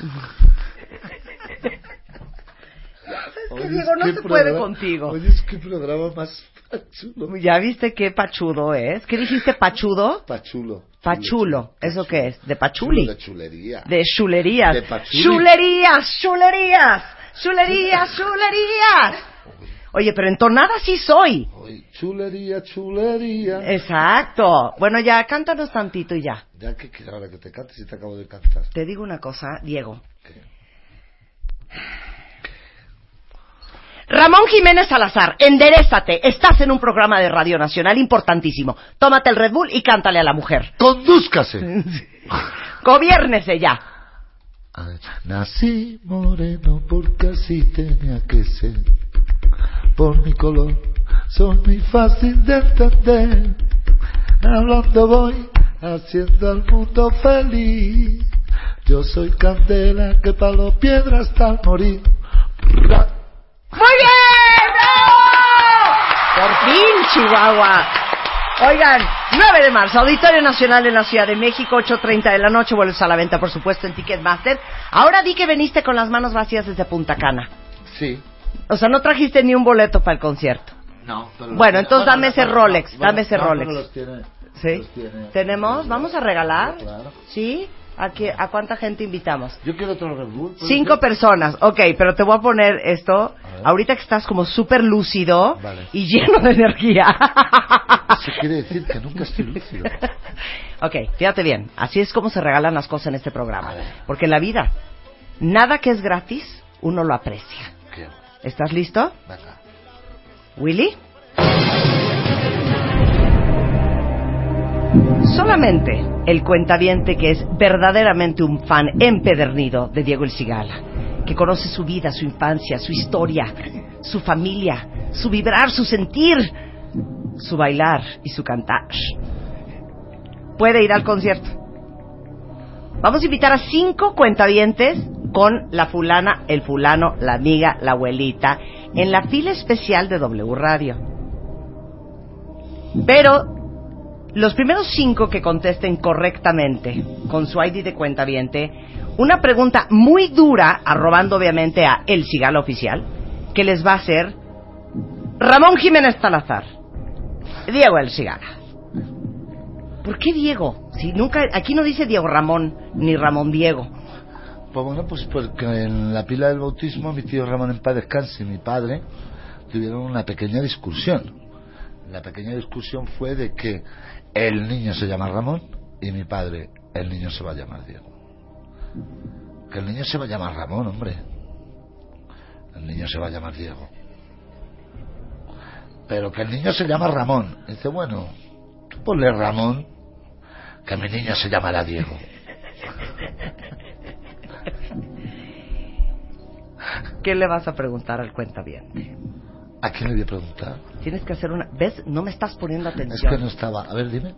que Diego, no se puede contigo. Oye, es que programa más pachulo. ¿Ya viste qué pachudo es? ¿Qué dijiste pachudo? Pachulo. Pachulo. ¿Eso qué es? ¿De pachuli? De chulería. De chulerías. De pachuli. Chulerías, chulerías, chulerías, chulerías. Oye, pero entonada sí soy. Chulería, chulería. Exacto. Bueno, ya cántanos tantito y ya. Ya que quiero ahora que te cantes y te acabo de cantar. Te digo una cosa, Diego. Ramón Jiménez Salazar, enderezate. Estás en un programa de Radio Nacional importantísimo. Tómate el Red Bull y cántale a la mujer. Condúzcase. Gobiérnese ya. Nací moreno porque así tenía que ser. Por mi color, soy muy fácil de entender. hablando voy, haciendo al mundo feliz. Yo soy candela que palo piedra hasta morir. ¡Muy bien! ¡Bravo! Por fin, Chihuahua. Oigan, 9 de marzo, Auditorio Nacional en la Ciudad de México, 8.30 de la noche, vuelves a la venta, por supuesto, en Ticketmaster. Ahora di que veniste con las manos vacías desde Punta Cana. Sí. O sea, no trajiste ni un boleto para el concierto. No. pero Bueno, entonces dame ese Rolex, dame ese Rolex. ¿Sí? ¿Tenemos? ¿Vamos a regalar? Claro. ¿Sí? ¿A, qué- ¿A cuánta gente invitamos? Yo quiero otro Red Bull. ¿puede Cinco personas, ok, pero te voy a poner esto, ahorita que estás como súper lúcido Vale. y lleno de energía. Eso quiere decir que nunca estoy lúcido. ok, fíjate bien, así es como se regalan las cosas en este programa. Porque en la vida, nada que es gratis, uno lo aprecia. ¿Estás listo? Venga. ¿Willy? Solamente el cuentaviente que es verdaderamente un fan empedernido de Diego El Cigala, que conoce su vida, su infancia, su historia, su familia, su vibrar, su sentir, su bailar y su cantar, puede ir al concierto. Vamos a invitar a cinco cuentavientes con la fulana, el fulano, la amiga, la abuelita, en la fila especial de W Radio. Pero los primeros cinco que contesten correctamente con su ID de cuentaviente, una pregunta muy dura, arrobando obviamente a El Cigala Oficial, que les va a hacer Ramón Jiménez Salazar, Diego El Cigala. ¿Por qué Diego? Si nunca, aquí no dice Diego Ramón ni Ramón Diego. Pues bueno, pues porque en la pila del bautismo mi tío Ramón en paz descanse y mi padre tuvieron una pequeña discusión. La pequeña discusión fue de que el niño se llama Ramón y mi padre, el niño se va a llamar Diego. Que el niño se va a llamar Ramón, hombre. El niño se va a llamar Diego. Pero que el niño se llama Ramón. Dice, bueno, tú ponle Ramón, que mi niño se llamará Diego. ¿Qué le vas a preguntar al cuentaviente? ¿A quién le voy a preguntar? Tienes que hacer una... ¿Ves? No me estás poniendo Es atención. que no estaba. A ver, dime.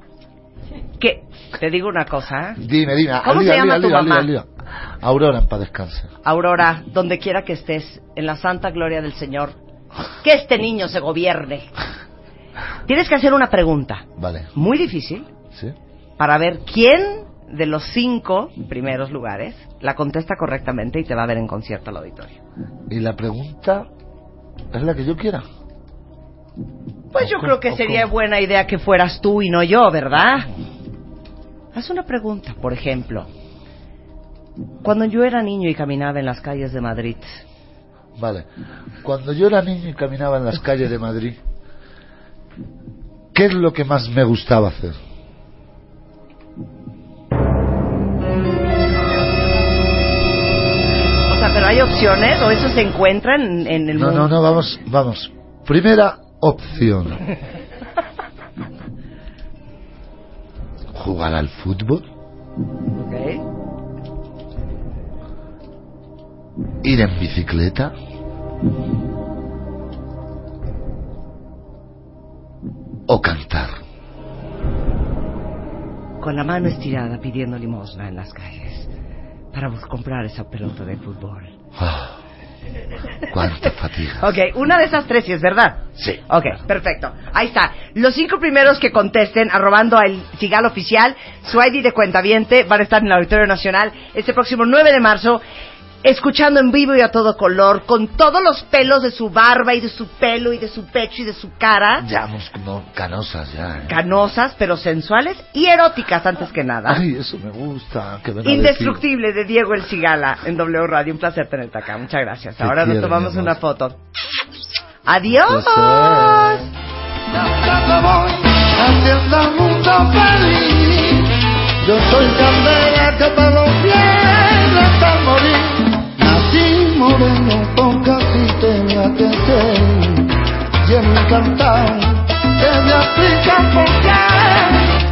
¿Qué? Te digo una cosa, ¿eh? Dime, dime. ¿Cómo Alía, se llama alía, tu alía, mamá? Aurora, en paz descanse. Aurora, donde quiera que estés, en la santa gloria del Señor, que este niño se gobierne. Tienes que hacer una pregunta Vale. muy difícil ¿Sí? para ver quién de los cinco primeros lugares la contesta correctamente y te va a ver en concierto al auditorio. Y la pregunta es la que yo quiera. Pues yo creo que sería buena idea que fueras tú y no yo, ¿verdad? Haz una pregunta, por ejemplo. Cuando yo era niño y caminaba en las calles de Madrid, Vale. Cuando yo era niño y caminaba en las calles de Madrid, ¿qué es lo que más me gustaba hacer? Pero hay opciones o eso se encuentra en, en el No, mundo. no, no, vamos, vamos. Primera opción. Jugar al fútbol, ir en bicicleta, o cantar. Con la mano estirada pidiendo limosna en las calles para comprar esa pelota de fútbol. Ah, cuánta fatiga. Ok, una de esas tres sí es verdad. Sí. Ok, perfecto. Ahí está. Los cinco primeros que contesten, arrobando al Cigal Oficial, su ID de cuentaviente, van a estar en el Auditorio Nacional este próximo 9 de marzo, escuchando en vivo y a todo color, con todos los pelos de su barba y de su pelo y de su pecho y de su cara, Ya, vamos como canosas ya. ¿eh? canosas, pero sensuales y eróticas antes que nada. Ay, eso me gusta. Que Indestructible de Diego El Cigala en W Radio. Un placer tenerte acá. Muchas gracias. Te Ahora nos tomamos una foto. Adiós. Haciendo feliz. Yo soy candela que te lo quiero hasta morir. Así moreno con casi tenía que ser y en mi cantar te voy a explicar por qué.